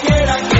quiera que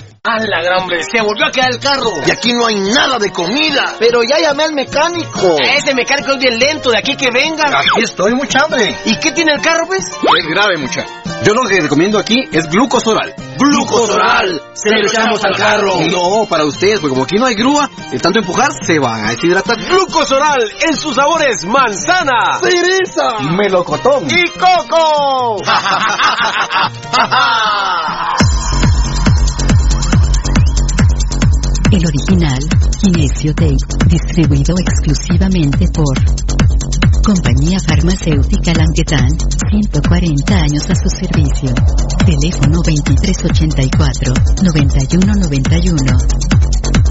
¡A la gran hombre! ¡Se volvió a quedar el carro! Y aquí no hay nada de comida. Pero ya llamé al mecánico. Ese mecánico es bien lento, de aquí que vengan. Aquí estoy, mucha hambre. ¿Y qué tiene el carro, pues? Es grave, mucha. Yo lo que recomiendo aquí es glucosoral. ¡Glucosoral! Se lo echamos al carro. No, para ustedes, porque como aquí no hay grúa, de tanto empujar se van a deshidratar. Glucosoral en sus sabores manzana, ¡Cereza! melocotón y coco. El original, Kinesio Tape, distribuido exclusivamente por Compañía Farmacéutica Languetan, 140 años a su servicio. Teléfono 2384-9191.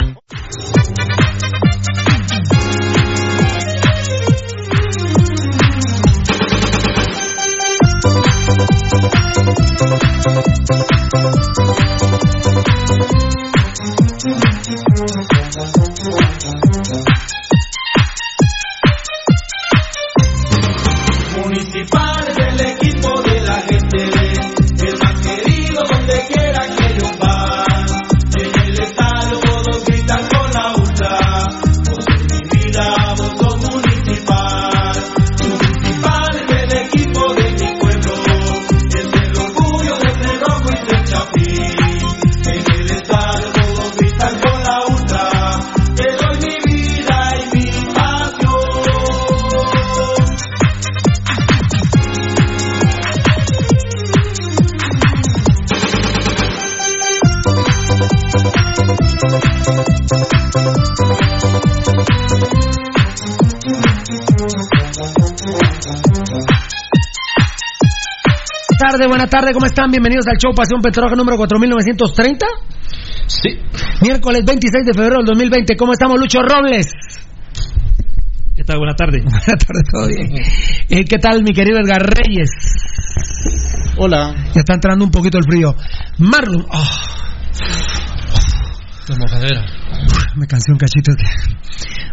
Municipal tarde, buena tarde, ¿cómo están? Bienvenidos al show Pasión Petroja número 4930. Sí. Miércoles 26 de febrero del 2020. ¿Cómo estamos, Lucho Robles? ¿Qué tal? Buena tarde. Buena tarde, todo bien. Eh, ¿Qué tal, mi querido Edgar Reyes? Hola. Ya está entrando un poquito el frío. Marlon. oh, La mojadera. me cansé un cachito.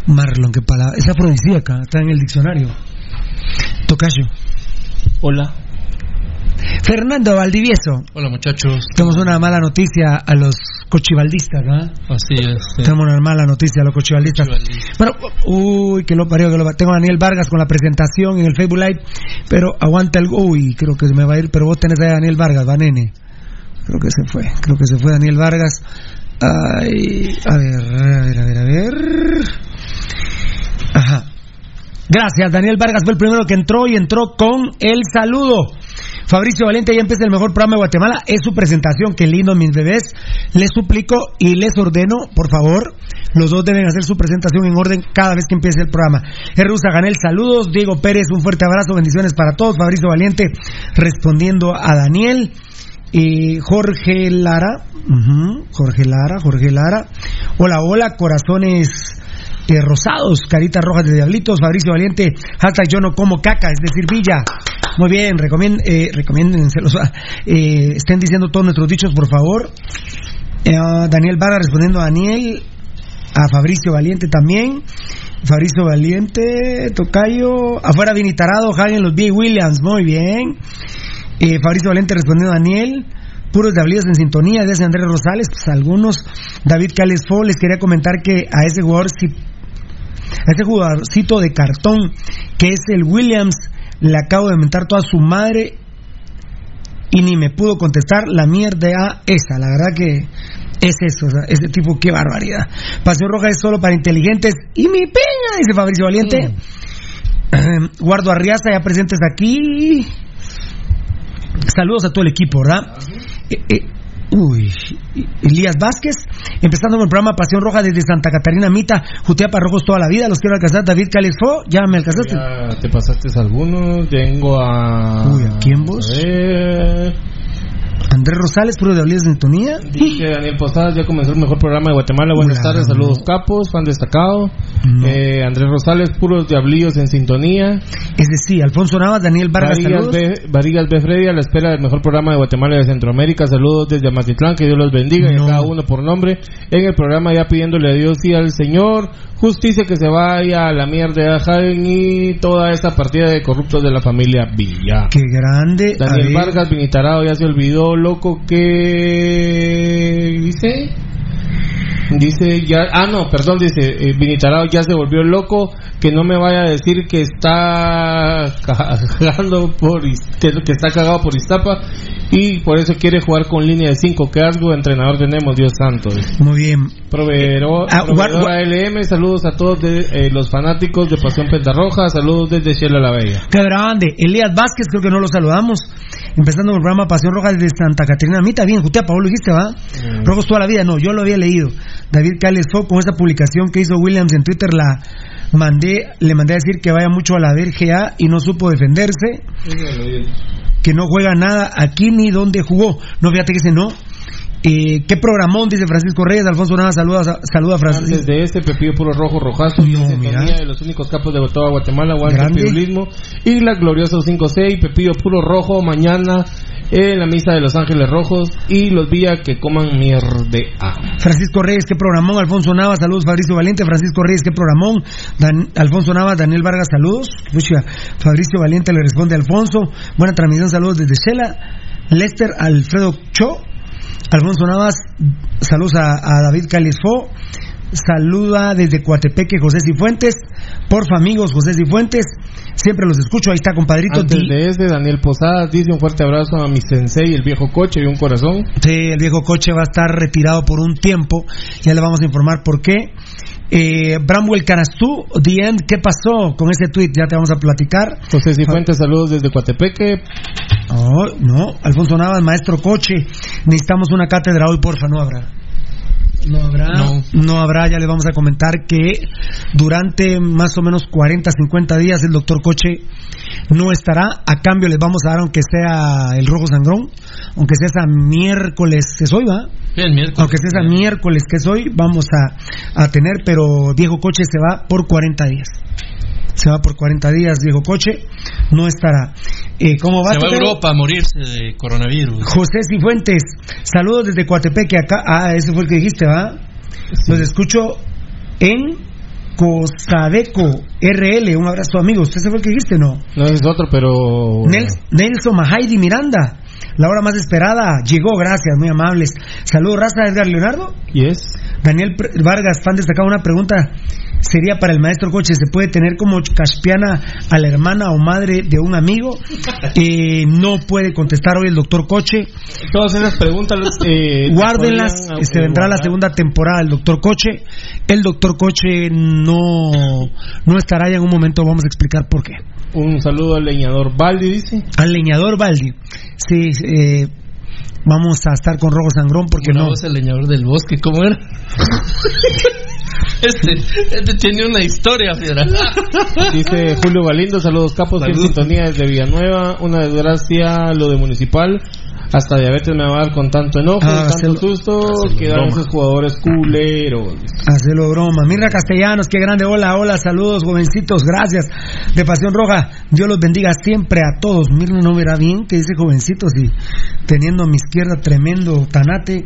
Marlon, qué palabra. Es afrodisíaca, está en el diccionario. Tocayo. Hola. Fernando Valdivieso. Hola, muchachos. Tenemos una mala noticia a los cochibaldistas, ¿verdad? Así es. sí. Tenemos una mala noticia a los cochibaldistas. Bueno, uy, que lo parió, que lo Tengo a Daniel Vargas con la presentación en el Facebook Live, pero aguanta el. Uy, creo que se me va a ir, pero vos tenés a Daniel Vargas, va, nene. Creo que se fue, creo que se fue Daniel Vargas. Ay, a ver, a ver, a ver, a ver. Ajá. Gracias, Daniel Vargas fue el primero que entró y entró con el saludo. Fabricio Valente ya empieza el mejor programa de Guatemala. Es su presentación. Qué lindo, mis bebés. Les suplico y les ordeno, por favor, los dos deben hacer su presentación en orden cada vez que empiece el programa. Erusa Ganel, saludos. Diego Pérez, un fuerte abrazo. Bendiciones para todos. Fabricio Valiente respondiendo a Daniel. Jorge Lara, Jorge Lara, Jorge Lara. Hola, hola, corazones rosados, caritas rojas de diablitos, Fabricio Valiente, hashtag yo no como caca, es decir, Villa. Muy bien, recomienden, eh, recomiéndenselos, eh, estén diciendo todos nuestros dichos, por favor. Eh, Daniel Vara respondiendo a Daniel, a Fabricio Valiente también. Fabricio Valiente, Tocayo, afuera Vinitarado, Hagen los B. Williams, muy bien. Eh, Fabricio Valente respondiendo a Daniel. Puros diablitos en sintonía, desde Andrés Rosales, pues algunos. David Cales Fo, les quería comentar que a ese jugador, si, a ese jugadorcito de cartón, que es el Williams, le acabo de mentar toda su madre y ni me pudo contestar la mierda esa. La verdad que es eso, o sea, ese tipo, qué barbaridad. Pasión Roja es solo para inteligentes y mi peña, dice Fabricio Valiente. Guardo Arriaza, ya presentes aquí. Saludos a todo el equipo, ¿verdad? Eh, eh, uy, Elías Vázquez, empezando con el programa Pasión Roja desde Santa Catarina Mita, Jutea para Rojos toda la vida, los quiero alcanzar. David Califo, ya me alcanzaste. Ya te pasaste algunos, vengo a... Uy, ¿a quién vos? A ver. Andrés Rosales, puro de de Sintonía. Dice Daniel Posadas, ya comenzó el mejor programa de Guatemala. Buenas tardes, saludos capos, fan destacado. No. Eh, Andrés Rosales, puros diablillos en sintonía. Ese sí, Alfonso Navas, Daniel Vargas, Varigas saludos. B, Varigas B. Freddy a la espera del mejor programa de Guatemala y de Centroamérica. Saludos desde Amatitlán, que Dios los bendiga y a cada uno por nombre. En el programa ya pidiéndole a Dios y al Señor justicia que se vaya a la mierda de Jaén y toda esta partida de corruptos de la familia Villa. Qué grande. Daniel. Vargas Vinitarado ya se olvidó, loco, que dice. Dice ya, ah no, perdón, dice, eh, Vinitarado ya se volvió loco, que no me vaya a decir que está cagando por, que, está cagado por Iztapa y por eso quiere jugar con línea de 5. ¿Qué asco entrenador tenemos, Dios santo? Muy bien. Proveedor, Ah, LM, saludos a todos de, eh, los fanáticos de Pasión Pentarroja, saludos desde Shela la Bella. Qué grande. Elías Vázquez, creo que no lo saludamos. Empezando el programa Pasión Roja desde Santa Catarina. A mí también, Jutea, Pablo, dijiste, ¿va? Mm. Rojos toda la vida. No, yo lo había leído. David Cales Fo, con esa publicación que hizo Williams en Twitter, la mandé, le mandé a decir que vaya mucho a la VRGA y no supo defenderse. Que no juega nada aquí ni donde jugó. No, fíjate que dice no. Eh, ¿Qué programón? Dice Francisco Reyes. Alfonso Nava saluda, saluda a Francisco. Antes de este, Pepillo Puro Rojo Rojazo, No, mira. de los únicos capos de toda Guatemala. Pirulismo, y la gloriosa 5-6, Pepillo Puro Rojo, mañana en la misa de los Ángeles Rojos, y los días que coman mierda. Francisco Reyes, qué programón. Alfonso Navas, saludos. Fabricio Valiente, Francisco Reyes, qué programón. Dan- Alfonso Navas, Daniel Vargas, saludos. Fabricio Valiente le responde a Alfonso. Buena transmisión, saludos desde Shela. Lester, Alfredo Cho. Alfonso Navas, saludos a, a David Calisfo. Saluda desde Coatepeque José Cifuentes. Porfa, amigos, José Cifuentes. Siempre los escucho. Ahí está, compadrito. Antes de ese, Daniel Posadas dice un fuerte abrazo a mi sensei, el viejo coche y un corazón. Sí, el viejo coche va a estar retirado por un tiempo. Ya le vamos a informar por qué. Eh, Bramwell Canastú, The End, ¿qué pasó con ese tweet? Ya te vamos a platicar. José Cifuentes, saludos desde Coatepeque. No, no, Alfonso Navas, maestro coche. Necesitamos una cátedra hoy, porfa, no habrá. No habrá, no. habrá, ya le vamos a comentar que durante más o menos 40, 50 días el doctor Coche no estará. A cambio les vamos a dar, aunque sea el rojo sangrón, aunque sea esa miércoles, es hoy, ¿va? El miércoles. Aunque sea miércoles que es hoy, vamos a, a tener, pero Diego Coche se va por 40 días. Se va por 40 días, Diego Coche, no estará. Eh, ¿Cómo va? Se va a? Europa a morirse de coronavirus. José Cifuentes, saludos desde Coatepeque acá. Ah, ese fue el que dijiste, ¿va? Los escucho en Cosadeco RL. Un abrazo, amigos. ¿Usted fue el que dijiste, no? No ese es otro, pero. Nel- Nelson Mahaidi Miranda. La hora más esperada llegó, gracias, muy amables. Saludos, raza Edgar Leonardo. Yes. Daniel Vargas, fan destacado, una pregunta sería para el maestro coche, ¿se puede tener como caspiana a la hermana o madre de un amigo? Eh, no puede contestar hoy el doctor Coche. Todas esas preguntas. Eh, Guárdenlas, podrían, se eh, vendrá la segunda temporada del doctor Coche. El doctor Coche no, no estará y en un momento vamos a explicar por qué. Un saludo al leñador Baldi, dice. Al leñador Baldi. Sí, eh, vamos a estar con Rojo Sangrón porque Una no. voz el leñador del bosque, ¿cómo era? este, este tiene una historia, fiera. Dice Julio Galindo, saludos capos, en sintonía desde Villanueva, una desgracia lo de municipal, hasta diabetes me va a dar con tanto enojo, Ah, tanto hacelo- susto, hacelo quedaron broma. esos jugadores culeros. Hacelo broma. Mirra Castellanos, qué grande. Hola, hola, saludos, jovencitos. Gracias. De Pasión Roja. Dios los bendiga siempre a todos. Mirna no verá bien que dice jovencitos y teniendo a mi izquierda tremendo tanate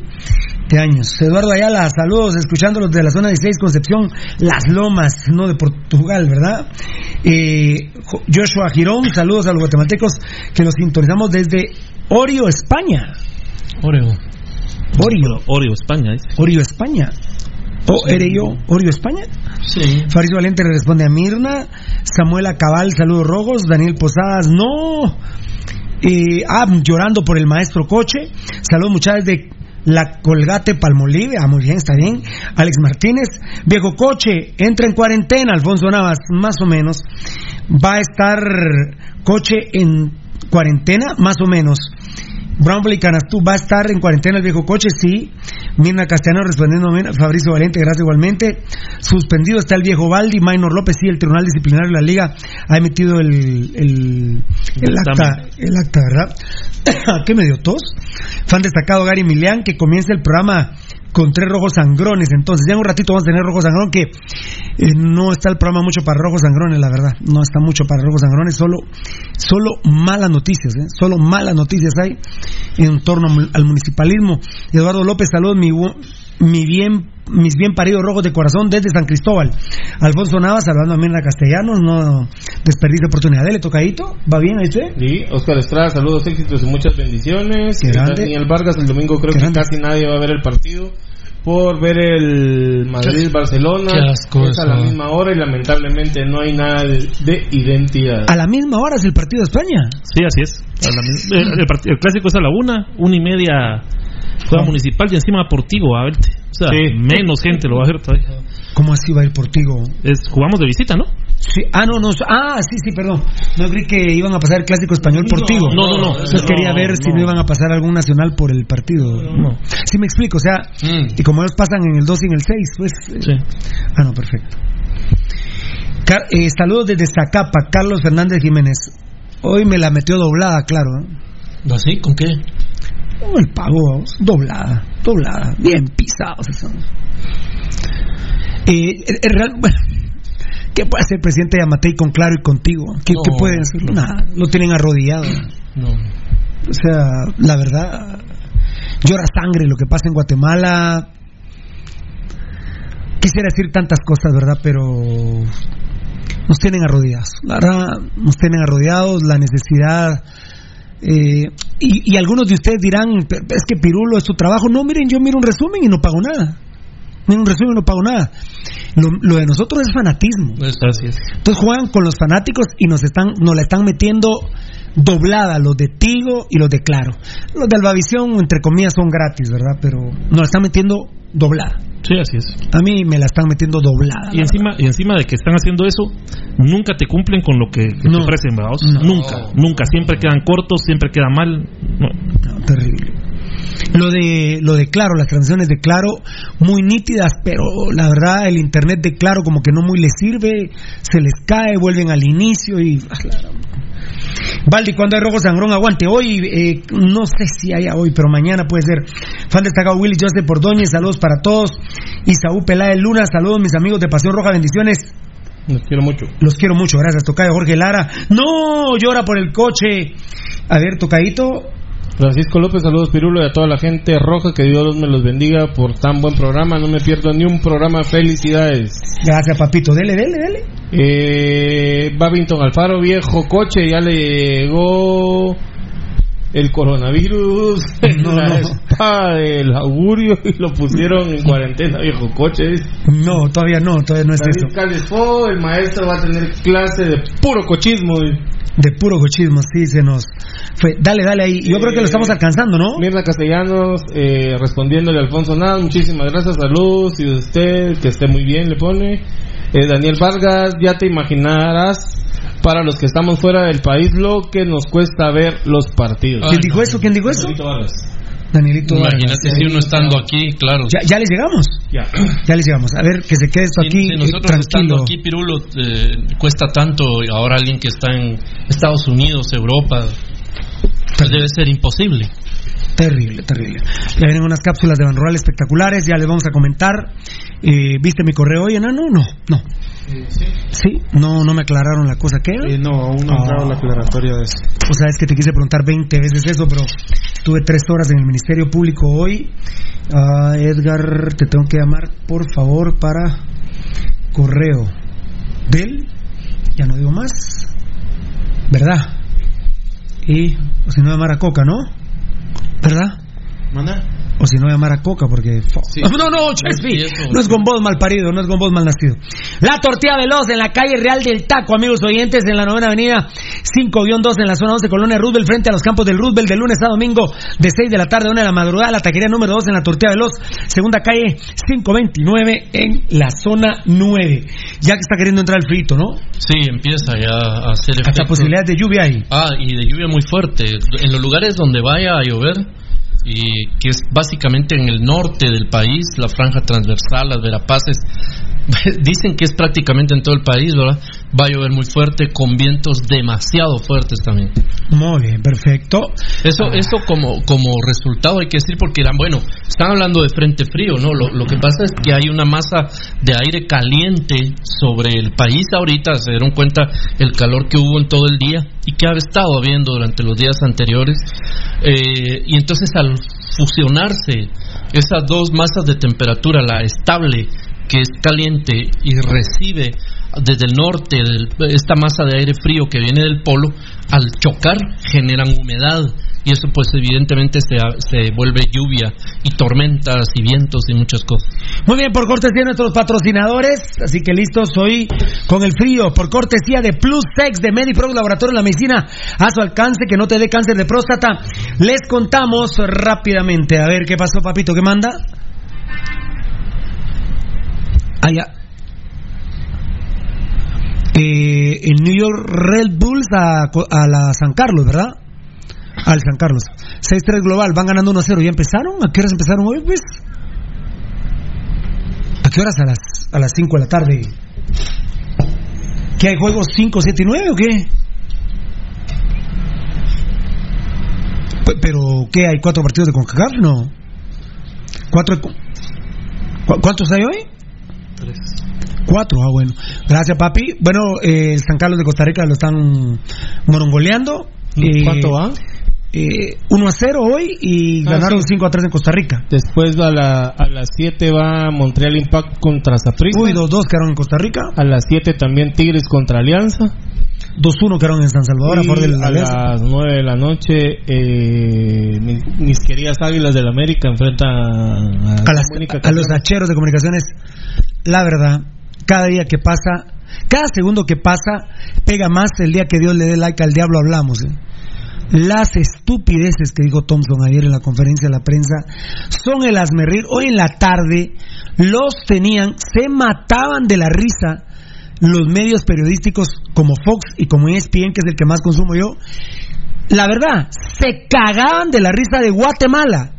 de años. Eduardo Ayala, saludos, escuchándolos de la zona 16 Concepción, Las Lomas, no de Portugal, ¿verdad? Eh, Jo- Joshua Girón, saludos a los guatemaltecos que los sintonizamos desde Orio, España. Oreo. Orio. Oreo, España. ¿eh? Orio, España. ¿O eres yo, Orio, España? Sí. Faris Valente le responde a Mirna. Samuela Cabal, saludos rojos. Daniel Posadas, no. Eh, ah, llorando por el maestro coche. Saludos muchachos de la Colgate Palmolive. Ah, muy bien, está bien. Alex Martínez. Viejo coche, entra en cuarentena. Alfonso Navas, más o menos. Va a estar coche en cuarentena, más o menos. Brownbley Canastú va a estar en cuarentena el viejo coche, sí. Mirna Castellano respondiendo, Fabricio Valente, gracias igualmente. Suspendido está el viejo Baldi, Maynor López, sí, el Tribunal Disciplinario de la Liga ha emitido el, el, el acta, el acta, ¿verdad? ¿Qué me dio tos? Fan destacado Gary Milian, que comienza el programa con tres rojos sangrones. Entonces, ya en un ratito vamos a tener rojos sangrones, que eh, no está el programa mucho para rojos sangrones, la verdad. No está mucho para rojos sangrones, solo, solo malas noticias, ¿eh? solo malas noticias hay en torno al municipalismo. Eduardo López, saludos, mi, mi bien mis bien paridos rojos de corazón desde San Cristóbal. Alfonso Navas, hablando a Mirna Castellanos, no desperdice oportunidad. Dele, tocadito, ¿va bien ahí usted? Sí, Oscar Estrada, saludos, éxitos y muchas bendiciones. Daniel Vargas, el domingo creo que casi nadie va a ver el partido por ver el Madrid-Barcelona. Es a la misma hora y lamentablemente no hay nada de, identidad. ¿A la misma hora es el partido de España? Sí, así es. el, clásico es a la una, una y media juega municipal y encima Portigo a verte. O sea, menos gente lo va a ver todavía. ¿Cómo así va a ir Portigo? Es, jugamos de visita, ¿no? Sí, ah, no, no, ah, sí, sí, perdón. No creí que iban a pasar el clásico español Portigo. No, no, no. Entonces quería ver si no iban a pasar algún nacional por el partido. No. Sí, me explico, o sea, mm. y como ellos pasan en el 2 y en el 6, pues. Eh, sí. Ah, no, perfecto. eh, saludos desde Zacapa, Carlos Fernández Jiménez. Hoy me la metió doblada, claro. ¿eh? ¿Así? ¿Con qué? El pago, doblada, doblada, bien pisados. Eh, bueno, ¿Qué puede hacer el presidente Yamatei con Claro y contigo? ¿Qué, puede hacer? Nada, lo tienen arrodillado. No. O sea, la verdad, llora sangre lo que pasa en Guatemala. Quisiera decir tantas cosas, ¿verdad? Pero nos tienen arrodillados. La verdad, nos tienen arrodillados. La necesidad. Eh, y, y, algunos de ustedes dirán, es que Pirulo es tu trabajo. No, miren, yo miro un resumen y no pago nada. En un resumen no pago nada. Lo, de nosotros es fanatismo. Entonces juegan con los fanáticos y nos están, nos la están metiendo doblada los de Tigo y los de Claro. Los de Albavisión, entre comillas, son gratis, ¿verdad? Pero nos la están metiendo doblada. Sí, así es. A mí me la están metiendo doblada. Y encima, y encima de que están haciendo eso, nunca te cumplen con lo que, te ofrecen, ¿verdad? Nunca, nunca. Siempre quedan cortos, siempre queda mal. no terrible. Lo de, lo de Claro, las transacciones de Claro, muy nítidas, pero la verdad el internet de Claro como que no muy les sirve, se les cae, vuelven al inicio y... Ah, Valdi, cuando hay rojo sangrón, aguante. Hoy, eh, no sé si haya hoy, pero mañana puede ser. Fan destacado Willy Joseph Pordoñez, saludos para todos. Isaú Peláez Luna, saludos mis amigos de Pasión Roja, bendiciones. Los quiero mucho. Los quiero mucho, gracias. Tocayo Jorge Lara. No, llora por el coche. A ver, Tocadito, Francisco López, saludos Pirulo y a toda la gente roja, que Dios me los bendiga por tan buen programa, no me pierdo ni un programa, felicidades. Gracias papito, dele, dele, dele. Eh, Babington Alfaro, viejo coche, ya le llegó el coronavirus en la espada del augurio y lo pusieron en cuarentena, viejo coche. No, todavía no, todavía no es eso. el maestro va a tener clase de puro cochismo. De puro cochismo, sí, se nos fue. Dale, dale ahí. Yo creo que lo estamos alcanzando, ¿no? Mirna Castellanos, eh, respondiéndole a Alfonso Nada, muchísimas gracias, saludos y de usted, que esté muy bien, le pone. Eh, Daniel Vargas, ya te imaginarás para los que estamos fuera del país lo que nos cuesta ver los partidos. ¿Quién dijo eso? ¿Quién dijo eso? Danielito Imagínate si uno estando aquí, claro. ¿Ya, ya les llegamos? Ya. Ya les llegamos. A ver, que se quede esto aquí. Si nosotros estando aquí, Pirulo, eh, cuesta tanto, ahora alguien que está en Estados Unidos, Europa, pues debe ser imposible. Terrible, terrible. Ya vienen unas cápsulas de Banrural espectaculares, ya les vamos a comentar. Eh, ¿Viste mi correo hoy, enano? No, no. sí. sí. no, no me aclararon la cosa que era. no, aún no ha la aclaratoria de eso. O sea, es que te quise preguntar 20 veces eso, pero tuve tres horas en el Ministerio Público hoy. Uh, Edgar, te tengo que llamar, por favor, para correo del. Ya no digo más. ¿Verdad? Y, o si no, llamar a Coca, ¿no? ¿Verdad? ¿Manda? O si no, llamar a Coca, porque. No, no, Chespi. No es con vos mal parido, no es con vos mal nacido. La tortilla veloz en la calle Real del Taco, amigos oyentes, en la novena avenida 5-2 en la zona 11, Colonia Roosevelt, frente a los campos del Roosevelt, de lunes a domingo, de 6 de la tarde a 1 de la madrugada. La taquería número 2 en la tortilla veloz, segunda calle 529 en la zona 9. Ya que está queriendo entrar el frito, ¿no? Sí, empieza ya a hacer Hasta efecto. posibilidades de lluvia ahí. Ah, y de lluvia muy fuerte. En los lugares donde vaya a llover, y que es básicamente en el norte del país, la franja transversal, las verapaces, dicen que es prácticamente en todo el país, ¿verdad? Va a llover muy fuerte, con vientos demasiado fuertes también. Muy bien, perfecto. Eso, eso como, como resultado hay que decir porque bueno, están hablando de frente frío, ¿no? Lo, lo que pasa es que hay una masa de aire caliente sobre el país ahorita, se dieron cuenta el calor que hubo en todo el día y que ha estado habiendo durante los días anteriores. Eh, y entonces al fusionarse esas dos masas de temperatura, la estable que es caliente y recibe desde el norte esta masa de aire frío que viene del polo, al chocar generan humedad y eso pues evidentemente se, se vuelve lluvia y tormentas y vientos y muchas cosas. Muy bien, por cortesía nuestros patrocinadores, así que listos hoy con el frío, por cortesía de Plus Sex de Medipro Laboratorio de la Medicina a su alcance, que no te dé cáncer de próstata. Les contamos rápidamente, a ver qué pasó, papito, ¿qué manda? Ah, ya. Eh, el New York Red Bulls a, a la San Carlos, ¿verdad? Al San Carlos. 6-3 global, van ganando 1-0. ¿Ya empezaron? ¿A qué horas empezaron hoy, pues? ¿A qué horas? A las, a las 5 de la tarde. ¿Qué hay juegos 5, 7 y 9 o qué? Pe- ¿Pero qué? ¿Hay cuatro partidos de CONCACAF? No. ¿Cuatro? ¿Cu- ¿Cuántos hay hoy? Cuatro, ah, bueno. Gracias, papi. Bueno, eh, el San Carlos de Costa Rica lo están morongoleando. Eh, ¿Cuánto va? Eh, 1 a 0 hoy y Ah, ganaron sí. 5 a 3 en Costa Rica. Después a, la, a las 7 va Montreal Impact contra Saprissa. Uy, 2-2 quedaron en Costa Rica. A las 7 también Tigres contra Alianza. 2-1 quedaron en San Salvador a favor del a las 9 de la noche, eh, mis, mis queridas Águilas del América enfrentan a, a, las- a los hacheros de comunicaciones, la verdad, cada día que pasa, cada segundo que pasa, pega más el día que Dios le dé like al diablo hablamos. ¿eh? Las estupideces que dijo Thompson ayer en la conferencia de la prensa son el asmerrir. Hoy en la tarde los tenían, se mataban de la risa los medios periodísticos como Fox y como ESPN, que es el que más consumo yo. La verdad, se cagaban de la risa de Guatemala,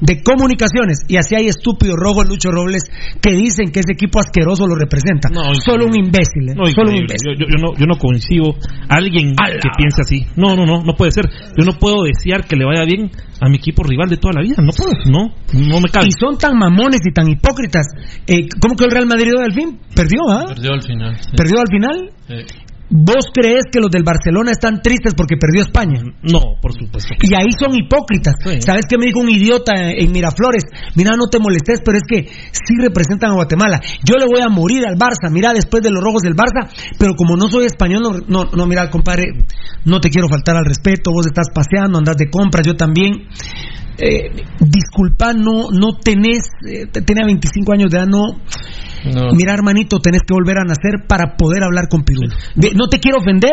de comunicaciones, y así hay estúpido robo Lucho Robles que dicen que ese equipo asqueroso lo representa. solo un imbécil, ¿eh? No, solo un imbécil. yo, yo- yo no, yo no coincido. Alguien que piense así. No, no, no, no puede ser. Yo no puedo desear que le vaya bien a mi equipo rival de toda la vida. No puedo. No, no me cabe. Y son tan mamones y tan hipócritas. Eh, ¿Cómo que el Real Madrid hoy al fin? Perdió, ¿ah? Perdió al final. sí. ¿Perdió al final? Eh, ¿Vos crees que los del Barcelona están tristes porque perdió España? no, por supuesto. Y ahí son hipócritas. ¿Sabes qué me dijo un idiota en Miraflores? Mira, no te molestes, pero es que sí representan a Guatemala. Yo le voy a morir al Barça, mira, después de los rojos del Barça, pero como no soy español, no, no, no, mira, compadre, no te quiero faltar al respeto, vos estás paseando, andás de compras, yo también. Eh, disculpa, no, no tenés, eh, tenía 25 años de edad, no, No. Mira, hermanito, tenés que volver a nacer para poder hablar con Pirulo. De- no te quiero ofender,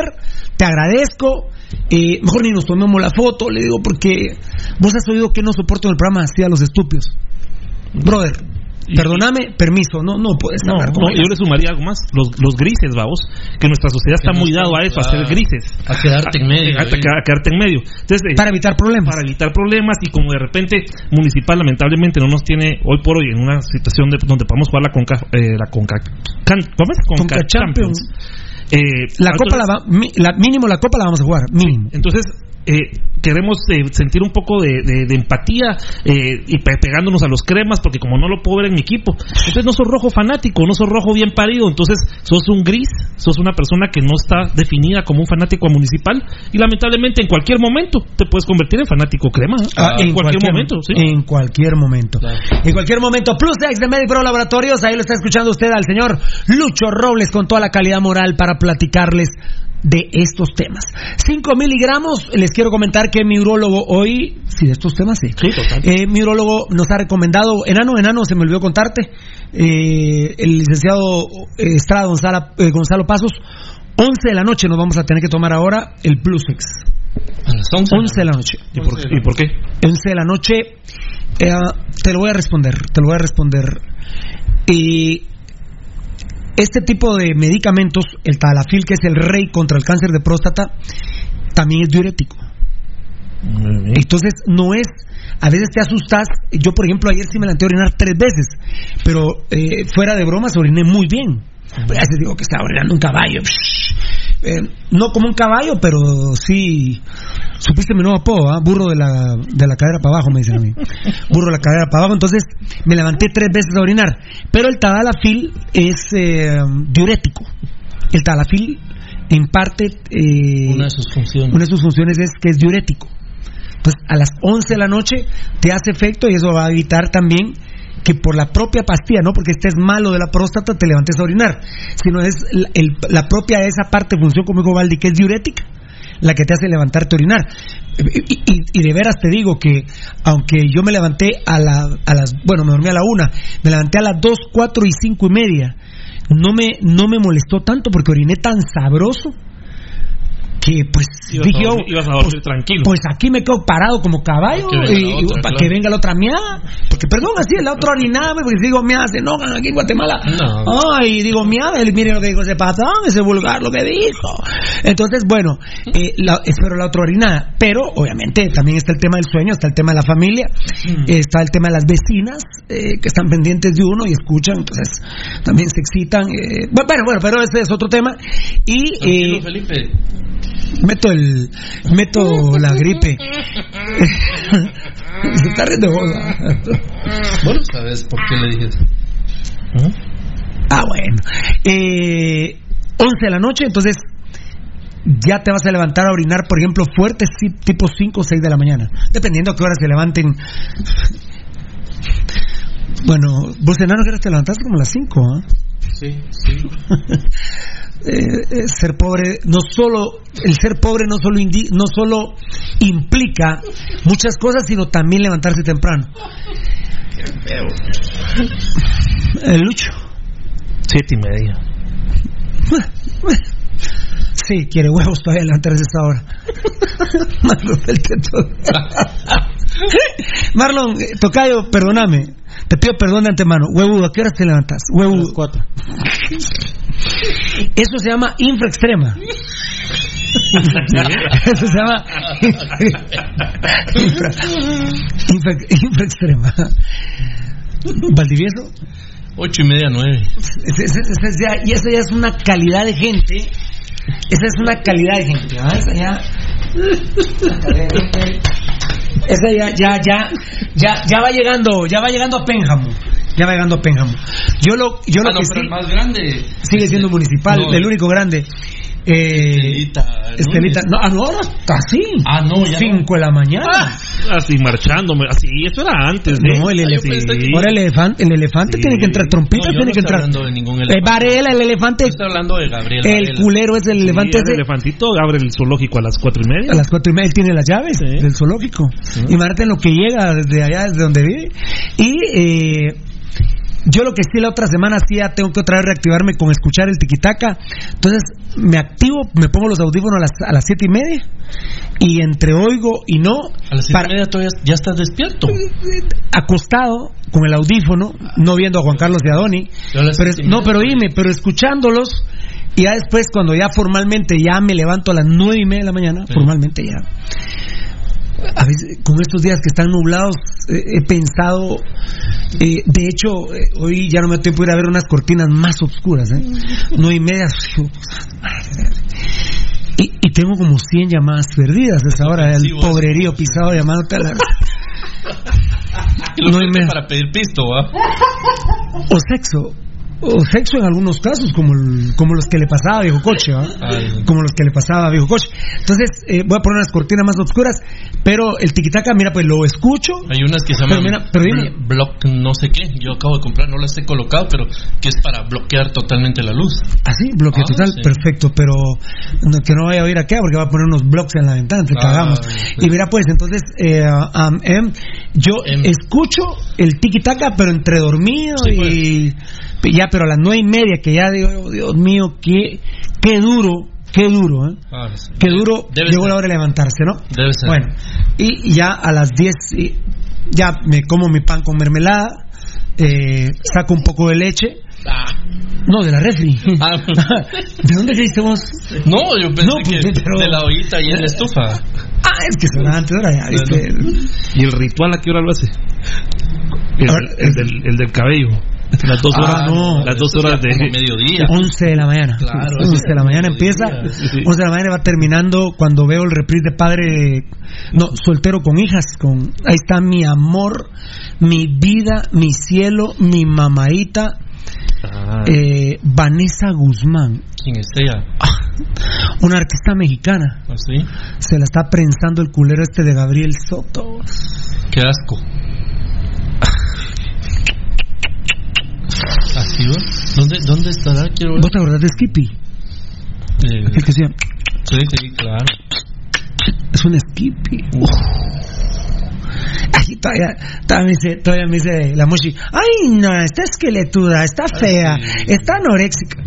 te agradezco. eh, mejor ni nos tomemos la foto, le digo, porque vos has oído que no soporto en el programa así a los estúpidos. Brother, perdóname, permiso, no, no puedes No, yo le sumaría algo más. Los, los grises, vamos. Que nuestra sociedad está muy dado a eso, a ser grises. a quedarte en medio, A, a- a quedarte en medio. Entonces, eh, Para evitar problemas. Para evitar problemas y como de repente Municipal lamentablemente no nos tiene hoy por hoy en una situación de, donde podamos jugar la Conca, eh, la Conca, can- ¿cómo es? Conca, Conca Champions. Eh, La copa la, va- mi- la- mínimo la copa la vamos a jugar, mínimo. entonces, eh, queremos eh, sentir un poco de, de- de empatía eh, y pe- pegándonos a los cremas, porque como no lo puedo ver en mi equipo, entonces no sos rojo fanático, no sos rojo bien parido, entonces sos un gris, sos una persona que no está definida como un fanático municipal y lamentablemente en cualquier momento te puedes convertir en fanático crema. ¿eh? Ah, en, cualquier, momento, sí. En cualquier momento. En cualquier momento. Plus X de Medipro Laboratorios. Ahí lo está escuchando usted al señor Lucho Robles con toda la calidad moral para platicarles de estos temas. 5 miligramos, les quiero comentar que mi urólogo hoy, sí, de estos temas sí, Eh, mi urólogo nos ha recomendado, enano, enano, se me olvidó contarte, eh, el licenciado eh, Estrada Gonzalo, eh, Gonzalo Pasos, 11 de la noche nos vamos a tener que tomar ahora el Plusex. A las 11, 11 de la noche. ¿Y por, ¿Y por qué? 11 de la noche, eh, te lo voy a responder, te lo voy a responder. Y este tipo de medicamentos, el talafil, que es el rey contra el cáncer de próstata, también es diurético. Entonces, no es. A veces te asustas. Yo, por ejemplo, ayer sí me levanté a orinar tres veces, pero eh, fuera de bromas, oriné muy bien. A veces digo que estaba orinando un caballo. Eh, no como un caballo, pero sí. Supiste mi nuevo apodo, ¿ah? burro de la, de la cadera para abajo, me dicen a mí. Burro de la cadera para abajo. Entonces me levanté tres veces a orinar. Pero el tadalafil es eh, diurético. El tadalafil, en parte. eh, Una de sus funciones. una de sus funciones es que es diurético. Pues a las 11 de la noche te hace efecto y eso va a evitar también que por la propia pastilla, no porque estés malo de la próstata, te levantes a orinar, sino es la, el- la propia esa parte, función, como dijo Valdi, que es diurética, la que te hace levantarte a orinar. Y, y- de veras te digo que, aunque yo me levanté a, la, a las, bueno, me dormí a la una, me levanté a las dos, cuatro y cinco y media, no me, no me molestó tanto porque oriné tan sabroso que pues Ibas dije a yo, dormir- ibas a dormir tranquilo. pues aquí me quedo parado como caballo Para que venga y, la otra, para claro. que venga la otra miada. Porque perdón, así la otra orinada, porque si digo miada se enojan aquí en Guatemala. No. Ay, digo miada, él mire lo que dijo ese patón, ese vulgar lo que dijo. Entonces, bueno, eh, la- espero la otra orinada. Pero, obviamente, también está el tema del sueño, está el tema de la familia, Mm. está el tema de las vecinas eh, que están pendientes de uno y escuchan, entonces también se excitan. eh, bueno, bueno, pero ese es otro tema. Y. Eh, Felipe. Meto el meto la gripe se está riendo ¿ah? Bueno, ¿sabes por qué le dije eso? ah bueno eh, 11 de la noche entonces ya te vas a levantar a orinar por ejemplo fuerte tipo 5 o 6 de la mañana dependiendo a qué hora se levanten bueno vos enano que te levantaste como a las 5 ¿ah? Sí, sí. eh, eh, ser pobre no solo el ser pobre no solo indi- no solo implica muchas cosas sino también levantarse temprano el lucho Siete y media. sí quiere huevos todavía levantarse a esa hora Marlon. Marlon eh, tocayo perdóname te pido perdón de antemano huevudo ¿a qué horas te levantas? huevudo cuatro Eso se llama infraextrema. Eso se llama infra, infra, infraextrema. Valdivieso. Ocho y media, nueve. Y eso ya es una calidad de gente. Esa es una calidad de gente. ¿ah? Esa ya. Esa ya, ya, ya, ya, ya va llegando, ya va llegando a Pénjamo. Ya va llegando a Pénjamo. Yo lo, yo Ah, lo no, que pero sí el más grande. sigue siendo municipal, No. el único grande. Eh, Estelita. Estelita, no, ah, no, ahora está así. Ah, no, ya Cinco de la mañana. Así marchándome, así, eso era antes de. No, el Sí. elefante. Ahora el elefante, el elefante tiene que entrar, trompita No, tiene no que estoy entrar. hablando de ningún El elefante. Varela, el elefante, estoy hablando de Gabriel. el Varela. culero es el Sí, elefante el elefantito abre el zoológico a las cuatro y media. A las cuatro y media él tiene las llaves del zoológico. Imagínate lo que llega desde allá, desde donde vive. Y eh, yo lo que sí la otra semana sí ya tengo que otra vez reactivarme con escuchar el tiquitaca. Entonces me activo, me pongo los audífonos a las, a las siete y media y entre oigo y no, A las siete para- y media todavía ya estás despierto. acostado con el audífono, no viendo a Juan Carlos y a Doni, Yo a las pero, no, pero dime, pero escuchándolos y ya después cuando ya formalmente ya me levanto a las nueve y media de la mañana, formalmente ya. A veces, con estos días que están nublados, eh, he pensado, eh, de hecho, eh, hoy ya no me da tiempo de ir a ver unas cortinas más oscuras, ¿eh? Nueve y media. Y, y tengo como 100 llamadas perdidas a esa hora, el pobrerío pisado llamándote a la... Y lo No hay metes me- para pedir pisto, ¿va? o sexo o sexo en algunos casos, como, el- como los que le pasaba a Viejo Coche, como los que le pasaba a Viejo Coche. Entonces, eh, voy a poner unas cortinas más oscuras, pero el tiquitaca, mira, pues lo escucho. Hay unas que se llaman mira, pero dime. block no sé qué. Yo acabo de comprar, no las he colocado, pero que es para bloquear totalmente la luz. Así, bloque Ah, total, sí. perfecto, pero no- que no vaya a oír acá porque va a poner unos blocks en la ventana, te Ah, cagamos. sí. Y mira, pues, entonces, eh, um, em, yo escucho el tiki-taka, pero entre dormido y ya, pero a las nueve y media, que ya digo, oh, Dios mío, qué, qué duro, qué duro, ¿eh? Ah, sí. Qué duro, Debe llegó ser. la hora de levantarse, ¿no? Debe ser. Bueno, y ya a las 10 y ya me como mi pan con mermelada, eh, saco un poco de leche. Ah. No, de la refri. Ah. ¿De dónde creíste vos? No, yo pensé No, pues, que pero- de la ollita y en la estufa. Ah, es que será antes, ahora ya, ¿viste? ¿Y el ritual a qué hora lo hace? El, el del, el del cabello. Las dos horas, Ah, no. las dos horas de mediodía. 11 de la mañana. Claro, 11 de la mañana empieza. Sí, sí. 11 de la mañana va terminando cuando veo el reprise de padre. No, soltero con hijas. con Ahí está mi amor, mi vida, mi cielo, mi mamaita. Ah. eh, Vanessa Guzmán, ¿Quién es ella? una artista mexicana. ¿Así? Se la está prensando el culero este de Gabriel Soto. Qué asco. ¿Dónde, ¿Dónde estará? Quiero ver. ¿Vos te acordás de Skippy? Eh, El que decía, sí, sí, claro. es un Skippy. Uf. Ay, todavía, todavía me dice, todavía me dice la Moshi, ay no, está esqueletuda, está fea, está anoréxica.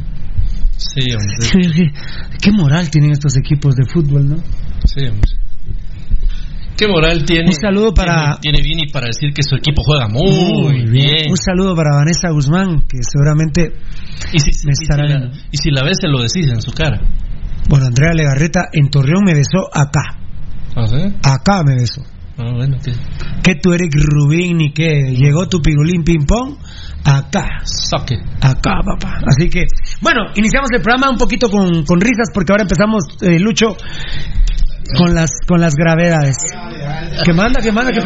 Sí, hombre. ¿Qué, qué moral tienen estos equipos de fútbol, ¿no? Sí, hombre. ¿Qué moral tiene? Un saludo para- Tiene, tiene Vini para decir que su equipo juega muy, bien. Un saludo para Vanessa Guzmán, que seguramente Y si, me y si estará la, y si la ves, se lo decís en su cara. Bueno, Andrea Legarreta en Torreón me besó acá. ¿Ah, sí? Acá me besó. Ah, bueno, que Que tú eres Rubín ni que llegó tu pirulín ping pong acá. saque. Acá, papá. Así que, bueno, iniciamos el programa un poquito con, con risas porque ahora empezamos, eh, Lucho, con las con las gravedades. ¿Qué manda? ¿Qué manda? ¿Qué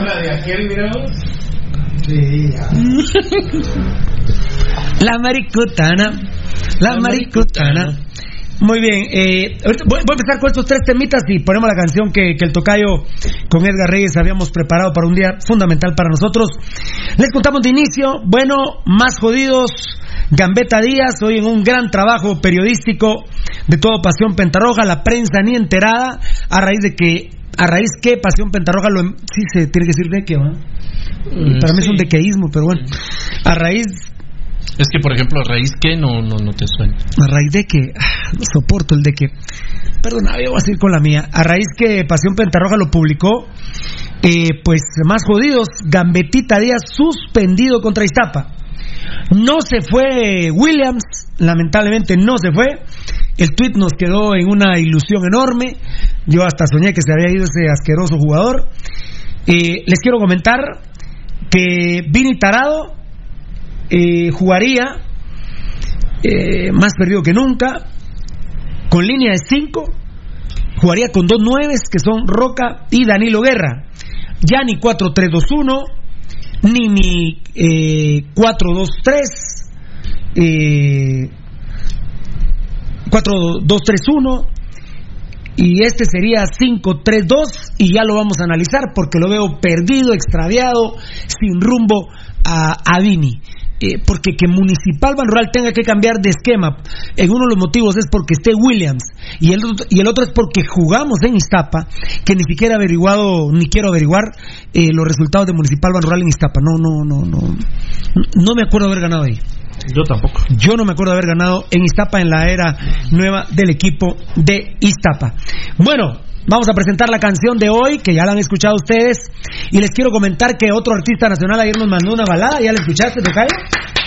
La maricutana. La maricutana. Muy bien, eh, ahorita voy, voy a empezar con estos tres temitas y ponemos la canción que, que el tocayo con Edgar Reyes habíamos preparado para un día fundamental para nosotros. Les contamos de inicio, bueno, más jodidos, Gambetta Díaz, hoy en un gran trabajo periodístico de todo Pasión Pentarroja, la prensa ni enterada, a raíz de que, a raíz que Pasión Pentarroja lo, em- sí se tiene que decir de que, ¿va? Para mí es un dequeísmo, pero bueno, a raíz Es que, por ejemplo, raíz que no, no, no te suena. a raíz de que ah, no soporto el de que perdona voy a seguir con la mía. A raíz que Pasión Pentarroja lo publicó eh, pues más jodidos Gambetita Díaz suspendido contra Iztapa no se fue Williams lamentablemente no se fue. El tweet nos quedó en una ilusión enorme. Yo hasta soñé que se había ido ese asqueroso jugador. Eh, les quiero comentar que Vini Tarado eh, jugaría eh, más perdido que nunca, con línea de 5, jugaría con dos nueves que son Roca y Danilo Guerra. Ya ni 4-3-2-1, ni ni eh, 4-2-3, eh, 4-2-3-1, y este sería 5-3-2 y ya lo vamos a analizar porque lo veo perdido, extraviado, sin rumbo a, a. Eh, porque que Municipal Ban Rural tenga que cambiar de esquema, en uno de los motivos es porque esté Williams y el, otro- y el otro es porque jugamos en Iztapa, que ni siquiera he averiguado, ni quiero averiguar eh, los resultados de Municipal Ban Rural en Iztapa. No, no, no, no. No me acuerdo haber ganado ahí. Yo tampoco. Yo no me acuerdo haber ganado en Iztapa en la era nueva del equipo de Iztapa. Bueno, vamos a presentar la canción de hoy, que ya la han escuchado ustedes. Y les quiero comentar que otro artista nacional ayer nos mandó una balada, ¿ya la escuchaste, Tocayo?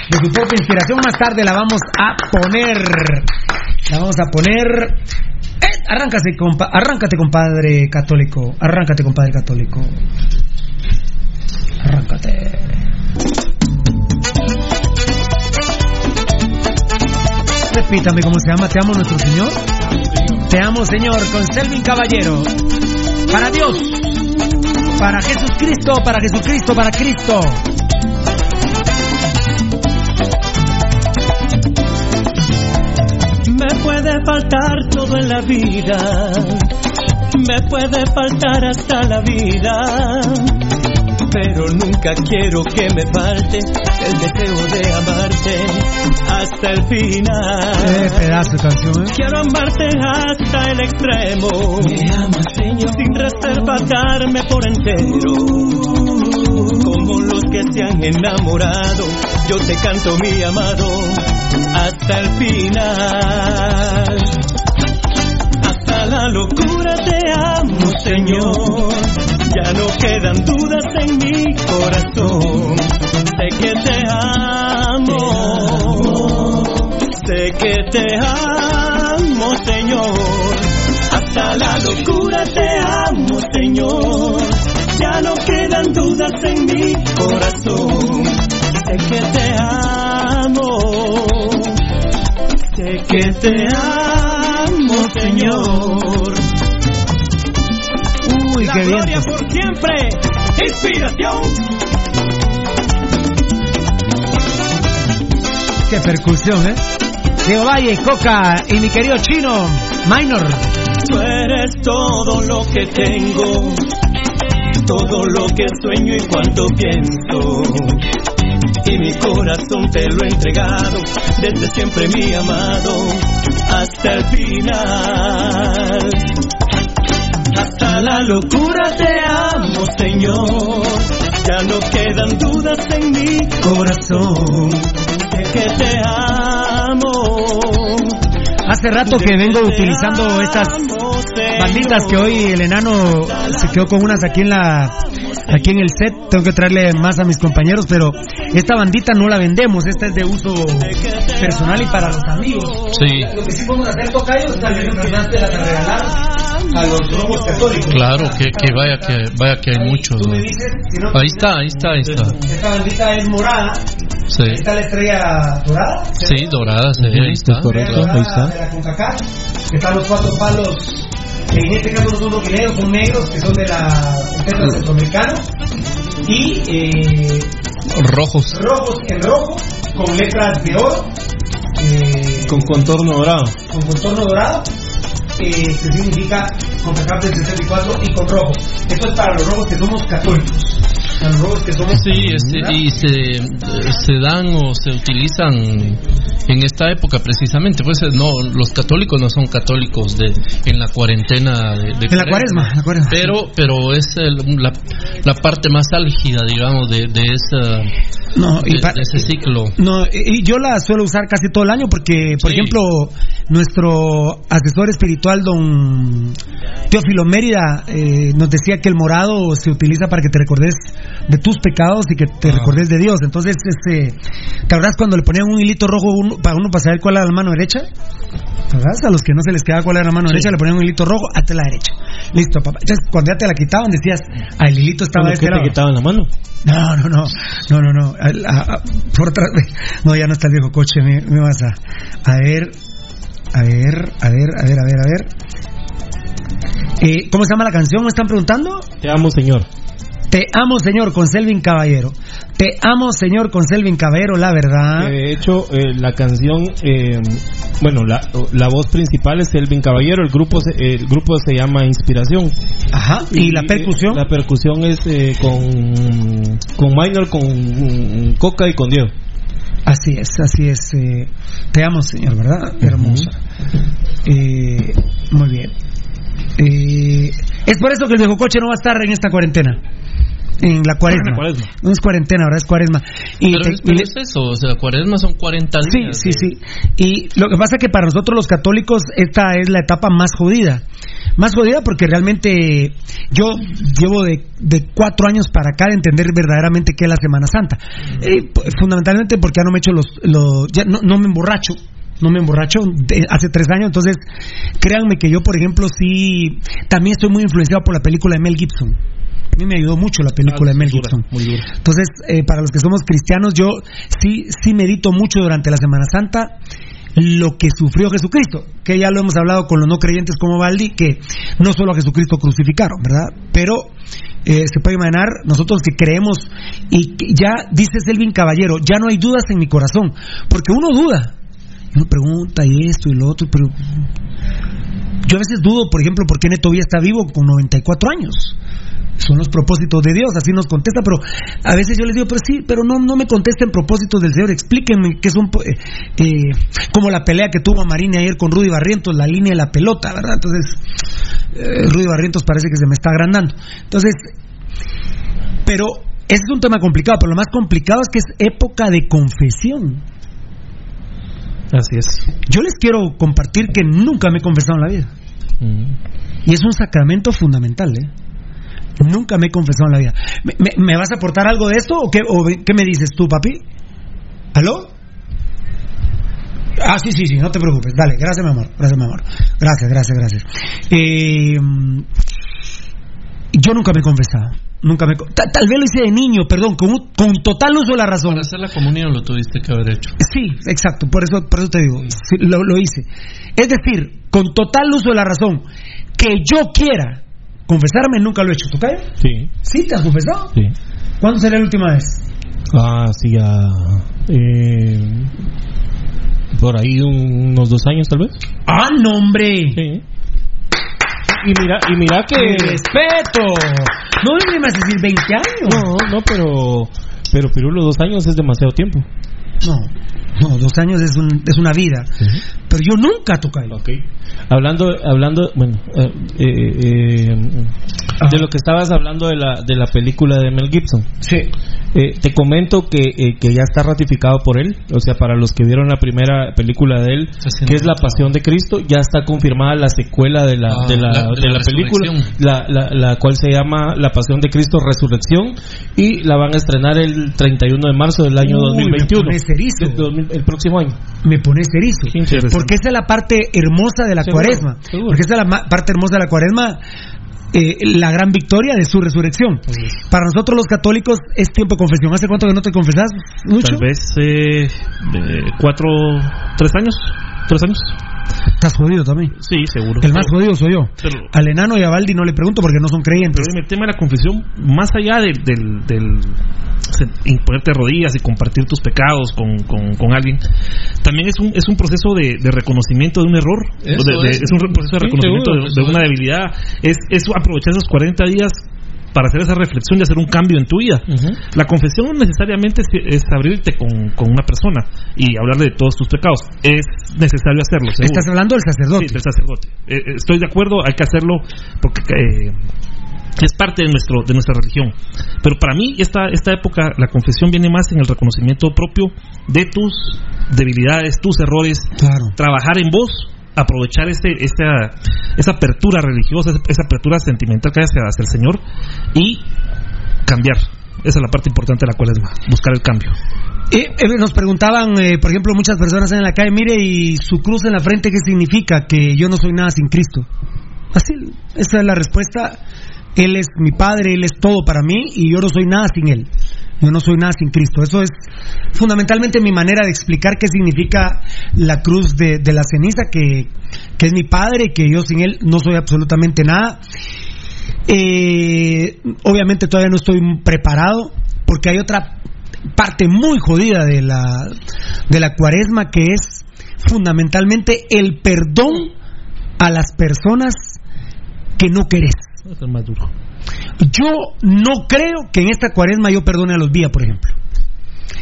De su propia inspiración, más tarde la vamos a poner. La vamos a poner. Eh, arráncate, compa- arráncate, compadre católico. Arráncate, compadre católico. Arráncate. Repítame cómo se llama. Te amo, nuestro Señor. Te amo, Señor, con Selvin Caballero. Para Dios, para Jesucristo, para Jesucristo, para Cristo. Me puede faltar todo en la vida, me puede faltar hasta la vida pero nunca quiero que me falte el deseo de amarte hasta el final. Eh, pedazo de canción, ¿eh? Quiero amarte hasta el extremo. Me amas, Señor. Sin reserva darme por entero. Como los que se han enamorado, yo te canto mi amado hasta el final. La locura te amo, Señor. Ya no quedan dudas en mi corazón. Sé que te amo. Sé que te amo, Señor. Hasta la locura te amo, Señor. Ya no quedan dudas en mi corazón. Sé que te amo. Sé que te amo, Señor. Uy, La qué bien. gloria por siempre. Inspiración. Qué percusión, ¿eh? Diego Valle, Coca y mi querido chino, Minor. Tú eres todo lo que tengo, todo lo que sueño y cuanto pienso. Y mi corazón te lo he entregado, desde siempre mi amado, hasta el final. Hasta la locura te amo, Señor. Ya no quedan dudas en mi corazón. Sé que te amo. Hace rato que vengo utilizando estas banditas que hoy el enano se quedó con unas aquí en la aquí en el set. Tengo que traerle más a mis compañeros, pero esta bandita no la vendemos. Esta es de uso personal y para los amigos. Sí. Lo que sí podemos hacer, Tocayo, es tal vez Fernández la regalar a los robos católicos. Claro, que, que vaya que vaya que hay muchos. ¿no? Ahí está, ahí está, ahí está. Esta bandita es morada. Sí, Está la estrella dorada. sí dorada, sí, ahí está. correcto, ahí está. De la CONCACAF. Están los cuatro palos. En este caso no son roquineros, son negros, que son de la centro centroamericano. Y eh, Rojos. rojos en rojo, con letras de oro, eh, Con contorno dorado. con contorno dorado, eh, que significa CONCACAF del 64 y con rojo. Esto es para los rojos que somos católicos. Para los rojos que somos Sí, este, y se, se dan o se utilizan en esta época precisamente. Pues no, los católicos no son católicos de en la cuarentena de, de En la cuaresma, la cuaresma. Pero, pero es el- la, la parte más álgida, digamos, de, de esa No, de, ese ciclo. No, y yo la suelo usar casi todo el año porque, por Sí. ejemplo, nuestro asesor espiritual, don Teófilo Mérida, eh, nos decía que el morado se utiliza para que te recordes de tus pecados y que te recordes de Dios. Entonces, este, ¿te acuerdas cuando le ponían un hilito rojo uno- para uno para saber cuál era la mano derecha? ¿Te acuerdas? A los que no se les quedaba cuál era la mano derecha, le ponían un hilito rojo, hazte la derecha. Listo, papá. Entonces, cuando ya te la quitaban, decías, ah, el hilito estaba de ¿Cómo que este te lado. quitaban la mano? No, no, no, no, no, no. Al- a- a- por otra no, ya no está el viejo coche, me, me vas a, a ver, a ver, a ver, a ver, a ver, a ver. Eh, ¿Cómo se llama la canción? ¿Me están preguntando? Te amo, señor. Te amo, señor, con Selvin Caballero. Te amo, señor, con Selvin Caballero, la verdad. De hecho, eh, la canción, eh, bueno, la, la voz principal es Elvin Caballero, el grupo se, el grupo se llama Inspiración. Ajá, ¿y la percusión? La percusión es eh, con, con Minor, con Coca y con Diego. Así es, así es. eh, te amo, señor, ¿verdad? Hermosa. Eh, muy bien. Eh, es por eso que el viejo coche no va a estar en esta cuarentena. En la cuaresma. Cuaresma. No es cuarentena, ahora es cuaresma. Y Pero, te- es, pero y le- es eso, o sea, cuaresma son 40 Sí, días. sí, sí. Y lo que pasa es que para nosotros los católicos esta es la etapa más jodida. Más jodida porque realmente yo llevo de, de cuatro años para acá de entender verdaderamente qué es la Semana Santa. Eh, p- fundamentalmente porque ya no me echo los... los ya no, no me emborracho. No me emborracho de- hace tres años, entonces créanme que yo, por ejemplo, sí, también estoy muy influenciado por la película de Mel Gibson. A mí me ayudó mucho la película de Mel Gibson. Entonces, eh, para los que somos cristianos, yo sí, sí medito mucho durante la Semana Santa lo que sufrió Jesucristo, que ya lo hemos hablado con los no creyentes como Baldi, que no solo a Jesucristo crucificaron, ¿verdad? Pero eh, se puede imaginar, nosotros que creemos, y que ya dice Selvin Caballero, ya no hay dudas en mi corazón, porque uno duda, Uno pregunta y esto y lo otro, pero yo a veces dudo, por ejemplo, por qué Neto Villa está vivo con 94 años. Son los propósitos de Dios, así nos contesta, pero a veces yo les digo, pero sí, pero no, no me contesten propósitos del Señor, explíquenme qué son, eh, eh, como la pelea que tuvo Marina ayer con Rudy Barrientos, la línea de la pelota, ¿verdad? Entonces, eh, Rudy Barrientos parece que se me está agrandando. Entonces, pero ese es un tema complicado, pero lo más complicado es que es época de confesión. Así es. Yo les quiero compartir que nunca me he confesado en la vida. Y es un sacramento fundamental, ¿eh? Nunca me he confesado en la vida. ¿Me, me- me vas a aportar algo de esto o qué, o qué me dices tú, papi? ¿Aló? Ah, sí, sí, sí, no te preocupes. Dale, gracias, mi amor. Gracias, mi amor. Gracias, gracias, gracias. Eh, yo nunca me he confesado. Nunca me. he co- ta- tal vez lo hice de niño, perdón, con, un- con total uso de la razón. Para hacer la comunión lo tuviste que haber hecho. Sí, exacto, por eso, por eso te digo, sí, lo, lo hice. Es decir, con total uso de la razón, que yo quiera confesarme, nunca lo he hecho. ¿Tú caes? Sí. ¿Sí te has confesado? Sí. ¿Cuándo sería la última vez? Ah, sí, ah, eh, por ahí unos dos años tal vez. ¡Ah, no, hombre! Sí. Y mira, y mira que... ¡Respeto! No me vas a decir 20 años. No, no, pero... Pero Pirulo, dos años es demasiado tiempo. No, no, dos años es, un- es una vida. Pero yo nunca toqué. Ok. Hablando, hablando, bueno, eh, eh, eh, de lo que estabas hablando de la, de la película de Mel Gibson. Sí. Eh, te comento que, eh, que ya está ratificado por él, o sea, para los que vieron la primera película de él, que es La Pasión de Cristo, ya está confirmada la secuela de la, Ah, de la, la- de la la película, la, la, la cual se llama La Pasión de Cristo Resurrección, y la van a estrenar el 31 de marzo del año Uy, 2021. me pones erizo. Del 2000 el próximo año. me pones erizo. interesante. Porque esa es la parte hermosa de la Seguro, cuaresma. seguro. Porque esa es la parte hermosa de la cuaresma, eh, la gran victoria de su resurrección. Para nosotros los católicos es tiempo de confesión. ¿Hace cuánto que no te confesas, Lucho? Tal vez eh, eh, cuatro, tres años. Tres años. Estás jodido también. Sí, seguro. El más jodido soy yo. Pero- Al enano y a Baldi no le pregunto porque no son creyentes. Pero en el tema de la confesión, más allá del, del, ponerte rodillas y compartir tus pecados con, con, con alguien, también es un, es un proceso de, de reconocimiento de un error, de- de- es. es. un proceso de Sí, reconocimiento seguro, de, una debilidad, es, es aprovechar esos 40 días para hacer esa reflexión y hacer un cambio en tu vida. La confesión no necesariamente es, es abrirte con, con una persona y hablarle de todos tus pecados, es necesario hacerlo. seguro. Estás hablando del sacerdote. Sí, del sacerdote. Eh, eh, estoy de acuerdo, hay que hacerlo porque eh, es parte de nuestro de nuestra religión. Pero para mí esta esta época la confesión viene más en el reconocimiento propio de tus debilidades, tus errores, Claro. trabajar en vos, aprovechar este esta esa apertura religiosa, esa apertura sentimental que hay hacia, el Señor y cambiar. Esa es la parte importante de la cuaresma, buscar el cambio. Eh, nos preguntaban, eh, por ejemplo, muchas personas en la calle, mire, y su cruz en la frente, ¿qué significa? Que yo no soy nada sin Cristo. Así, esa es la respuesta. Él es mi Padre, Él es todo para mí y yo no soy nada sin Él. Yo no soy nada sin Cristo. Eso es fundamentalmente mi manera de explicar qué significa la cruz de, la ceniza, que, que es mi Padre, que yo sin Él no soy absolutamente nada. Eh, obviamente todavía no estoy preparado porque hay otra parte muy jodida de la, de la cuaresma que es fundamentalmente el perdón a las personas que no querés. Es. Yo no creo que en esta cuaresma yo perdone a los vías, por ejemplo.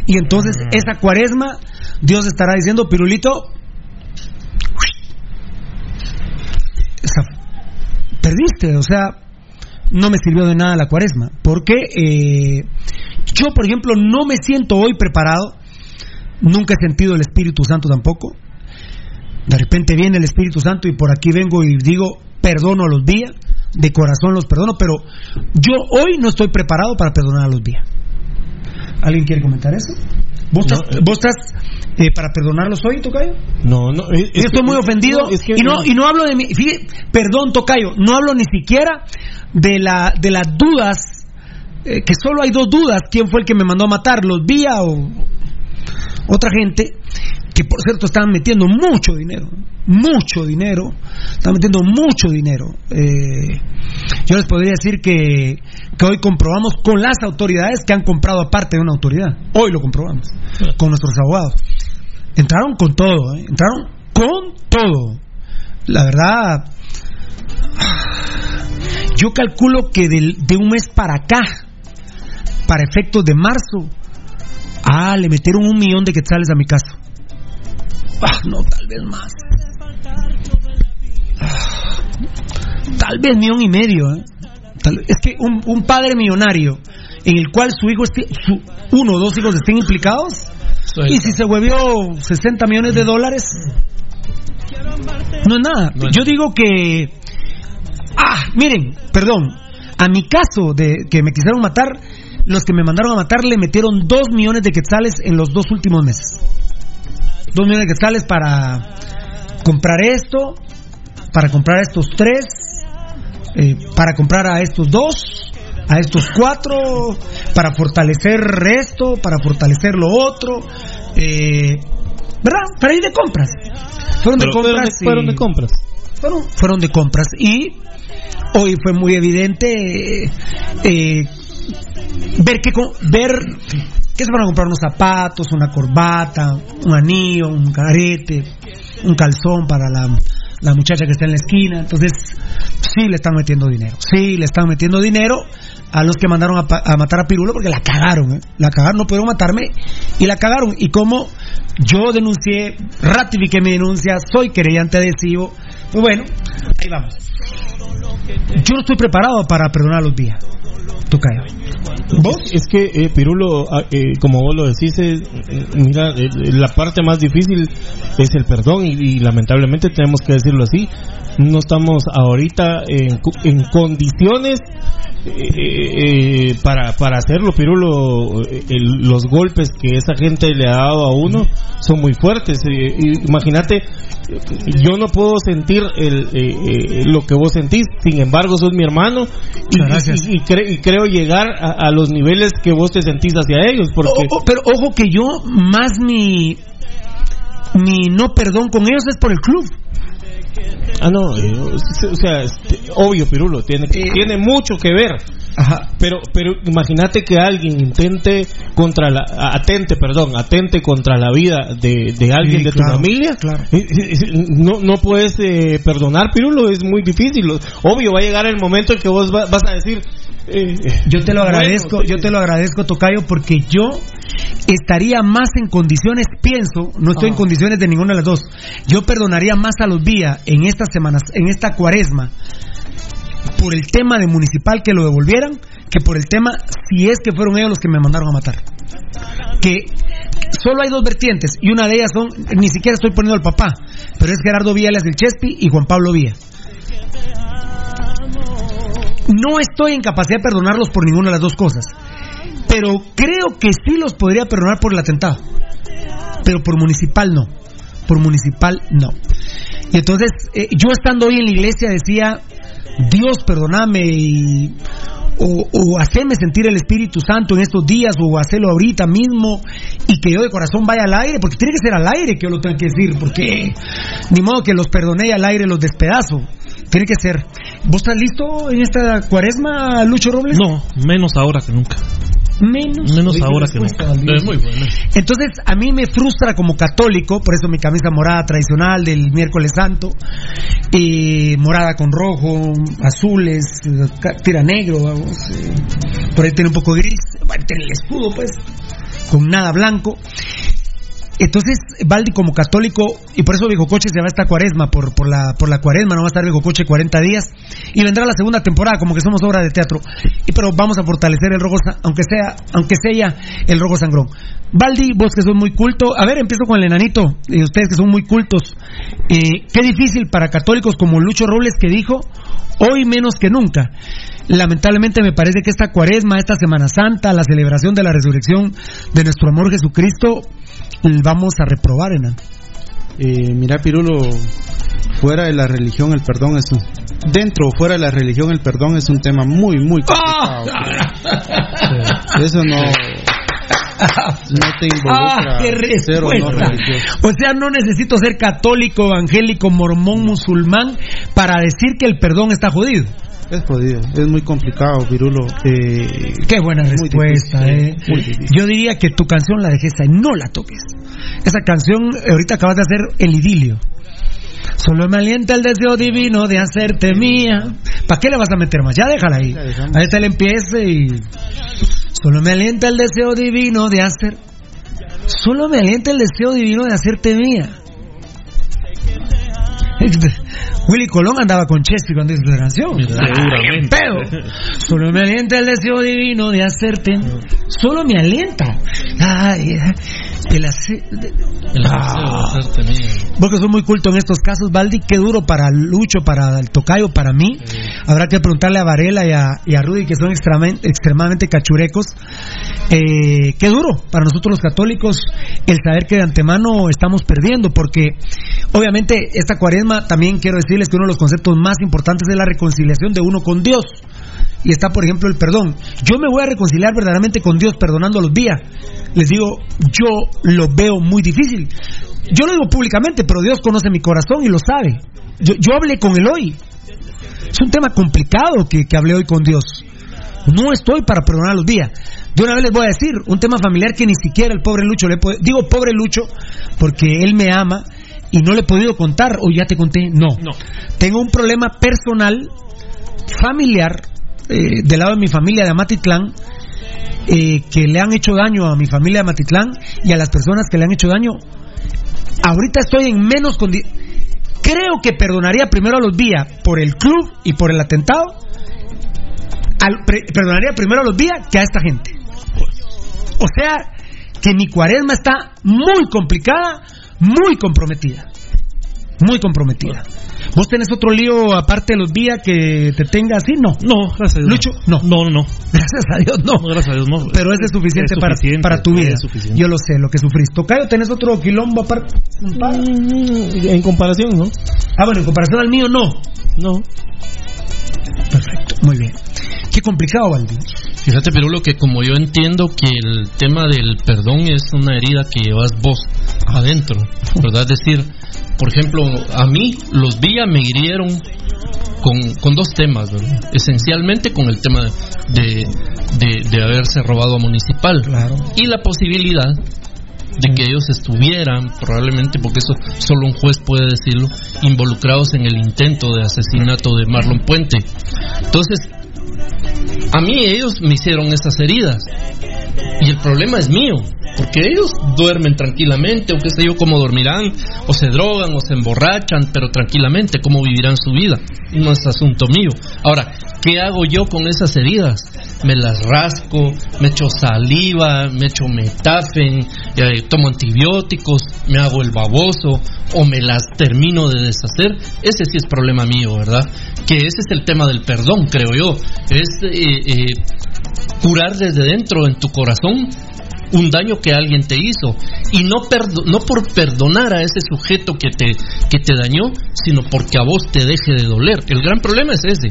Y entonces esa cuaresma Dios estará diciendo, Pirulito, esa- perdiste, o sea, no me sirvió de nada la cuaresma. Porque eh, yo, por ejemplo, no me siento hoy preparado, nunca he sentido el Espíritu Santo tampoco. De repente viene el Espíritu Santo y por aquí vengo y digo, perdono a los vías, de corazón los perdono, pero yo hoy no estoy preparado para perdonar a los vías. ¿Alguien quiere comentar eso? ¿Vos No, estás, eh, vos estás, eh, para perdonarlos hoy, Tocayo? No, no. Es, Yo estoy muy ofendido no, es que y no y no hablo de mi fíjate, perdón Tocayo no hablo ni siquiera de la de las dudas eh, que solo hay dos dudas quién fue el que me mandó a matar los vía o otra gente que por cierto estaban metiendo mucho dinero mucho dinero están metiendo mucho dinero Eh, yo les podría decir que que hoy comprobamos con las autoridades que han comprado aparte de una autoridad hoy lo comprobamos con nuestros abogados entraron con todo, ¿eh? entraron con todo. La verdad, yo calculo que del- de un mes para acá, para efectos de marzo, ah, le metieron un millón de quetzales a mi caso. Ah, no, tal vez más. Ah, tal vez millón y medio. ¿eh? Tal- es que un, un padre millonario en el cual su hijo esté, su, uno o dos hijos estén implicados, y si se huevió 60 millones de dólares, no es nada. Yo digo que. Ah, miren, perdón. A mi caso de que me quisieron matar, los que me mandaron a matar le metieron 2 millones de quetzales en los dos últimos meses. 2 millones de quetzales para comprar esto, para comprar a estos tres, eh, para comprar a estos dos, a estos cuatro, para fortalecer esto, para fortalecer lo otro, eh, ¿verdad? Para ir de compras. Fueron de Pero compras. fueron de- fueron y- de compras. Fueron, fueron de compras. Y hoy fue muy evidente eh, ver que ver que se van a comprar unos zapatos, una corbata, un anillo, un carete, un calzón para la, la muchacha que está en la esquina. Entonces, sí le están metiendo dinero. Sí le están metiendo dinero a los que mandaron a, matar a Pirulo porque la cagaron. ¿eh? La cagaron, no pudieron matarme y la cagaron. Y como yo denuncié, ratifiqué mi denuncia, soy querellante adhesivo. Pues bueno, ahí vamos. Yo no estoy preparado para perdonar los días. Tocayo. ¿Vos? Es que, eh, Pirulo, ah, eh, como vos lo decís, eh, eh, mira, eh, la parte más difícil es el perdón y, lamentablemente tenemos que decirlo así. No estamos ahorita en, en condiciones para, para hacerlo, Pirulo. el- los golpes que esa gente le ha dado a uno son muy fuertes. Imagínate, yo no puedo sentir el, lo que vos sentís, sin embargo, sos mi hermano y, gracias. y- y cre- y creo llegar a, a los niveles que vos te sentís hacia ellos. Porque O- o- pero ojo que yo más mi mi no perdón con ellos es por el club. Ah, no, eh, o sea, este, obvio, Pirulo, tiene, tiene mucho que ver. Pero, pero imagínate que alguien intente contra la, atente, perdón, atente contra la vida de, de alguien Sí, de claro, tu familia. Eh, No, no puedes eh, perdonar, Pirulo, es muy difícil. Obvio, va a llegar el momento en que vos va- vas a decir. eh, Yo te lo bueno, agradezco, yo te lo agradezco, Tocayo, porque yo estaría más en condiciones, pienso, no estoy en Ah. condiciones de ninguna de las dos. Yo perdonaría más a los días en estas semanas, en esta cuaresma, por el tema de municipal que lo devolvieran, que por el tema si es que fueron ellos los que me mandaron a matar. Que solo hay dos vertientes y una de ellas son, ni siquiera estoy poniendo al papá, pero es Gerardo Viales del Chespi y Juan Pablo Villa. No estoy en capacidad de perdonarlos por ninguna de las dos cosas, pero creo que sí los podría perdonar por el atentado, pero por municipal no, por municipal no. Y entonces eh, yo estando hoy en la iglesia decía, Dios perdoname y o, o sentir el Espíritu Santo en estos días o hacerlo ahorita mismo y que yo de corazón vaya al aire, porque tiene que ser al aire que yo lo tenga que decir, porque ni modo que los perdoné al aire los despedazo. Tiene que ser. ¿Vos estás listo en esta cuaresma, Lucho Robles? No, menos ahora que nunca. Menos, Menos ahora que nunca. Es muy buena. Entonces, a mí me frustra como católico, por eso mi camisa morada tradicional del miércoles santo, eh, morada con rojo, azules, tira negro, vamos, eh, por ahí tiene un poco gris, bueno, tiene el escudo, pues, con nada blanco. Entonces, Valdi como católico, y por eso Coche se va esta cuaresma, por, por, la, por la cuaresma, no va a estar Coche 40 días, y vendrá la segunda temporada, como que somos obra de teatro, y pero vamos a fortalecer el rojo, aunque sea, aunque sea el rojo sangrón. Valdi, vos que sos muy culto, a ver, empiezo con el enanito, y ustedes que son muy cultos, eh, qué difícil para católicos como Lucho Robles que dijo, hoy menos que nunca. Lamentablemente me parece que esta cuaresma, esta Semana Santa, la celebración de la resurrección de nuestro amor Jesucristo, vamos a reprobar, Enan. Eh, mira, Pirulo, fuera de la religión el perdón es un... Dentro o fuera de la religión el perdón es un tema muy, muy complicado. Sí. Eso no... No te involucra ¡Ah, qué ser o no. O sea, no necesito ser católico, evangélico, mormón, musulmán para decir que el perdón está jodido. Es jodido, es muy complicado, Virulo. Eh, Qué buena respuesta, eh. Yo diría que tu canción la dejes ahí, no la toques. Esa canción, eh, ahorita acabas de hacer el idilio. Solo me alienta el deseo divino de hacerte mía. ¿Para qué le vas a meter más? Ya déjala ahí. Ahí está el empiece y. Solo me alienta el deseo divino de hacer. Solo me alienta el deseo divino de hacerte mía. Willy Colón andaba con Chesky cuando hizo esa canción. Seguramente. Pero solo me alienta el deseo divino de hacerte. Solo me alienta. Ay, el hace- El Ah. de hacerte. Vos que sos muy culto en estos casos, Baldi, qué duro para Lucho, para el Tocayo, para mí. Habrá que preguntarle a Varela y a, y a Rudy, que son extremadamente, extremadamente cachurecos. Eh, qué duro para nosotros los católicos el saber que de antemano estamos perdiendo, porque obviamente esta cuaresma también quiero decirles que uno de los conceptos más importantes es la reconciliación de uno con Dios. Y está, por ejemplo, el perdón. Yo me voy a reconciliar verdaderamente con Dios perdonando los días. Les digo, yo lo veo muy difícil. Yo lo digo públicamente, pero Dios conoce mi corazón y lo sabe. Yo, yo hablé con Él hoy. Es un tema complicado que, que hablé hoy con Dios. No estoy para perdonar los días. De una vez les voy a decir, un tema familiar que ni siquiera el pobre Lucho le puede... Digo pobre Lucho porque él me ama y no le he podido contar, o ya te conté, no. Tengo un problema personal, familiar, eh, del lado de mi familia de Amatitlán, eh, que le han hecho daño a mi familia de Amatitlán y a las personas que le han hecho daño. Ahorita estoy en menos condi- Creo que perdonaría primero a los días por el club y por el atentado. Al- pre- perdonaría primero a los días que a esta gente. O sea, que mi cuaresma está muy complicada, muy comprometida. Muy comprometida. ¿Vos tenés otro lío aparte de los días que te tenga así? No. No, gracias a Dios. Lucho, no. No, no, no. Gracias a Dios, no. gracias a Dios, no. Pero ese es suficiente, Es para- suficiente, para, tu vida. suficiente. Yo lo sé, lo que sufrís. Tocayo, ¿tenés otro quilombo aparte? En comparación, ¿no? Ah, bueno, en comparación al mío, no. No. Perfecto, muy bien. Qué complicado, Valdi. Fíjate, Pirulo, que como yo entiendo que el tema del perdón es una herida que llevas vos adentro, ¿verdad? Es decir, por ejemplo, a mí los días me hirieron con, con dos temas, ¿verdad? Esencialmente con el tema de, de, de haberse robado a Municipal y la posibilidad de que ellos estuvieran, probablemente, porque eso solo un juez puede decirlo, involucrados en el intento de asesinato de Marlon Puente. Entonces, a mí ellos me hicieron esas heridas. Y el problema es mío, porque ellos duermen tranquilamente, o qué sé yo cómo dormirán, o se drogan, o se emborrachan, pero tranquilamente, cómo vivirán su vida. No es asunto mío. Ahora, ¿qué hago yo con esas heridas? Me las rasco, me echo saliva, me echo metafen, eh, tomo antibióticos, me hago el baboso, o me las termino de deshacer. Ese sí es problema mío, ¿verdad? Que ese es el tema del perdón, creo yo. Es eh, eh, curar desde dentro, en tu corazón, un daño que alguien te hizo. Y no, perdo- no por perdonar a ese sujeto que te, que te dañó, sino porque a vos te deje de doler. El gran problema es ese,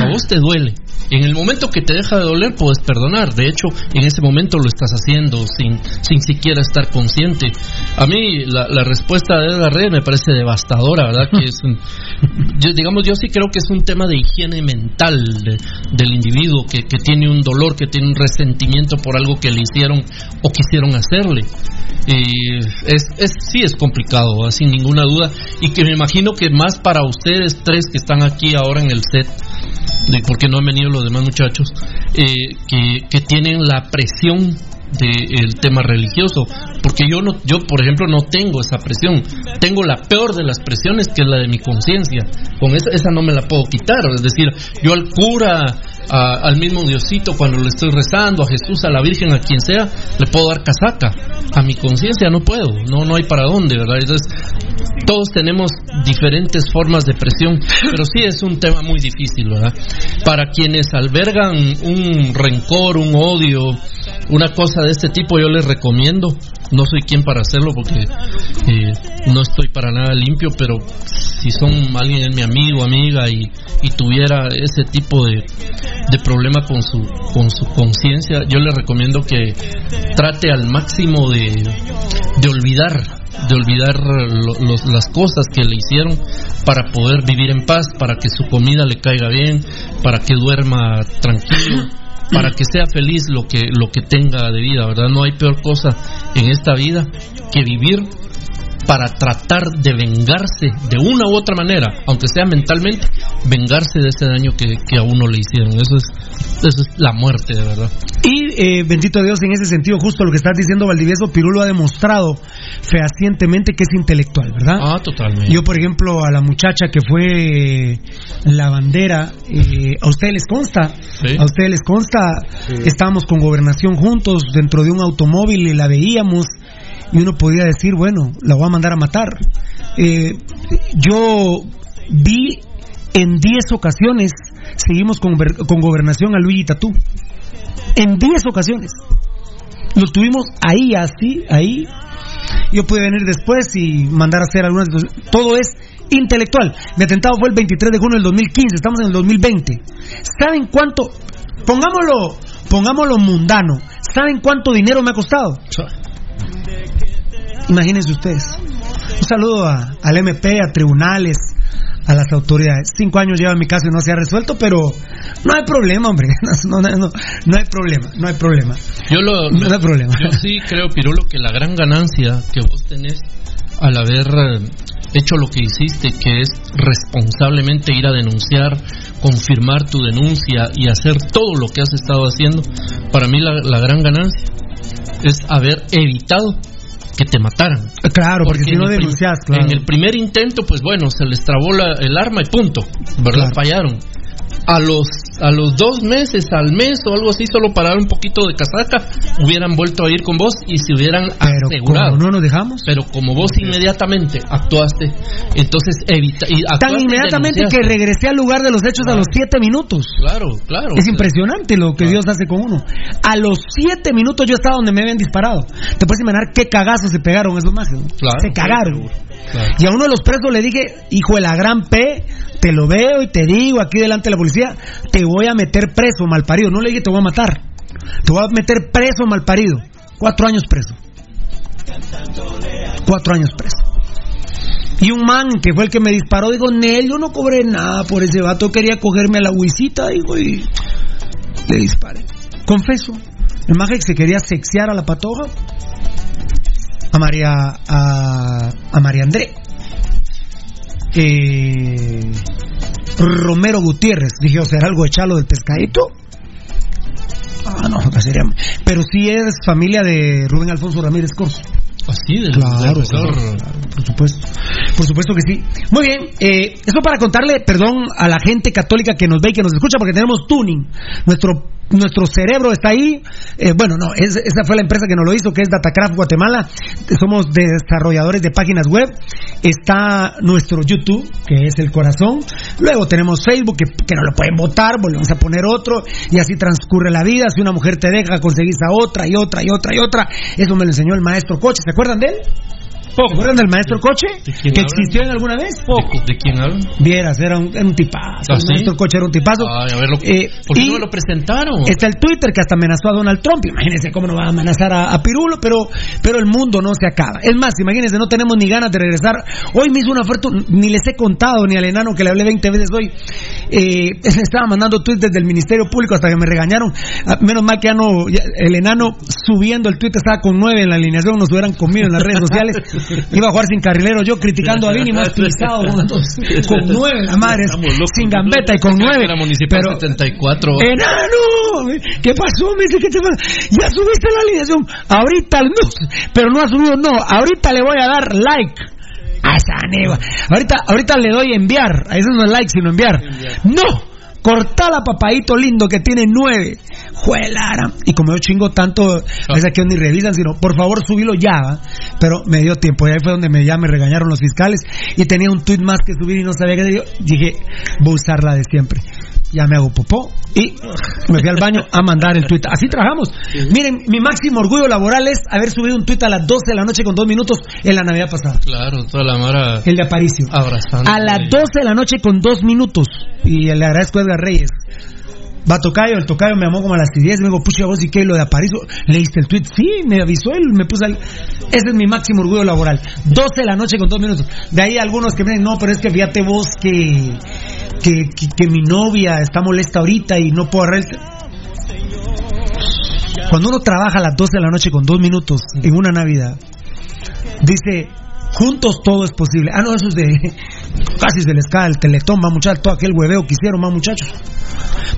a vos te duele. En el momento que te deja de doler, puedes perdonar. De hecho, en ese momento lo estás haciendo sin, sin siquiera estar consciente. A mí, la, la respuesta de Edgar Reyes me parece devastadora, ¿verdad? Que es un- yo, digamos, yo sí creo que es un tema de higiene mental de- del individuo que, que tiene un dolor, que tiene un resentimiento por algo que le hicieron o quisieron hacerle. Y es, es, sí es complicado, sin ninguna duda. Y que me imagino que más para ustedes tres que están aquí ahora en el set, de porque no han venido los demás muchachos, eh, que, que tienen la presión del tema religioso, porque yo no, yo por ejemplo no tengo esa presión, tengo la peor de las presiones que es la de mi conciencia, con esa, esa no me la puedo quitar, es decir, yo al cura, al mismo Diosito cuando le estoy rezando, a Jesús, a la Virgen, a quien sea, le puedo dar casaca, a mi conciencia no puedo, no, no hay para dónde, ¿verdad? Entonces, todos tenemos diferentes formas de presión, pero sí es un tema muy difícil, ¿verdad? Para quienes albergan un rencor, un odio, una cosa de este tipo, yo les recomiendo, no soy quien para hacerlo porque eh, no estoy para nada limpio, pero si son alguien es mi amigo, amiga y, y tuviera ese tipo de, de problema con su con su conciencia, yo les recomiendo que trate al máximo de, de olvidar de olvidar lo- los- las cosas que le hicieron para poder vivir en paz, para que su comida le caiga bien, para que duerma tranquilo, para que sea feliz lo que lo que tenga de vida, ¿verdad? No hay peor cosa en esta vida que vivir para tratar de vengarse de una u otra manera, aunque sea mentalmente, vengarse de ese daño que, que a uno le hicieron. Eso es, eso es la muerte, de verdad. Y eh, bendito Dios, en ese sentido, justo lo que estás diciendo, Valdivieso, Pirulo ha demostrado fehacientemente que es intelectual, ¿verdad? Ah, totalmente. Yo, por ejemplo, a la muchacha que fue la bandera, eh, a ustedes les consta, Sí. a ustedes les consta, estábamos con gobernación juntos dentro de un automóvil y la veíamos y uno podía decir, bueno, la voy a mandar a matar. Eh, yo vi en 10 ocasiones, seguimos con, con gobernación a Luigi Tatú. En 10 ocasiones. Lo tuvimos ahí, así, ahí. Yo pude venir después y mandar a hacer algunas. Todo es intelectual. Mi atentado fue el 23 de junio del 2015. Estamos en el 2020. ¿Saben cuánto? Pongámoslo, pongámoslo mundano. ¿Saben cuánto dinero me ha costado? Imagínense ustedes. Un saludo a- al MP, a tribunales, a las autoridades. Cinco años lleva mi caso y no se ha resuelto, pero no hay problema, hombre. No, no, no, no hay problema, no hay problema. Yo lo, No hay problema. Yo sí creo, Pirulo, que la gran ganancia que vos tenés al haber eh, hecho lo que hiciste, que es responsablemente ir a denunciar, confirmar tu denuncia y hacer todo lo que has estado haciendo, para mí la, la gran ganancia es haber evitado que te mataran. Claro, porque, si no denuncias, claro. En el primer intento, pues bueno, se les trabó la- el arma y punto, ¿verdad? Fallaron. A los, a los dos meses, al mes o algo así, solo para dar un poquito de casaca, hubieran vuelto a ir con vos y se hubieran asegurado. como no nos dejamos. Pero como vos inmediatamente actuaste, entonces evita. Y Tan actuaste y inmediatamente que regresé al lugar de los hechos a los siete minutos. Claro, claro. Es impresionante lo que Dios hace con uno. A los siete minutos yo estaba donde me habían disparado. Te puedes imaginar qué cagazos se pegaron esos más. Claro, se cagaron. Y a uno de los presos le dije, hijo de la gran P, te lo veo y te digo aquí delante de la policía, te voy a meter preso, malparido. No le dije te voy a matar. Te voy a meter preso, malparido. Cuatro años preso. Cuatro años preso. Y un man que fue el que me disparó, digo, Nel, yo no cobré nada por ese vato, quería cogerme a la huisita, digo, y le disparé. Confeso, el maje que se quería sexear a la patoja, a María, a, a María André. Eh, Romero Gutiérrez, dije, o será algo de chalo del pescadito. Ah, no, no sería. Pero sí es familia de Rubén Alfonso Ramírez Corso. Así de Claro, de- claro, claro, por supuesto. Por supuesto que sí. Muy bien, eh, eso para contarle, perdón, a la gente católica que nos ve y que nos escucha, porque tenemos tuning. Nuestro nuestro cerebro está ahí. Eh, bueno, no, es- esa fue la empresa que nos lo hizo, que es Datacraft Guatemala. Somos desarrolladores de páginas web. Está nuestro YouTube, que es el corazón. Luego tenemos Facebook, que, que no lo pueden votar, volvemos a poner otro, y así transcurre la vida. Si una mujer te deja, conseguís a otra y otra y otra y otra. Eso me lo enseñó el maestro Coche. ¿Se acuerdan de él? ¿Se acuerdan del maestro Coche? ¿Que existió en alguna vez? ¿De, de quién hablan? Vieras, era un, era un tipazo. ¿Ah, el maestro Coche era un tipazo. Ay, a ver, lo, Eh, ¿por qué no me lo presentaron? Está el Twitter que hasta amenazó a Donald Trump. Imagínense cómo no va a amenazar a, a Pirulo, pero, pero el mundo no se acaba. Es más, imagínense, no tenemos ni ganas de regresar. Hoy me hizo una oferta, ni les he contado, ni al enano que le hablé 20 veces hoy. Eh, estaba mandando tweets desde el Ministerio Público hasta que me regañaron. Ah, Menos mal que ya no, ya- el enano subiendo el tweet estaba con 9 en la alineación, nos hubieran comido en las redes sociales. Iba a jugar sin carrilero, yo criticando a Vini más pisado con, con 9, la madre, sin gambeta y con 9. La municipal Pero, 74. Enano, ¿qué pasó? Me dice, ¿qué te pasa? Ya subiste la alineación. Ahorita no, pero no ha subido, no. Ahorita le voy a dar like. A esa neva. Ahorita, ahorita le doy enviar. A eso no es like, sino enviar. No. Cortala, papadito lindo, que tiene nueve. Juelara. Y como yo chingo tanto, a veces que ni revisan, sino, por favor, subilo ya. Pero me dio tiempo. Y ahí fue donde me, ya me regañaron los fiscales. Y tenía un tweet más que subir y no sabía qué. Dije, voy a usar la de siempre ya me hago popó y me fui al baño a mandar el tweet. Así trabajamos. Miren, mi máximo orgullo laboral es haber subido un tweet a las 12 de la noche con dos minutos en la Navidad pasada. Claro, toda la mara. El de Aparicio. Abrazando. A las 12 de la noche con dos minutos. Y le agradezco a Edgar Reyes. Va Tocayo, el Tocayo me llamó como a las 10, me dijo, pucha, vos y qué, lo de Aparicio, ¿leíste el tweet? Sí, me avisó él, me puse al... Ese es mi máximo orgullo laboral. 12 de la noche con dos minutos. De ahí algunos que me dicen, no, pero es que fíjate vos que, que, que, que mi novia está molesta ahorita y no puedo el... Cuando uno trabaja a las 12 de la noche con dos minutos en una Navidad, dice, juntos todo es posible. Ah, no, eso es de... Casi se les cae el teletón, va muchachos, todo aquel hueveo que hicieron, más muchachos.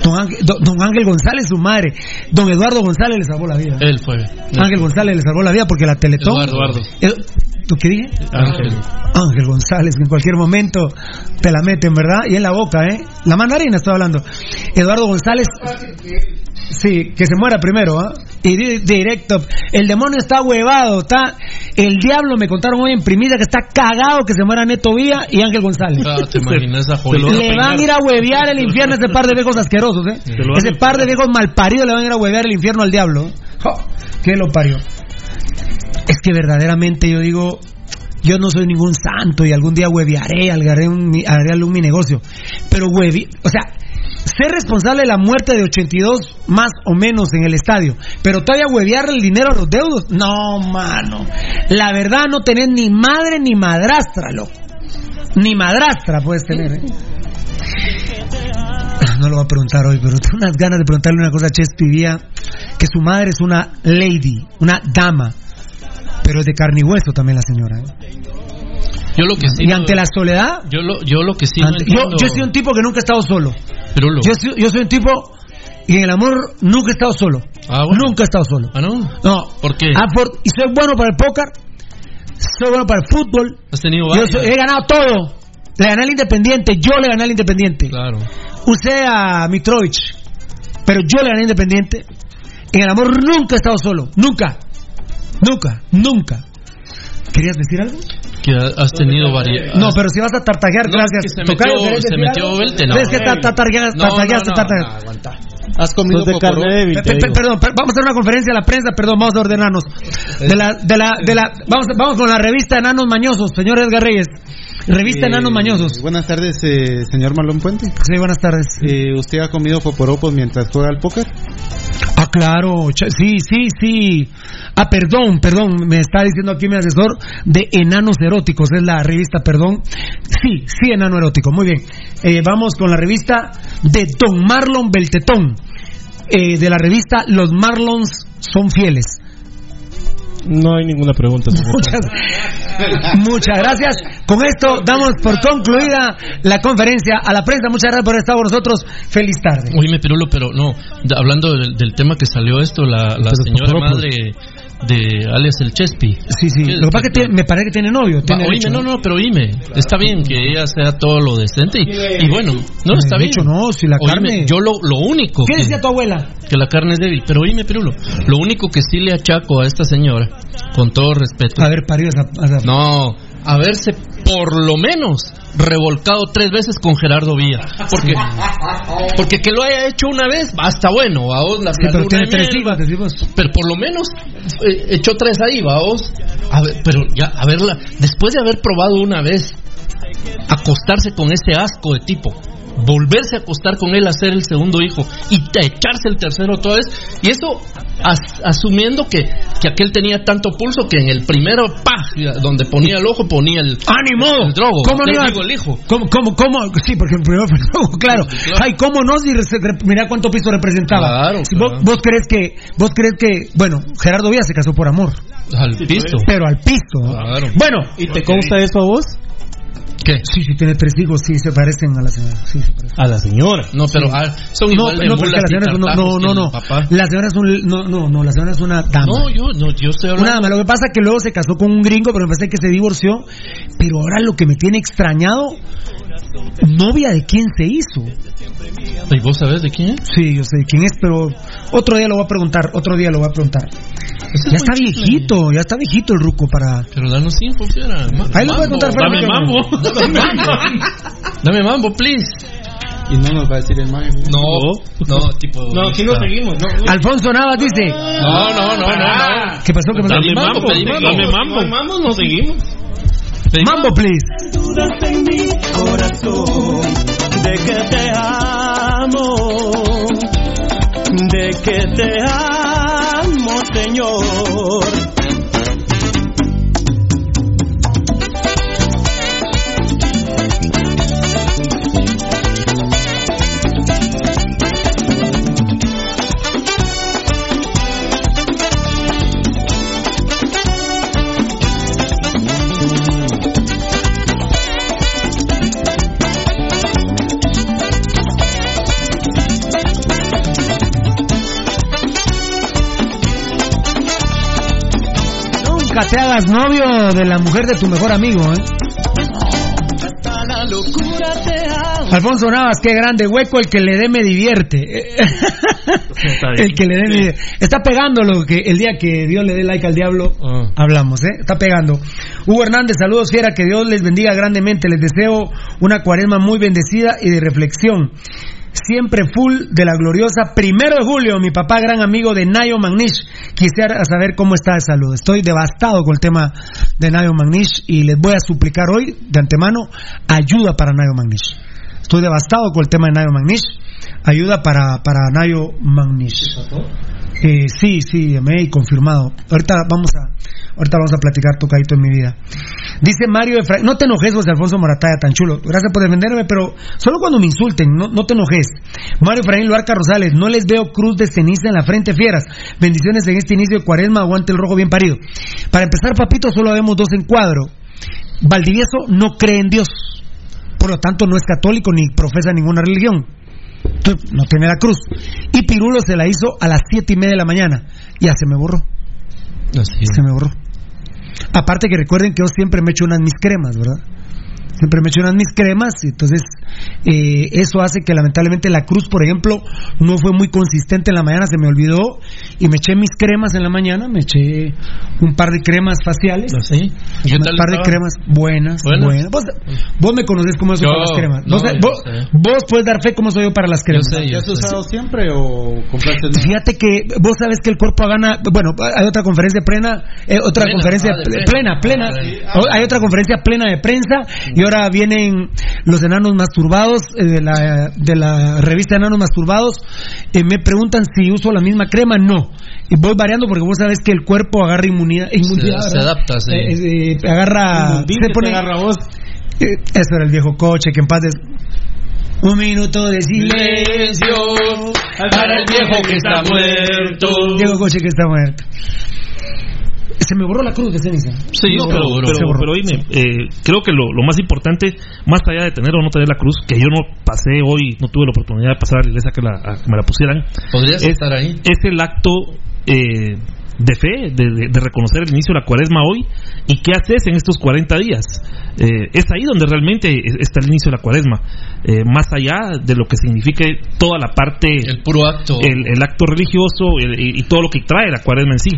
Don Ángel, don, Ángel González, su madre. Don Eduardo González le salvó la vida. Él fue. Ángel González le salvó la vida porque la Teletón. Eduardo. ¿Tú qué dije? Ángel. Ángel González, que en cualquier momento te la meten, ¿verdad? Y en la boca, ¿eh? La mandarina estoy hablando. Eduardo González. Sí, que se muera primero, ¿ah? Y di- directo. El demonio está huevado, está. El diablo me contaron hoy en primida que está cagado que se muera Neto Vía y Ángel González. Ah, te imaginas esa joya. Le van a ir a huevear el infierno a ese par de viejos asquerosos, ¿eh? a- Ese par de viejos malparidos le van a ir a huevear el infierno al diablo. Jo, ¿Qué lo parió? Es que verdaderamente yo digo, yo no soy ningún santo y algún día huevearé, haré un, mi- haré algún mi negocio. Pero huevi, o sea, ser responsable de la muerte de 82 más o menos en el estadio, pero todavía huevear el dinero a los deudos, no, mano. La verdad no tenés ni madre ni madrastra, loco. Ni madrastra puedes tener, ¿eh? No lo voy a preguntar hoy, pero tengo unas ganas de preguntarle una cosa a Chespi Vía, que su madre es una lady, una dama, pero es de carne y hueso también la señora. ¿eh? Yo lo que sí. Y no- ante la soledad, Yo lo, yo lo que sí. no yo, yo soy un tipo que nunca he estado solo. Yo soy, yo soy un tipo y en el amor nunca he estado solo. Ah, bueno. Nunca he estado solo. Ah, no. No. ¿Por qué? Ah, por- y soy bueno para el póker, soy bueno para el fútbol. Has tenido Yo soy- he ganado todo. Le gané al Independiente, yo le gané al Independiente. Claro. Usé a Mitrovich, pero yo le gané al Independiente. En el amor nunca he estado solo. Nunca. Nunca. Nunca. ¿Querías decir algo? Que ha- has tenido varias. No, pero si vas a tartajear, No, gracias. se metió- ¿querés se metió? Belte, no. ¿Ves que tartajeaste, no, tartajeaste? Has comido de carne débil, Pe- perdón, per- vamos a hacer una conferencia a la prensa, perdón, vamos a ordenarnos. De la, de la, de la, vamos, vamos con la revista Enanos Mañosos, señor Edgar Reyes. Revista Eh, Enanos Mañosos. Buenas tardes, eh, señor Marlon Puente. Sí, buenas tardes. Eh, ¿Usted ha comido poporopos mientras juega al póker? Ah, claro, sí, sí, sí. Ah, perdón, perdón, me está diciendo aquí mi asesor de Enanos Eróticos, es la revista, perdón. Sí, sí, Enano Erótico, muy bien. Eh, vamos con la revista de Don Marlon Beltetón, eh, de la revista Los Marlons son fieles. No hay ninguna pregunta. Muchas, muchas gracias. Con esto damos por concluida la conferencia. A la prensa, muchas gracias por estar con nosotros. Feliz tarde. Oíme, Pirulo, pero no, hablando del, del tema que salió esto, la, señora favor, madre de alias el Chespi. Sí, sí. Lo que pasa es que tiene- me parece que tiene novio. Va, Tiene oíme, no, no, pero oíme, está bien que ella sea todo lo decente y, y bueno, no, está bien. derecho, no, si la Oíme, carne- yo lo, lo único ¿Qué que, decía tu abuela? que la carne es débil, pero oíme, Pirulo, lo único que sí le achaco a esta señora, con todo respeto, A ver, parió esa. esa- no, haberse por lo menos revolcado tres veces con Gerardo Villa. Porque, porque que lo haya hecho una vez, basta bueno, vamos, la, Sí, la pero tiene tres decimos. pero por lo menos eh, echó tres ahí, vamos. A ver, pero ya, a verla, después de haber probado una vez acostarse con ese asco de tipo, volverse a acostar con él, hacer el segundo hijo y te- echarse el tercero otra vez, y eso as- asumiendo que, que aquel tenía tanto pulso que en el primero, pa, donde ponía el ojo, ponía el, ¡Ánimo! el drogo, ¿Cómo no Yo iba- digo el hijo. ¿Cómo, cómo, cómo? Sí, porque el primero fue el drogo, claro. Ay, ¿cómo no? Si mira cuánto piso representaba. Claro, Si claro. Vos, vos crees que, vos crees que, bueno, Gerardo Villa se casó por amor, Al piso. pero al piso. Bueno, ¿Y te consta eso a vos? ¿Qué? sí, sí, tiene tres hijos, sí, se parecen a la señora. Sí, se parecen. A la señora. No, pero ah, son No, igual de no, porque mulas la y señora es una, tartajos no, no, no. La señora es un, no, no, no, la señora es una dama. No, yo, no, yo estoy Una hablando. dama, lo que pasa es que luego se casó con un gringo, pero me parece que se divorció. Pero ahora lo que me tiene extrañado, novia de quién se hizo. ¿Y vos sabés de quién es? Sí, yo sé de quién es, pero otro día lo voy a preguntar, otro día lo voy a preguntar. Ya es está viejito, ya está viejito el ruco para... Pero danos info, fiera. Ma- Ahí lo voy a contar, Dame Fernando. mambo. Dame mambo. Dame mambo, please. Y no nos va a decir el mago. No, no, tipo. No, aquí no seguimos. No, Alfonso Navas dice... No, no, no, no. ¿Qué pasó? ¿Qué pasó? Dame mambo. Dame mambo. Dame mambo, no seguimos. Mambo, please. dudas en mi corazón de que te amo. sé que te amo, Señor. Nunca te hagas novio de la mujer de tu mejor amigo, ¿eh? Alfonso Navas, qué grande hueco, el que le dé me divierte. el que le dé me divierte. Está pegando lo que el día que Dios le dé like al diablo, hablamos, ¿eh? Está pegando. Hugo Hernández, saludos fiera, que Dios les bendiga grandemente. Les deseo una cuaresma muy bendecida y de reflexión. Siempre full de la gloriosa primero de julio, mi papá, gran amigo de Nayo Magnish. Quisiera saber cómo está de salud. Estoy devastado con el tema de Nayo Magnish y les voy a suplicar hoy, de antemano, ayuda para Nayo Magnish. Estoy devastado con el tema de Nayo Magnish. Ayuda para, para Nayo Magnish. Eh, sí, sí, me he confirmado. Ahorita vamos a, ahorita vamos a platicar tocadito en mi vida. Dice Mario Efraín, no te enojes, José Alfonso Morataya, tan chulo. Gracias por defenderme, pero solo cuando me insulten, no, no te enojes. Mario Efraín Luarca Rosales, no les veo cruz de ceniza en la frente, fieras. Bendiciones en este inicio de cuaresma, aguante el rojo bien parido. Para empezar, papito, solo vemos dos en cuadro. Valdivieso no cree en Dios, por lo tanto no es católico ni profesa ninguna religión. No tiene la cruz. Y Pirulo se la hizo a las siete y media de la mañana. Ya se me borró. Se me borró. Aparte que recuerden que yo siempre me echo unas mis cremas, ¿verdad? Siempre me echo unas mis cremas, y entonces eh, eso hace que lamentablemente la cruz, por ejemplo, no fue muy consistente en la mañana, se me olvidó y me eché mis cremas en la mañana, me eché un par de cremas faciales, ¿Y qué un tal par de cremas buenas, ¿Buenas? buenas. Vos, vos me conoces cómo soy Yo- para las cremas. no, Vos, yo vos- sé. vos puedes dar fe cómo soy yo para las cremas. ¿Te has usado siempre o compraste? Fíjate que vos sabes que el cuerpo gana, bueno, hay otra conferencia plena, eh, otra Plena, conferencia ah, plena. plena, plena, Ah, hay otra conferencia plena de prensa y ahora vienen los enanos masturbados eh, de la de la revista Enanos masturbados, eh, me preguntan si uso la misma crema, no. Y voy variando porque vos sabes que el cuerpo agarra inmunidad, inmunidad se adapta, sí. Eh, eh, agarra, se pone, agarra vos. Eh, eso era el viejo coche que en paz des- un minuto de silencio para el viejo que está muerto. Viejo coche que está muerto. Se me borró la cruz de ceniza. Sí, No, pero, pero, borró. pero oíme, eh, creo que lo, lo más importante, más allá de tener o no tener la cruz, que yo no pasé hoy, no tuve la oportunidad de pasar a la iglesia que, la, a que me la pusieran. Podrías es, estar ahí. Es el acto eh, de fe, de, de- de reconocer el inicio de la cuaresma hoy y qué haces en estos 40 días. Eh, es ahí donde realmente es- está el inicio de la cuaresma, eh, más allá de lo que signifique toda la parte, El puro acto. el, el acto religioso el- y, y todo lo que trae la cuaresma en sí.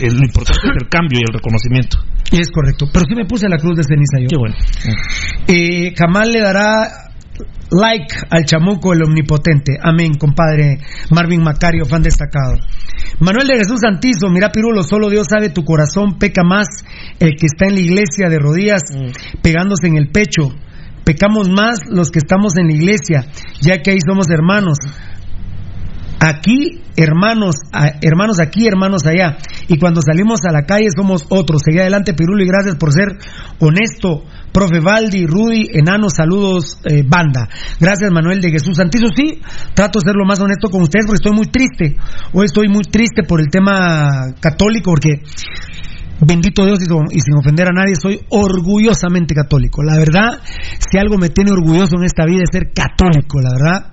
Eh, lo importante es el cambio y el reconocimiento. Es correcto. Pero sí me puse la cruz de ceniza yo. Qué bueno. Eh, Jamal le dará like al chamuco el omnipotente. Amén, compadre Marvin Macario, fan destacado. Manuel de Jesús Santizo, mira Pirulo, solo Dios sabe tu corazón, peca más el que está en la iglesia de rodillas pegándose en el pecho. Pecamos más los que estamos en la iglesia, ya que ahí somos hermanos. Aquí, hermanos, hermanos aquí, hermanos allá. Y cuando salimos a la calle somos otros. Seguí adelante, Pirulo, y gracias por ser honesto. Profe Valdi, Rudy, Enano, saludos, eh, banda. Gracias, Manuel de Jesús Santizo. Sí, trato de ser lo más honesto con ustedes porque estoy muy triste. Hoy estoy muy triste por el tema católico porque Bendito Dios y sin ofender a nadie, soy orgullosamente católico. La verdad, si algo me tiene orgulloso en esta vida es ser católico, la verdad.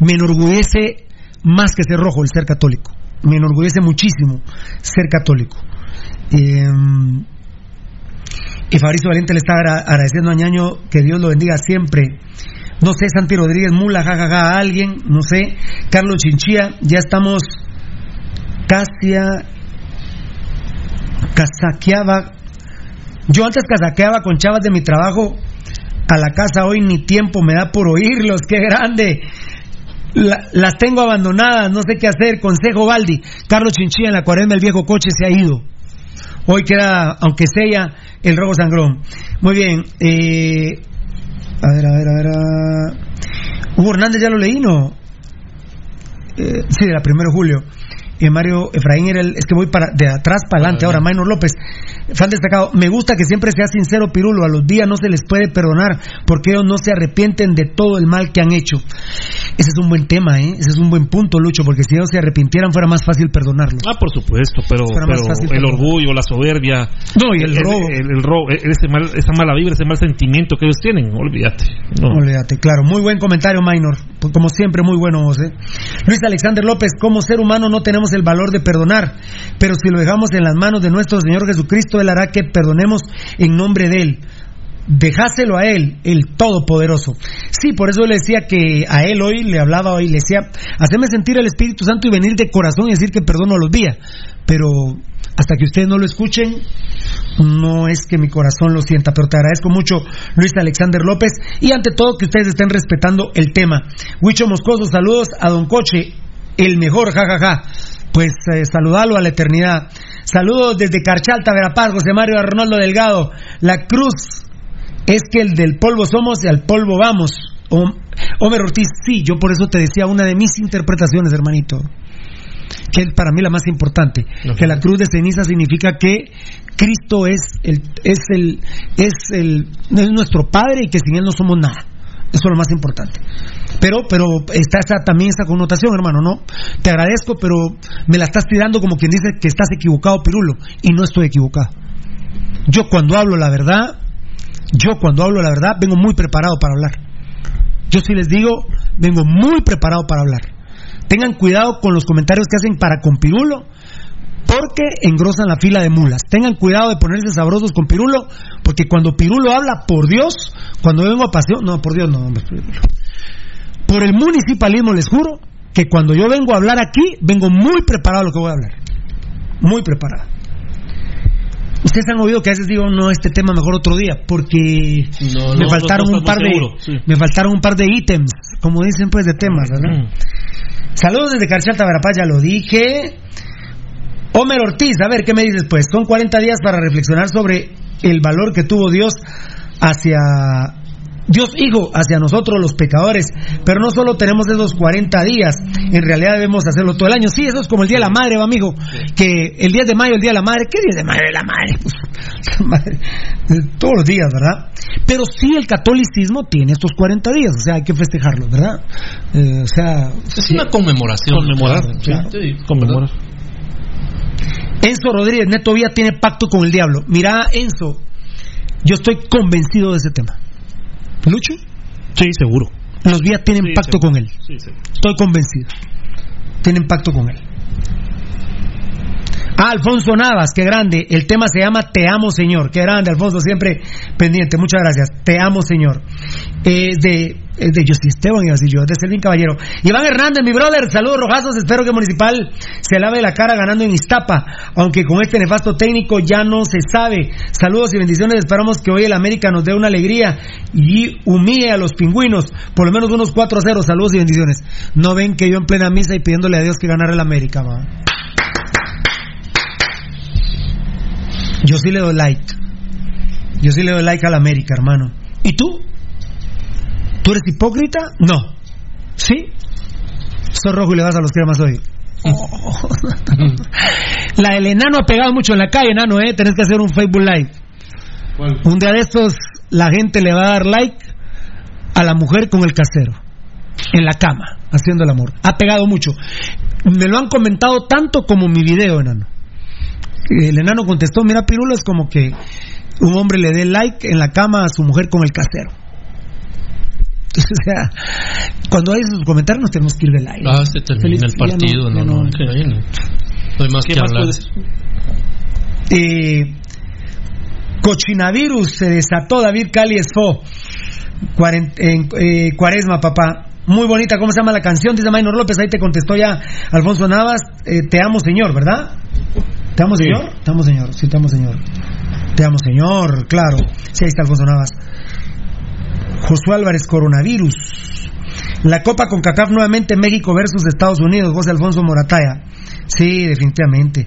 Me enorgullece más que ser rojo el ser católico. Me enorgullece muchísimo ser católico. Eh, y Fabricio Valente le está agra- agradeciendo a Ñaño que Dios lo bendiga siempre. No sé, Santi Rodríguez Mula, jajaja, a alguien, no sé. Carlos Chinchilla, ya estamos casi a casaqueaba. Yo antes casaqueaba con chavas de mi trabajo a la casa, hoy ni tiempo me da por oírlos, qué grande. La- las tengo abandonadas, no sé qué hacer. Consejo Baldi, Carlos Chinchilla en la cuaresma, el viejo coche se ha ido. Hoy queda, aunque sea, el robo sangrón. Muy bien. Eh, a ver, a ver, a ver. a- Hugo Hernández ya lo leí, ¿no? eh, sí, de la de julio. Y Mario Efraín era el, es que voy para de atrás para adelante. Ahora, Maynor López, fan destacado. Me gusta que siempre sea sincero, Pirulo. A los días no se les puede perdonar porque ellos no se arrepienten de todo el mal que han hecho. Ese es un buen tema, ¿eh? Ese es un buen punto, Lucho, porque si ellos se arrepintieran fuera más fácil perdonarlos. Ah, por supuesto, pero, el orgullo, la soberbia. No, y el robo. El, el robo, e- ese mal, esa mala vibra, ese mal sentimiento que ellos tienen, olvídate. No. Olvídate, claro. Muy buen comentario, Minor. Pues, Como siempre, muy bueno vos, ¿eh? Luis Alexander López, como ser humano no tenemos el valor de perdonar, pero si lo dejamos en las manos de nuestro Señor Jesucristo, Él hará que perdonemos en nombre de Él. Dejáselo a Él, el Todopoderoso. Sí, por eso le decía que a Él hoy, le hablaba hoy, le decía, haceme sentir el Espíritu Santo y venir de corazón y decir que perdono a los días. Pero hasta que ustedes no lo escuchen, no es que mi corazón lo sienta, pero te agradezco mucho, Luis Alexander López, y ante todo que ustedes estén respetando el tema. Huicho Moscoso, saludos a Don Coche, el mejor, jajaja. Pues eh, saludalo a la eternidad. Saludos desde Carchalta, Verapaz, José Mario Arnoldo Delgado. La cruz es que el del polvo somos y al polvo vamos. Hom- Homer Ortiz, sí, yo por eso te decía una de mis interpretaciones, hermanito que es para mí la más importante, que la cruz de ceniza significa que Cristo es el es el es el es nuestro padre y que sin él no somos nada. Eso es lo más importante. Pero pero está también esa connotación, hermano, ¿no? Te agradezco, pero me la estás tirando como quien dice que estás equivocado, Pirulo, y no estoy equivocado. Yo cuando hablo la verdad, yo cuando hablo la verdad vengo muy preparado para hablar. Yo sí les digo, vengo muy preparado para hablar. Tengan cuidado con los comentarios que hacen para con Pirulo, porque engrosan la fila de mulas. Tengan cuidado de ponerse sabrosos con Pirulo, porque cuando Pirulo habla, por Dios, cuando vengo a paseo, no, por Dios, no, hombre. Por el municipalismo les juro que cuando yo vengo a hablar aquí, vengo muy preparado a lo que voy a hablar. Muy preparado. Ustedes han oído que a veces digo, no, este tema mejor otro día, porque No, me no, faltaron no, no un par de seguros, sí. me faltaron un par de ítems, como dicen pues de temas, ¿verdad? Saludos desde Carchalta, Verapaz, ya lo dije. Homer Ortiz, a ver, ¿qué me dices pues? Son 40 días para reflexionar sobre el valor que tuvo Dios hacia Dios Hijo hacia nosotros los pecadores, pero no solo tenemos esos 40 días, en realidad debemos hacerlo todo el año. Sí, eso es como el Día de la Madre, va, amigo, que el 10 de mayo, el Día de la Madre, ¿qué día de madre la madre? Pues, la madre, todos los días, ¿verdad? Pero sí el catolicismo tiene estos 40 días, o sea, hay que festejarlos, ¿verdad? Eh, o sea... Es una conmemoración. Conmemorar, Claro, sí, Conmemorar. Enzo Rodríguez, Neto Vía tiene pacto con el diablo. Mira, Enzo, yo estoy convencido de ese tema. ¿Lucho? Sí, seguro. Los Vía tienen Sí, pacto seguro. con él. Sí, sí. Estoy convencido. Tienen pacto con él. Ah, Alfonso Navas, qué grande. El tema se llama Te amo, Señor. Qué grande, Alfonso, siempre pendiente. Muchas gracias. Te amo, Señor. De, es de Justin Esteban, iba a decir yo, es de Selvin Caballero. Iván Hernández, mi brother, saludos rojazos. Espero que Municipal se lave la cara ganando en Iztapa. Aunque con este nefasto técnico ya no se sabe. Saludos y bendiciones. Esperamos que hoy el América nos dé una alegría y humille a los pingüinos. Por lo menos unos 4 a 0. Saludos y bendiciones. No ven que yo en plena misa y pidiéndole a Dios que ganara el América, va. Yo sí le doy like. Yo sí le doy like al América, hermano. ¿Y tú? ¿Tú eres hipócrita? No. ¿Sí? Sos rojo y le vas a los cremas hoy. Oh. La del enano ha pegado mucho en la calle, enano, ¿eh? Tenés que hacer un Facebook Live. Un día de estos, la gente le va a dar like a la mujer con el casero. En la cama, haciendo el amor. Ha pegado mucho. Me lo han comentado tanto como mi video, enano. El enano contestó, mira, Pirulo, es como que un hombre le dé like en la cama a su mujer con el casero. O sea, cuando hay esos comentarios nos tenemos que ir de like. Ah, se termina Feliz, el partido, no, no, no. no. Hay más ¿Qué que más hablar. Eh, cochinavirus se desató David Cali Esfo eh, Cuaresma, papá. Muy bonita, ¿cómo se llama la canción? Dice Maynor López, ahí te contestó ya Alfonso Navas. eh, te amo, señor, ¿verdad? ¿Te amo, señor? Te amo, señor. Sí, te amo, señor. Te amo, señor, claro. Sí, ahí está Alfonso Navas. Josué Álvarez, coronavirus. La Copa con CACAF nuevamente México versus Estados Unidos, José Alfonso Morataya. Sí, definitivamente.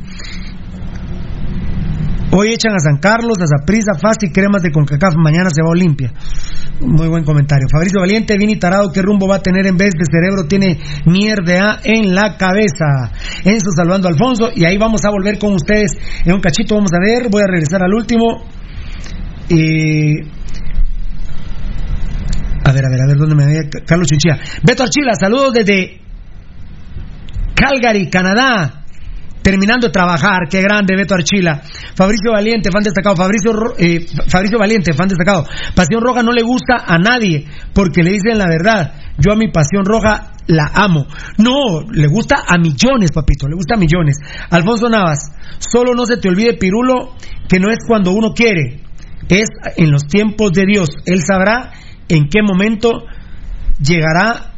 Hoy echan a San Carlos, a Zaprisa, Fast y cremas de Concacaf. Mañana se va Olimpia. Muy buen comentario. Fabricio Valiente, Vini Tarado, ¿qué rumbo va a tener en vez de cerebro? Tiene mierda en la cabeza. Enzo salvando a Alfonso. Y ahí vamos a volver con ustedes en un cachito. Vamos a ver. Voy a regresar al último. Y. A ver, a ver, a ver, ¿dónde me ve? Carlos Chinchilla. Beto Archila, saludos desde Calgary, Canadá. Terminando de trabajar, qué grande Beto Archila. Fabricio Valiente, fan destacado. Fabricio, eh, Fabricio Valiente, fan destacado. Pasión Roja no le gusta a nadie porque le dicen la verdad. Yo a mi Pasión Roja la amo. No, le gusta a millones, papito, le gusta a millones. Alfonso Navas, solo no se te olvide, Pirulo, que no es cuando uno quiere, es en los tiempos de Dios. Él sabrá en qué momento llegará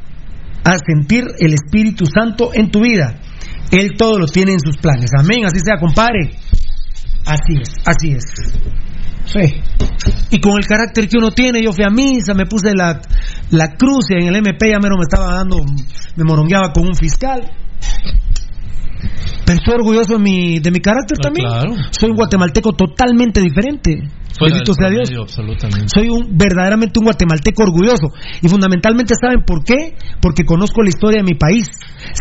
a sentir el Espíritu Santo en tu vida. Él todo lo tiene en sus planes. Amén, así sea, compadre. Así es, así es. Sí. Y con el carácter que uno tiene, yo fui a misa, me puse la, la cruz y en el MP ya mero me estaba dando, me morongueaba con un fiscal. Pero estoy orgulloso de mi, de mi carácter también. Soy un guatemalteco totalmente diferente. Fuera Bendito sea Dios. absolutamente. Soy un verdaderamente un guatemalteco orgulloso. Y fundamentalmente, ¿saben por qué? Porque conozco la historia de mi país.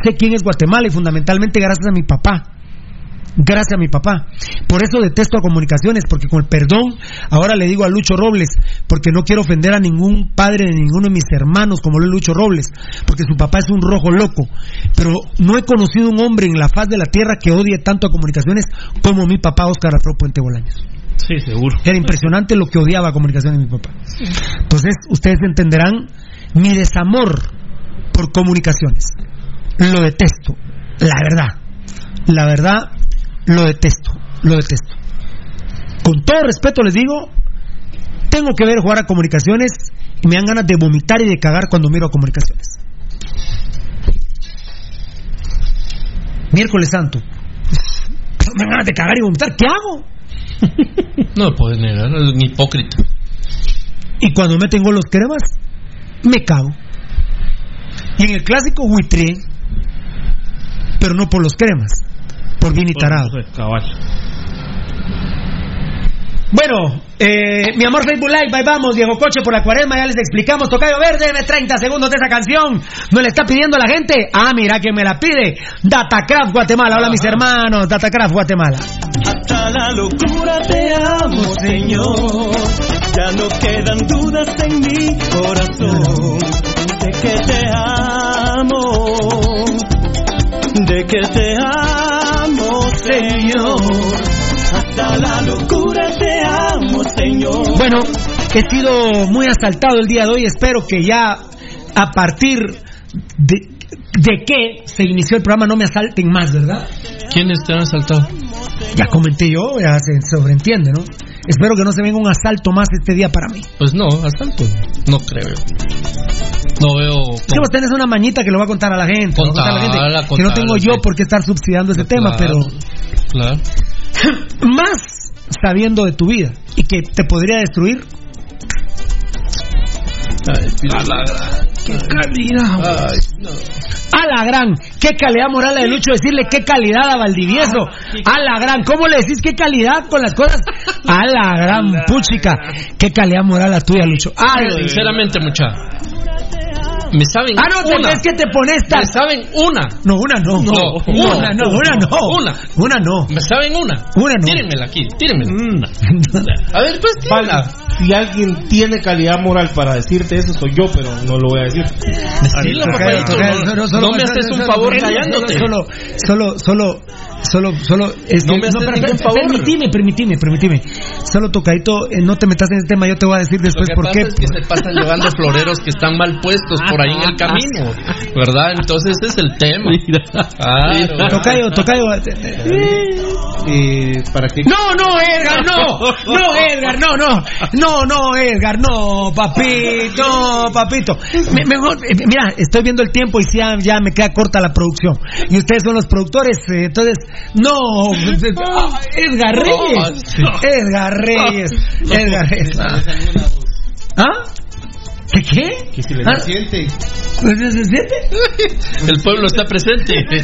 Sé quién es Guatemala y fundamentalmente gracias a mi papá. Gracias a mi papá. Por eso detesto a comunicaciones, porque con el perdón, ahora le digo a Lucho Robles, porque no quiero ofender a ningún padre de ninguno de mis hermanos como lo es Lucho Robles, porque su papá es un rojo loco. Pero no he conocido un hombre en la faz de la tierra que odie tanto a comunicaciones como mi papá Oscar Arturo Puente Bolaños. Sí, seguro. Era impresionante lo que odiaba a comunicaciones mi papá. Entonces, ustedes entenderán mi desamor por comunicaciones. Lo detesto, la verdad. La verdad, lo detesto, lo detesto. Con todo respeto les digo, tengo que ver jugar a comunicaciones y me dan ganas de vomitar y de cagar cuando miro a comunicaciones. Miércoles Santo. Me dan ganas de cagar y vomitar. ¿Qué hago? No lo puedes negar, es un hipócrita. Y cuando meten gol los cremas, me cago. Y en el clásico huitré, pero no por los cremas, por bien y tarado. Bueno, eh, mi amor Facebook Live, ahí vamos, Diego Coche por la cuaresma, ya les explicamos, Tocayo Verde, deme 30 segundos de esa canción, ¿me la está pidiendo la gente? Ah, mira que me la pide, Datacraft Guatemala, hola mis hermanos, Datacraft Guatemala. Hasta la locura te amo, Señor. Ya no quedan dudas en mi corazón. De que te amo. De que te amo, Señor. Hasta la locura te amo, Señor. Bueno, he sido muy asaltado el día de hoy, espero que ya a partir de, de que se inició el programa no me asalten más, ¿verdad? ¿Quiénes te han asaltado? Ya comenté yo, ya se sobreentiende, ¿no? Espero que no se venga un asalto más este día para mí. Pues no, asalto. No creo. No veo. Es que vos tenés una mañita que lo va a contar a la gente. va a contar a la gente, Contala, que no contala, tengo yo por qué estar subsidiando ese tema, pero Claro. más sabiendo de tu vida y que te podría destruir. ¡Qué calidad! A la gran, qué calidad moral la de Lucho decirle qué calidad a Valdivieso. A la gran, ¿cómo le decís qué calidad con las cosas? A la gran puchica, qué calidad moral la tuya, Lucho. Ay, Sinceramente, mucha. Me saben Ah, no, una. es que te pones tan. Me saben una. No, una no. No, una no, una no. Una. Una no. Me saben una. Una no. Tírenmela aquí, tírenmela. A ver, pues tírenla. Si alguien tiene calidad moral para decirte eso, soy yo, pero no lo voy a decir. Decilo, papadito, no- no me haces un favor callándote. Solo, solo, solo, solo, solo. es No me haces pero- ningún favor. Permitime, permitime, permitime. Solo tocadito, eh, no te metas en ese tema, yo te voy a decir Lo después que por pasa qué. es que se pasan llevando floreros que están mal puestos por ahí en el camino, ¿verdad? Entonces ese es el tema. Claro. Tocayo, tocayo. eh, Eh, para que No, no, Edgar, no. No, Edgar, no, no. No, no, Edgar, no, papito, no, papito. Me- mejor, eh, mira, estoy viendo el tiempo y ya, ya me queda corta la producción. Y ustedes son los productores, eh, entonces, no. eh, ah, Edgar Reyes. Edgar Reyes. Edgar Reyes. ¿Ah? ¿Qué qué? que si le Ah, siente. ¿Se se siente? El pueblo está presente.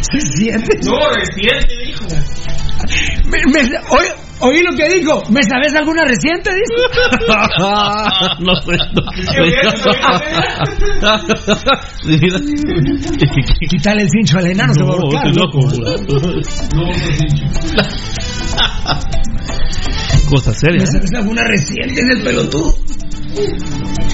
¿Se siente? No, reciente, dijo. Me, me, oí, oí lo que dijo. ¿Me sabes alguna reciente? Dijo. no sé. No Quítale el cincho al enano, se va a estoy loco. Cosa seria. ¿Me ¿eh? sabes alguna reciente del pelotudo?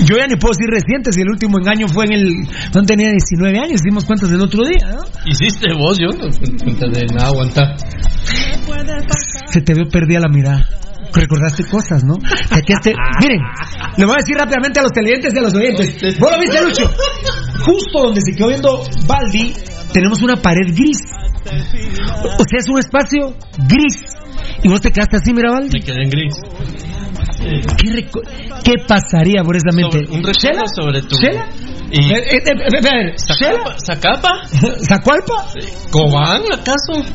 Yo ya ni puedo decir reciente si el último engaño fue en el. No tenía 19 años, dimos cuentas del otro día, ¿no? Hiciste vos, yo no cuenta de nada, aguanta. Se te vio perdida la mirada. Recordaste cosas, ¿no? Que aquí este- Miren, le voy a decir rápidamente a los televidentes y a los oyentes. ¿Vos lo viste, Lucho? Justo donde se quedó viendo Baldi, tenemos una pared gris. O sea, es un espacio gris. Y vos te quedaste así, mira, Baldi. Me quedé en gris. ¿Qué, pasaría por esa mente? Sobre- un recuerdo sobre tu. ¿Shela? Y- Eh, eh, eh, eh, eh, ¿Zacapa? ¿Zacapa? ¿Zacualpa? ¿Cobán, acaso?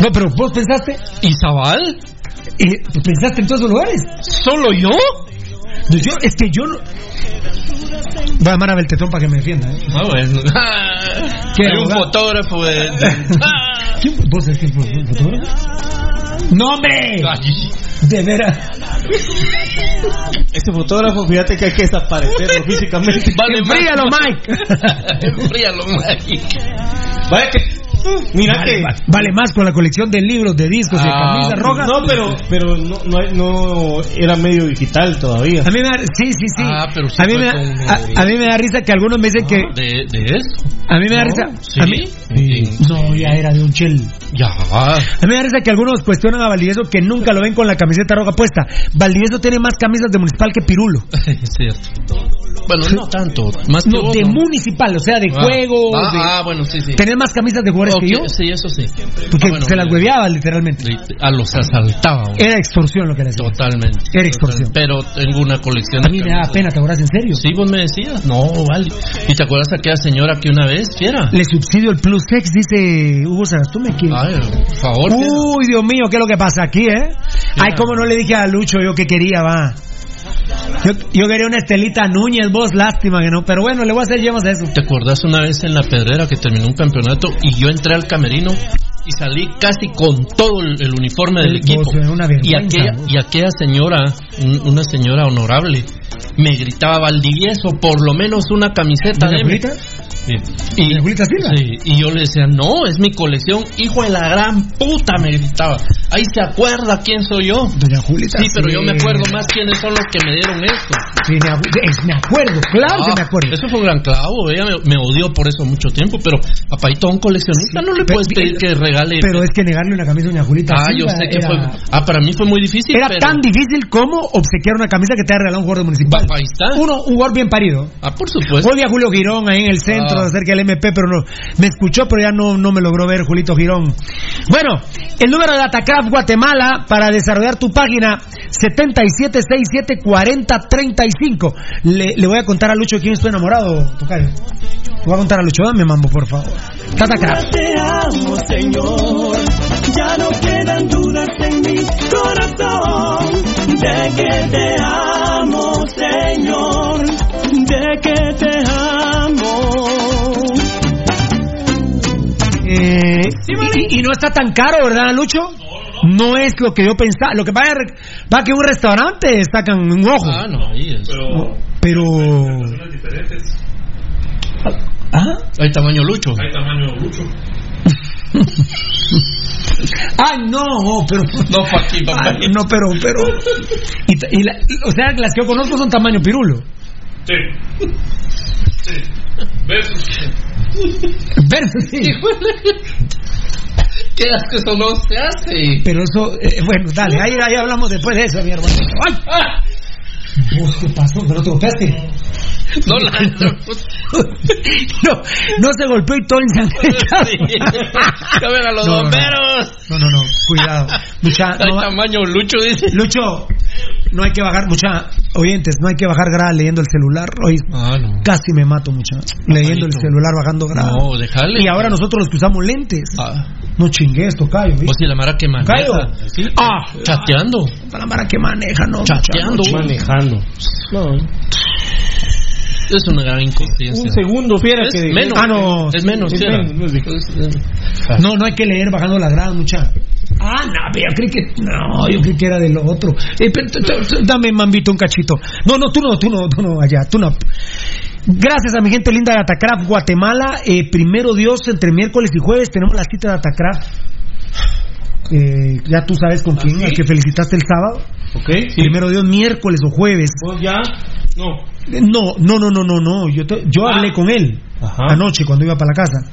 No, pero vos pensaste. ¿Y Zabal? Eh, ¿Pensaste en todos los lugares? ¿Solo yo? No, yo, es que yo no. Voy a llamar a Beltetón para que me defienda. ¿eh? Ah, bueno. ¿Qué, Hay un abogado? fotógrafo de. ¿Quién- ¿Vos es que fotógrafo? ¡No, hombre! De veras. Este fotógrafo, fíjate que hay que desaparecerlo físicamente. Vale, Enfríalo, Mike. Enfríalo, Mike. Vaya que. Mira vale, que. va- vale más con la colección de libros, de discos y de Ah, camisas rojas. No, pero, pero no, no, no era medio digital todavía. A mí me da, sí, sí, sí. Ah, pero sí a, mí fue me da, con- a, a mí me da risa que algunos me dicen que. ¿De, de eso? A mí me da No, risa. ¿sí? A mí, no, ya era de un chel. Ya. A mí me da risa que algunos cuestionan a Valdivieso que nunca lo ven con la camiseta roja puesta. Valdivieso tiene más camisas de municipal que Pirulo. es cierto. Bueno, no tanto. Más que No, vos, de ¿no? municipal, o sea, de Ah, juego. ah, de- ah, bueno, sí, sí. Tener más camisas de jugadores Que yo. Sí, eso sí. Porque Ah, bueno, se las hueveaba literalmente. A los asaltaba. güey. Era extorsión lo que le hacía. Totalmente. Era extorsión. Pero tengo una colección A mí me da pena, ¿te acuerdas en serio? Sí, vos me decías. No, vale. ¿Y te acuerdas a aquella señora que una vez, fiera? Le subsidio el plus sex, dice Hugo Sagastume. ¿quién? Ay, por favor. Uy, Dios mío, ¿qué es lo que pasa aquí, eh? Ay, cómo no le dije a Lucho yo que quería, va. Yo, yo quería una Estelita Núñez, vos, lástima que no. Pero bueno, le voy a hacer llevas eso. ¿Te acordás una vez en la pedrera que terminó un campeonato y yo entré al camerino y salí casi con todo el, el uniforme del equipo? una Y aquella, y aquella señora, un- una señora honorable, me gritaba Valdivieso, por lo menos una camiseta ¿Doña de? Y, ¿Doña Julita Silva? sí, y yo le decía, no, es mi colección, hijo de la gran puta, me gritaba. Ahí se acuerda quién soy yo. Doña Julita. Sí, pero yo me acuerdo sí. más quiénes son los que me dieron esto. Sí, me, es- me acuerdo, claro que Ah, me acuerdo. Eso fue un gran clavo, ella me, me odió por eso mucho tiempo, pero papá, un coleccionista no le Pe- puedes pedir que regale. Pero es que negarle una camisa a Doña Julita ah, yo sé que era, fue. Ah, para mí fue muy difícil. Era pero- tan difícil como obsequiar una camisa que te haya regalado un jugador de municipal. Ahí está. Uno, un jugador bien parido. Ah, por supuesto. Vi a Julio Girón ahí en el centro, Ah. cerca del MP, pero no, me escuchó, pero ya no, no me logró ver Julito Girón. Bueno, el número de Datacraft Guatemala para desarrollar tu página, 77674035. Le, le voy a contar a Lucho de quién estoy enamorado, Tocayo. Le voy a contar a Lucho, dame mambo, por favor. Datacraft. Te amo, Señor. Ya no quedan dudas en mi corazón de que te amo, Señor. De que te amo. Eh, y, y no está tan caro, ¿verdad, Lucho? No es lo que yo pensaba. Lo que pasa es va que un restaurante sacan un ojo. Ah, no, ahí es. Pero. ¿Ah? Hay tamaño lucho. Hay tamaño lucho. Ay, no, pero. No, pa' aquí, pa' Ay, no, pero. pero y, y la- o sea, las que yo conozco son tamaño pirulo. Sí. Sí. Versus. Versus, sí. ¿Qué es que eso no se hace? Pero eso. eh, bueno, dale, ahí, ahí hablamos después de eso, mi hermano. ¡Ay! ¿Vos qué pasó? ¿Pero te golpeaste? No, la... No, no se golpeó y todo ensangrentado. Sí. A los No, no, no. bomberos. No, no, no, cuidado. Mucha, Hay no, tamaño lucho, dice. Lucho, no hay que bajar, mucha, oyentes, no hay que bajar grada leyendo el celular. Hoy Ah, no. casi me mato, mucha. Leyendo el celular, bajando grada. No, déjale. Y ahora nosotros los que usamos lentes. Ah, No chingues, tocayo. ¿viste? pues si la mara que maneja. Cayo. Sí. Ah. Chateando. La mara que maneja, no. Chateando. mucha, no Manejando. No. Es una gran inconsciencia. Un segundo, fiera Es que. menos. Ah, no. Es menos, Es fiera. menos, no No, hay que leer bajando las gradas, mucha. Ah, no, pero yo creí que. No, yo creí que era de lo otro. Eh, pero, dame, mambito, un cachito. No, no, tú no, tú no, tú no, allá, tú no. Gracias a mi gente linda de Atacraft Guatemala. Eh, primero Dios, entre miércoles y jueves tenemos la cita de Atacraft. Eh, ya tú sabes con quién, al que felicitaste el sábado. Ok, Primero Dios, miércoles o jueves. ¿Vos ya? No. No, no, no, no, no, no. Yo, te- yo hablé con él anoche cuando iba para la casa.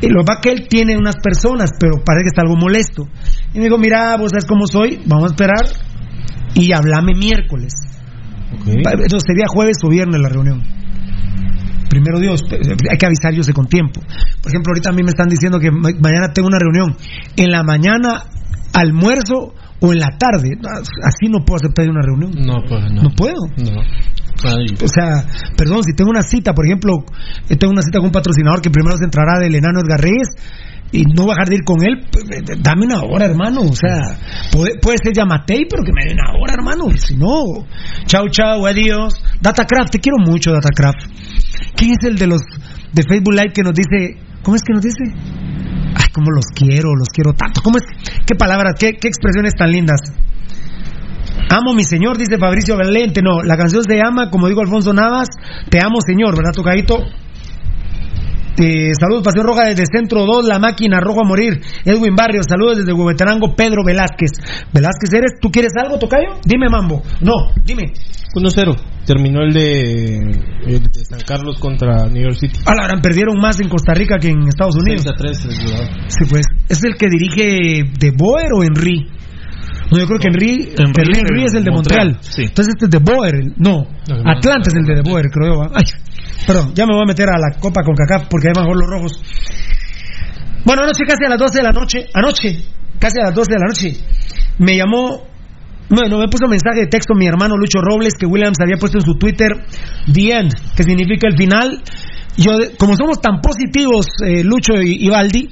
Y lo es que él tiene unas personas, pero parece que está algo molesto. Y me dijo, mira, vos sabes cómo soy, vamos a esperar y hablame miércoles. Pa- Entonces sería jueves o viernes la reunión. Primero Dios, hay que avisar yo sé con tiempo. Por ejemplo, ahorita a mí me están diciendo que ma- mañana tengo una reunión. En la mañana, almuerzo o en la tarde. Así no puedo aceptar una reunión. No, pues no. No puedo. No. Ay, O sea, perdón, si tengo una cita, por ejemplo, eh, tengo una cita con un patrocinador que primero se entrará del enano Edgar Reyes y no dejar de ir con él, dame una hora, hermano. O sea, puede, puede ser Yamatei, pero que me dé una hora, hermano. Si no, chao, chao, adiós. Datacraft, te quiero mucho, Datacraft. ¿Quién es el de los de Facebook Live que nos dice, ¿cómo es que nos dice? Ay, cómo los quiero, los quiero tanto. ¿Cómo es? ¿Qué palabras, qué, qué expresiones tan lindas? Amo mi señor, dice Fabricio Valente. No, la canción se llama, como digo Alfonso Navas, Te amo señor, ¿verdad, Tocadito? Eh, saludos, Paseo Roja desde Centro 2, La Máquina, Rojo a Morir. Edwin Barrios, saludos desde Huehuetenango, Pedro Velázquez. Velázquez, ¿eres? ¿Tú quieres algo, Tocayo? Dime, Mambo. No, dime. 1-0. Terminó el de, el de San Carlos contra New York City. A la gran, perdieron más en Costa Rica que en Estados Unidos. 6 a 3 el jugador. Sí, pues. ¿Es el que dirige De Boer o Henry? No, yo creo que Henry, Henry Henry, es el de Montreal, Montreal. sí. Entonces este es de Boer. el- No, Atlanta es el de De Boer, creo yo. ¿va? Ay, perdón, ya me voy a meter a la copa con Cacá porque mejor los rojos. Bueno, anoche casi a las 12 de la noche, anoche, casi a las 12 de la noche, me llamó, bueno, me puso un mensaje de texto mi hermano Lucho Robles que Williams había puesto en su Twitter, The End, que significa el final. Yo, como somos tan positivos, eh, Lucho y, y Baldi,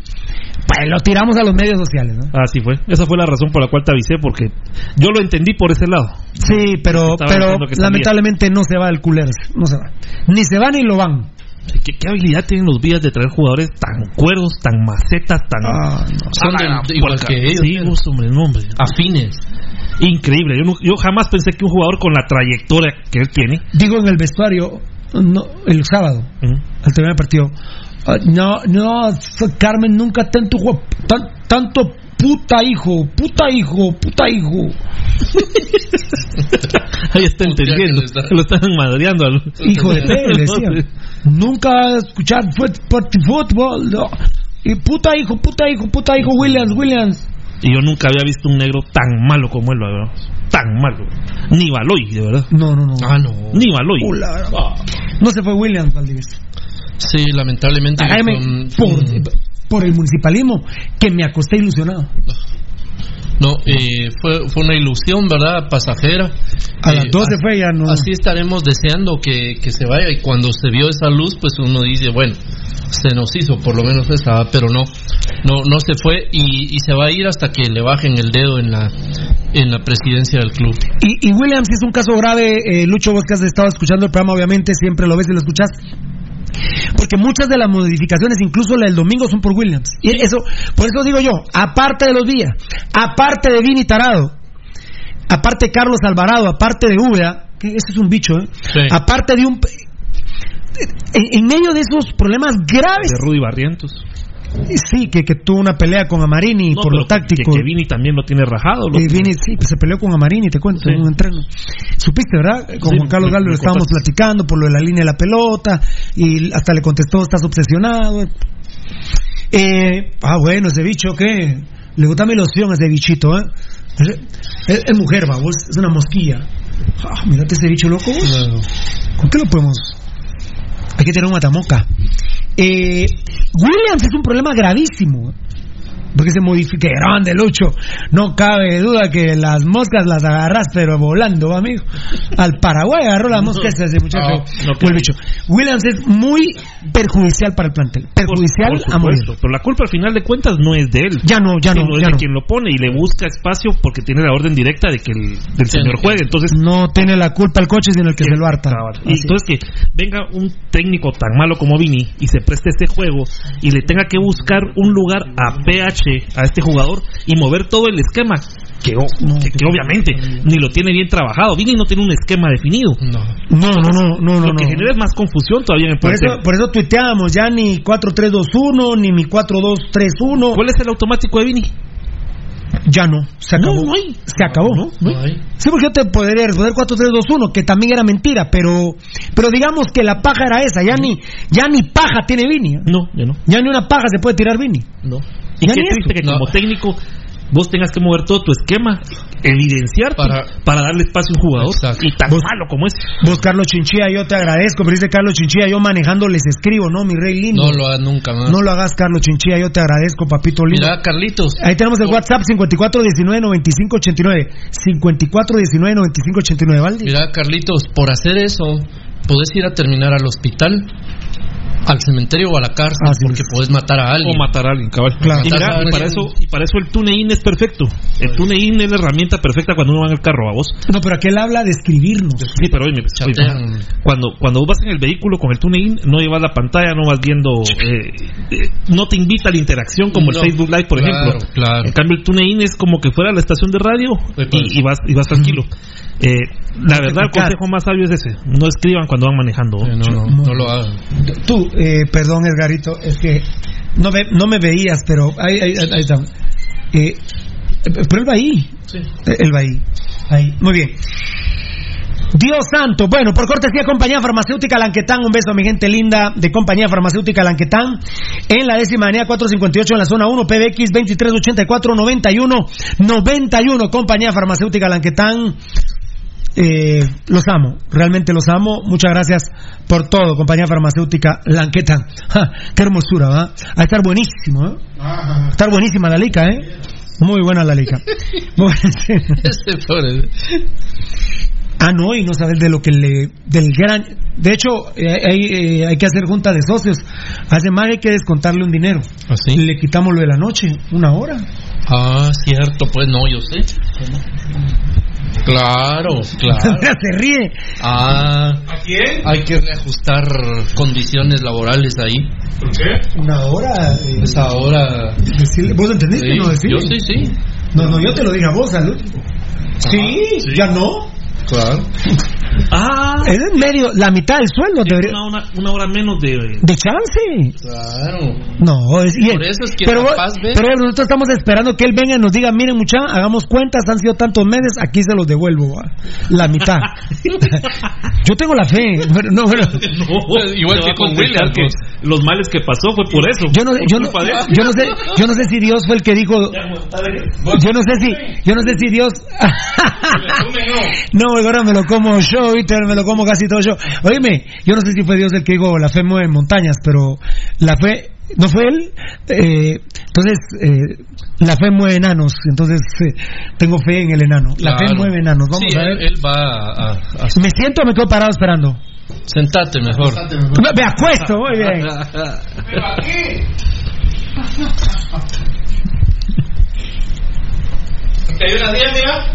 pues lo tiramos a los medios sociales, ¿no? Así fue. Esa fue la razón por la cual te avisé, porque yo lo entendí por ese lado. Sí, pero, pero lamentablemente no se va el culero, no se va. Ni se va ni lo van. ¿Qué, qué habilidad tienen los vías de traer jugadores tan cuerdos, tan macetas, tan. Son Ah, de- la igual que ellos, Sí, vos, hombre, no, hombre. Afines. Increíble. Yo, no- yo jamás pensé que un jugador con la trayectoria que él tiene. Digo en el vestuario, no, el sábado, al terminar el partido, ah, no, no, f- Carmen nunca tanto, tan- tanto puta hijo, puta hijo, puta hijo. Ahí está entendiendo. Lo están madreando. al- Hijo de P, le decía. Nunca escuchar fútbol, no. Y puta hijo, puta hijo, puta hijo, Williams, Williams. Y yo nunca había visto un negro tan malo como él, verdad. Tan malo. Ni Baloy, de verdad. No, no, no. Ah, no. Ni Baloy. No se fue Williams, Valdivia. Sí, lamentablemente. Hágame por, el municipalismo que me acosté ilusionado. No, eh, fue, fue una ilusión, ¿verdad? Pasajera. A las Eh, 12 a- fue ya no. Así estaremos deseando que, que se vaya y cuando se vio esa luz, pues uno dice, bueno, se nos hizo por lo menos esa, pero no, no, no se fue y, y se va a ir hasta que le bajen el dedo en la, en la presidencia del club. Y, y Williams es un caso grave, eh, Lucho, vos que has estado escuchando el programa, obviamente siempre lo ves y lo escuchas. Porque muchas de las modificaciones, incluso la del domingo, son por Williams. Y eso, por eso digo yo, aparte de los días, aparte de Vini Tarado, aparte de Carlos Alvarado, aparte de Úbeda, que ese es un bicho, ¿eh? aparte de un... En, en medio de esos problemas graves... De Rudy Barrientos. Sí, que, que tuvo una pelea con Amarini No, por lo táctico. Que, que Vini también lo tiene rajado. lo- Eh, Vini, sí, pues se peleó con Amarini, te cuento, en un entreno. Supiste, ¿verdad? Con Sí, Juan Carlos Galo me estábamos contaste. platicando por lo de la línea de la pelota y hasta le contestó, estás obsesionado. Eh, ah, bueno, ese bicho, ¿qué? Le gusta mi ilusión a ese bichito, ¿eh? Es, es- es mujer, va, vos, es una mosquilla. Ah, mirate ese bicho loco, vos. ¿Con qué lo podemos? Hay que tener un matamoca. Eh, Williams es un problema gravísimo. Porque se modifica grande, Lucho. No cabe duda que las moscas las agarras, pero volando, ¿va, amigo. Al Paraguay agarró las moscas ese muchacho. No, no o el bicho. Williams es muy perjudicial para el plantel. Perjudicial Por a morir. pero la culpa al final de cuentas no es de él. Ya no, ya no, Sino es ya de no. quien lo pone y le busca espacio porque tiene la orden directa de que el del señor juegue. Entonces, No tiene la culpa el coche, sino el que se lo harta. y Así. entonces que venga un técnico tan malo como Vini y se preste este juego y le tenga que buscar un lugar a PH enganche a este jugador y mover todo el esquema que, o- que- que obviamente ni lo tiene bien trabajado. Vini no tiene un esquema definido. No. No, no, no, no, no. Lo que no. genera es más confusión todavía en el Por eso, por eso tuiteábamos ya ni 4-3-2-1, ni mi 4-2-3-1. ¿Cuál es el automático de Vini? Ya no, se acabó. No, no hay. Se acabó. No hay. Sí, porque yo te podría responder 4-3-2-1, que también era mentira, pero pero digamos que la paja era esa, ya ni ya ni paja tiene Vini. ¿eh? No, ya no. Ya ni una paja se puede tirar Vini. No. Y qué triste que No. como técnico vos tengas que mover todo tu esquema, evidenciarte para, Para- darle espacio a un jugador. Exacto. Y tan Vos- malo como es. Vos, Carlos Chinchilla, yo te agradezco, pero dice Carlos Chinchilla, yo manejando les escribo, ¿no? Mi rey lindo. No lo hagas nunca más. No lo hagas, Carlos Chinchilla, yo te agradezco, papito lindo. Mira, Carlitos. Ahí tenemos el WhatsApp 5419-9589. 5419-9589, ¿vale? Mira, Carlitos, por hacer eso, podés ir a terminar al hospital, al cementerio o a la cárcel, Así porque es. podés matar a alguien. O matar a alguien, cabal. Claro. Y, mira, para eso, y para eso el TuneIn es perfecto. El TuneIn es la herramienta perfecta cuando uno va en el carro a vos. No, pero aquel habla de escribirnos. Sí, pero oye, Chatean. cuando, cuando vos vas en el vehículo con el TuneIn, no llevas la pantalla, no vas viendo, eh, eh, no te invita a la interacción como el Facebook Live, por claro, ejemplo. claro. En cambio, el TuneIn es como que fuera la estación de radio pues. y, y vas, y vas tranquilo. Eh, la verdad, el consejo más sabio es ese: no escriban cuando van manejando. Eh, no, no, no lo hagan. Tú, eh, perdón, Edgarito, es que no, ve- no me veías, pero ahí, ahí, ahí está. Eh, pero él va ahí. Sí. Él va ahí. Ahí. Muy bien. Dios santo. Bueno, por cortesía Compañía Farmacéutica Lanquetán, un beso a mi gente linda de Compañía Farmacéutica Lanquetán. En la décima avenida 458 en la zona 1, PBX 2384 91 91. Compañía Farmacéutica Lanquetán. Eh, los amo, realmente los amo. Muchas gracias por todo, compañía farmacéutica Lanqueta. Ja, qué hermosura, ¿va? A estar buenísimo, ¿eh? A estar buenísima la lica, ¿eh? Muy buena la lica. Pobre. ah, no, y no sabes de lo que le. del gran. De hecho, eh, hay, eh, hay que hacer junta de socios. Hace más hay que descontarle un dinero. ¿Así? Le quitamos lo de la noche, una hora. Ah, cierto, pues no, yo sé. Claro, claro. Se ríe. Ah, ¿A quién? hay que reajustar condiciones laborales ahí. ¿Por qué? Una hora. eh, Pues ahora. decirle- ¿Vos entendiste? Sí, no decirle? yo sí, sí. No, no, yo te lo dije a vos, salud. Sí, sí. ya no. Claro. Ah, Es en medio, la mitad del sueldo. debería- una, una, una hora menos de. De chance. Claro. No, es, y- Por eso es que pero, capaz, ve. pero nosotros estamos esperando que él venga y nos diga, miren mucha, hagamos cuentas, han sido tantos meses, aquí se los devuelvo, va. la mitad. Yo tengo la fe, pero no, pero- No, Igual que con William, que los males que pasó fue por eso. yo no, por yo no, de yo no sé, yo no sé si Dios fue el que dijo, yo no sé si, yo no sé si Dios, no, ahora me lo como yo, ¿viste? me lo como casi todo yo. Oíme, yo no sé si fue Dios el que dijo la fe mueve montañas, pero la fe, no fue él, eh, entonces eh, la fe mueve enanos, entonces eh, tengo fe en el enano. La fe mueve enanos, vamos Sí, a ver. Él, él va a, a- a- ¿Me siento o me quedo parado esperando? Sentate mejor. Me, me acuesto, muy bien. Pero aquí. Aquí hay una 10, mira.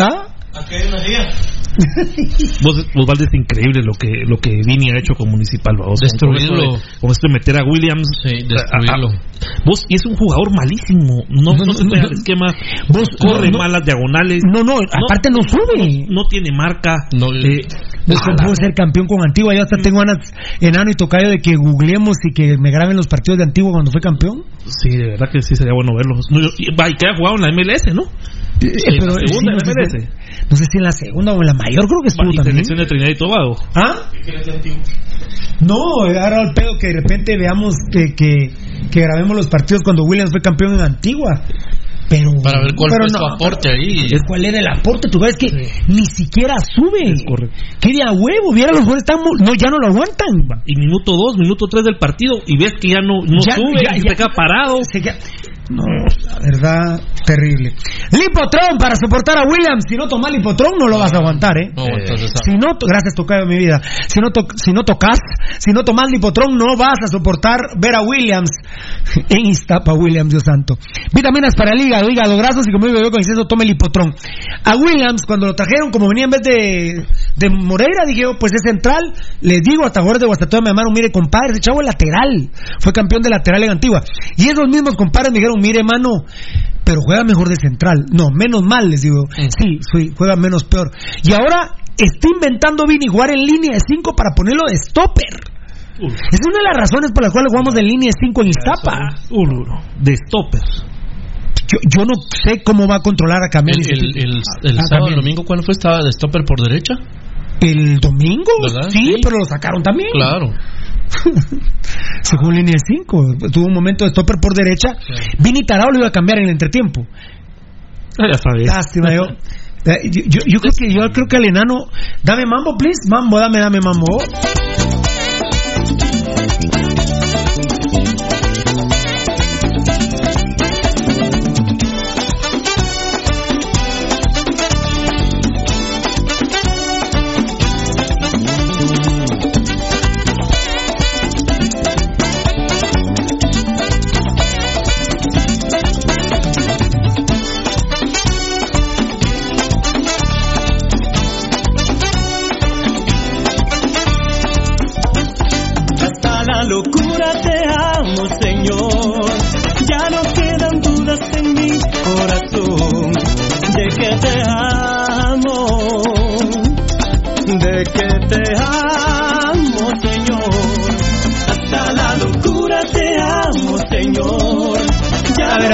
¿Ah? Aquí hay una 10. Vos, vos Valde, es increíble lo que lo que Vini ha hecho con Municipal. vos. Destruirlo. Con esto, de, meter a Williams. Sí, destruirlo. a- a- vos, y es un jugador malísimo. No, no, No, se no, pega no. al esquema. Vos- corre no, malas diagonales. No, no, aparte no sube. No, tiene marca. No, eh, Vos puedo ser campeón con Antigua. Yo hasta tengo ganas, enano y tocayo, de que googleemos y que me graben los partidos de Antigua cuando fue campeón. Sí, de verdad que sí sería bueno verlos. No, y, que ha jugado en la MLS, ¿no? Eh, pero, la segunda sí, no, MLS. no sé si en la segunda o en la mayor, creo que estuvo también. selección de Trinidad y Tobago. ¿Ah? No, ahora el pedo que de repente veamos que, que, que grabemos los partidos cuando Williams fue campeón en Antigua. Pero, Para ver cuál pero fue su aporte ahí. Es cuál era el aporte, tú ves que ni siquiera sube. Que de a huevo, viera los jugadores están no ya no lo aguantan. Y minuto 2, minuto 3 del partido y ves que ya no, no Ya- sube, ya- y ya- se queda parado. Se queda- No, la verdad, terrible. Lipotron para soportar a Williams. Si no tomas Lipotron, no lo vas a aguantar, ¿eh? No aguantas esa. Si no, gracias, tocayo mi vida. Si no, to- si no tocas, si no tomas Lipotron, no vas a soportar ver a Williams en Iztapa, Williams, Dios santo. Vitaminas para el hígado, hígado graso, si como yo con exceso, tome Lipotron. A Williams, cuando lo trajeron, como venía en vez de, de Moreira, dije yo, pues es central. Les digo, hasta jugadores de Guastatoya me llamaron, mire, compadre, ese chavo es lateral. Fue campeón de lateral en Antigua. Y esos mismos compadres me dijeron, mire, mano, pero juega mejor de central. No, menos mal, les digo. Sí, sí, juega menos peor. Y ahora está inventando Vini jugar en línea de 5 para ponerlo de stopper. Es una de las razones por las cuales jugamos de línea de 5 en Iztapa. De stopper. Yo, yo no sé cómo va a controlar a Camilo. El, el, el, el Ah, sábado, domingo, ¿cuándo fue? ¿Estaba de stopper por derecha? ¿El domingo? ¿Verdad? Sí, pero lo sacaron también. Claro. Se jugó en línea de 5. Tuvo un momento de stopper por derecha. Vini Tarao lo iba a cambiar en el entretiempo. Ah. Lástima, yo. eh, Yo, yo- yo creo que yo creo que al enano, dame mambo, please, mambo, dame, dame mambo.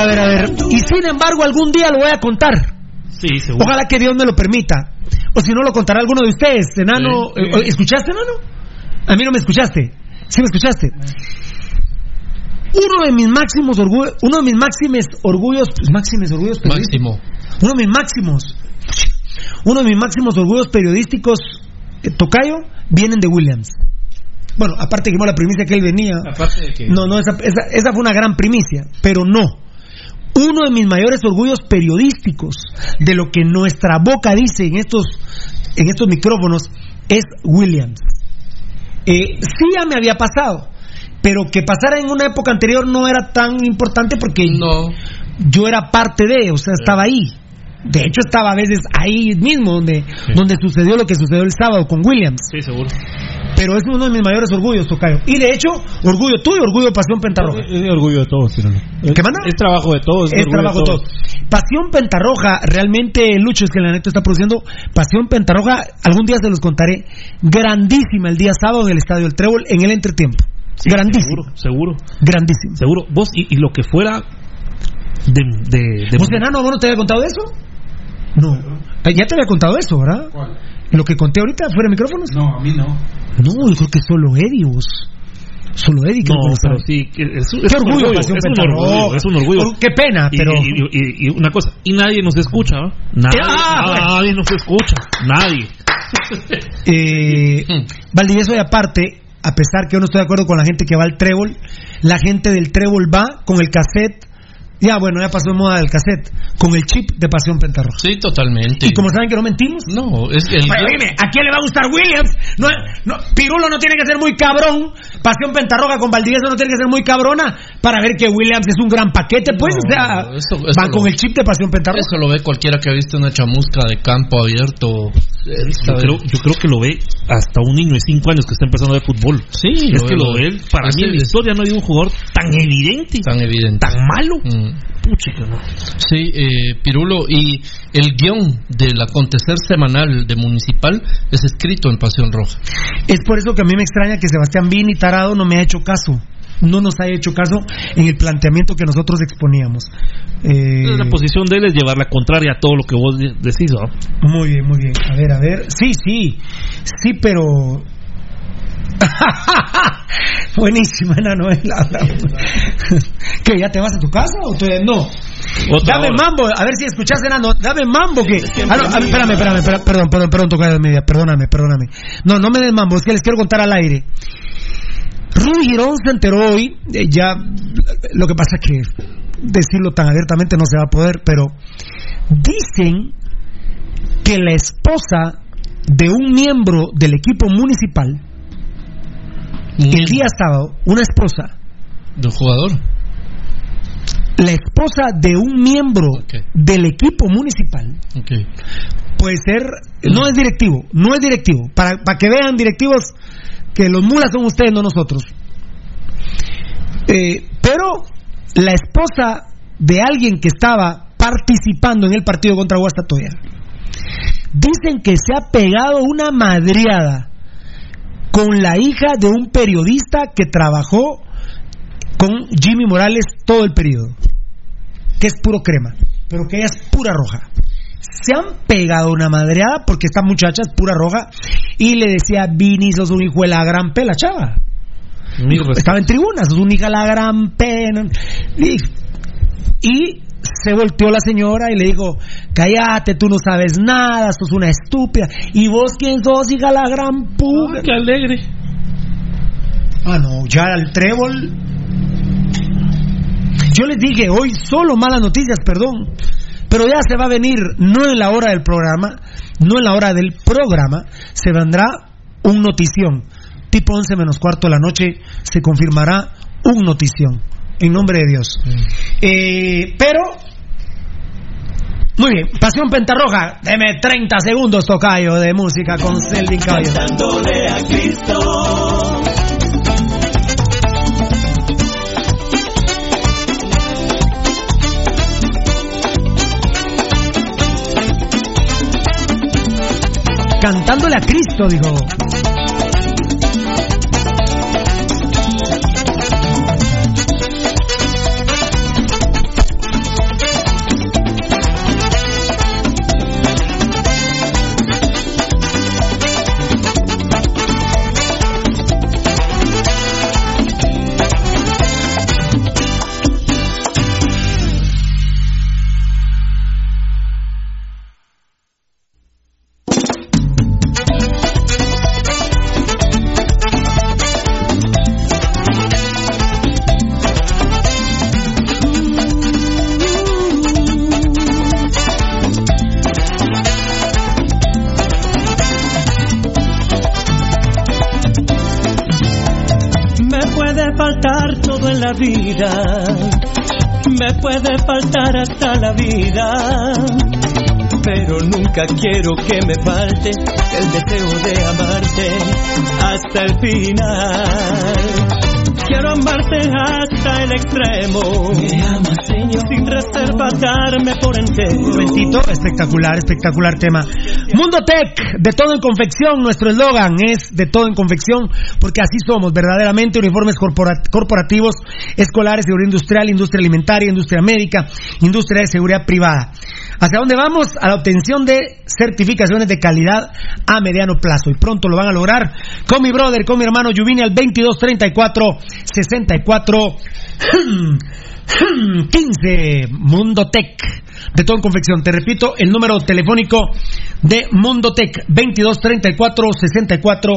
A ver, a ver. Y sin embargo, algún día lo voy a contar. Sí, seguro. Ojalá que Dios me lo permita. O si no, lo contará alguno de ustedes. Enano, Sí, eh, ¿escuchaste, enano? A mí no me escuchaste. ¿Sí me escuchaste? Uno de mis máximos orgullos, uno de mis máximos orgullos, máximos orgullos Máximo. uno de mis máximos, uno de mis máximos orgullos periodísticos, eh, Tocayo, vienen de Williams. Bueno, aparte que la primicia que él venía. Aparte de que- No, no, esa, esa- esa fue una gran primicia, pero no. Uno de mis mayores orgullos periodísticos de lo que nuestra boca dice en estos, en estos micrófonos es Williams. Eh, sí ya me había pasado, pero que pasara en una época anterior no era tan importante porque yo era parte de, o sea, estaba ahí. De hecho, estaba a veces ahí mismo donde, donde sucedió lo que sucedió el sábado con Williams. Sí, seguro. Pero es uno de mis mayores orgullos, Tocayo. Y de hecho, orgullo tuyo, orgullo Pasión Pentarroja. Es orgullo de todos. Es, ¿Qué manda? es trabajo de todos. Es trabajo de todo. Pasión Pentarroja, realmente, Lucho, es que la neta está produciendo. Pasión Pentarroja, algún día se los contaré. Grandísima el día sábado en el Estadio El Trébol en el entretiempo. Grandísima. Seguro, seguro. Grandísima. Seguro. Vos, y, y lo que fuera de. de, de- ¿Vos, enano, vos no te había contado eso? No. Eh, Ya te había contado eso, ¿verdad? Lo que conté ahorita fuera de micrófonos. No, a mí no. No, yo creo que solo Eddie, vos. Solo Eddie. No, que lo pero sí, que es, es Qué un orgullo, es un orgullo, es un orgullo. Or- qué pena, pero- Y, y- y una cosa, y nadie nos escucha, ¿no? Nadie, Ah, nadie nos escucha, nadie. Eh, Valdivieso y aparte, a pesar que yo no estoy de acuerdo con la gente que va al trébol, la gente del trébol va con el cassette, ya bueno, ya pasó de moda el cassette, con el chip de Pasión Pentarroja. Sí, totalmente. Y como saben que no mentimos. No, es el. Bueno, dime, ¿a quién le va a gustar Williams? No, no, Pirulo no tiene que ser muy cabrón. Pasión Pentarroga con Valdivieso no tiene que ser muy cabrona para ver que Williams es un gran paquete, pues. No, o sea, lo- con el chip de Pasión Pentarroga. Eso lo ve cualquiera que ha visto una chamusca de campo abierto. Yo creo, yo creo que lo ve hasta un niño de 5 años que está empezando a ver fútbol. Sí, es lo que ve, lo ve. Para mí en la historia no hay un jugador tan evidente, Tan evidente. tan malo. Mm. Puchica, no. Sí, eh, Pirulo, y el guion del acontecer semanal de Municipal es escrito en Pasión Roja. Es por eso que a mí me extraña que Sebastián Vini Tarado no me ha hecho caso. No nos haya hecho caso en el planteamiento que nosotros exponíamos. Eh, La posición de él es llevar la contraria a todo lo que vos de- decís, ¿no? muy bien, muy bien. A ver, a ver. Sí, sí. Sí, pero. Buenísima la novela. ¿Qué? ¿Ya te vas a tu casa o todavía no? Otra Dame hora. mambo, a ver si escuchas, enano. Dame mambo que. Ah, no, a ver, espérame, espérame, espérame, perdón, perdón, perdón, toca de media, perdóname, perdóname. No, no me des mambo, es que les quiero contar al aire. Rudy Girón se enteró hoy, eh, ya lo que pasa es que decirlo tan abiertamente, no se va a poder, pero dicen que la esposa de un miembro del equipo municipal, el día sábado, una esposa, ¿De un jugador? la esposa de un miembro del equipo municipal, puede ser, no es directivo, no es directivo, para, para que vean directivos que los mulas son ustedes, no nosotros. Eh, pero la esposa de alguien que estaba participando en el partido contra Guastatoya, dicen que se ha pegado una madriada con la hija de un periodista que trabajó con Jimmy Morales todo el periodo, que es puro crema, pero que ella es pura roja se han pegado una madreada porque esta muchacha es pura roja y le decía, Vini, sos un hijo de la gran pela, chava. Estaba en tribunas, sos un hijo de la gran pena. Y, y se volteó la señora y le dijo, cállate, tú no sabes nada, sos una estúpida. ¿Y vos quién sos, hija la gran puta? ¡Qué alegre! Ah, no, ya el trébol. Yo les dije, hoy solo malas noticias, perdón. Pero ya se va a venir, no en la hora del programa, no en la hora del programa, se vendrá un notición. Tipo 11 menos cuarto de la noche se confirmará un notición. En nombre de Dios. Eh, pero, muy bien, Pasión Pentarroja, deme 30 segundos, tocayo, de música con Selvin Caballo. Cantándole a Cristo. Cantándole a Cristo, dijo. La vida, pero nunca quiero que me falte el deseo de amarte hasta el final. Quiero amarte hasta el extremo, me amas Señor, sin reserva darme por entero. Momentito, espectacular, espectacular tema. Mundo Tech, de todo en confección, nuestro eslogan es de todo en confección, porque así somos, verdaderamente, uniformes corpora- corporativos, escolares, seguridad industrial, industria alimentaria, industria médica, industria de seguridad privada. ¿Hacia dónde vamos? A la obtención de certificaciones de calidad a mediano plazo. Y pronto lo van a lograr con mi brother, con mi hermano Yuvini al 2234 64 15 Mundo Tech de todo en confección. Te repito el número telefónico de Mundo Tech 2234 64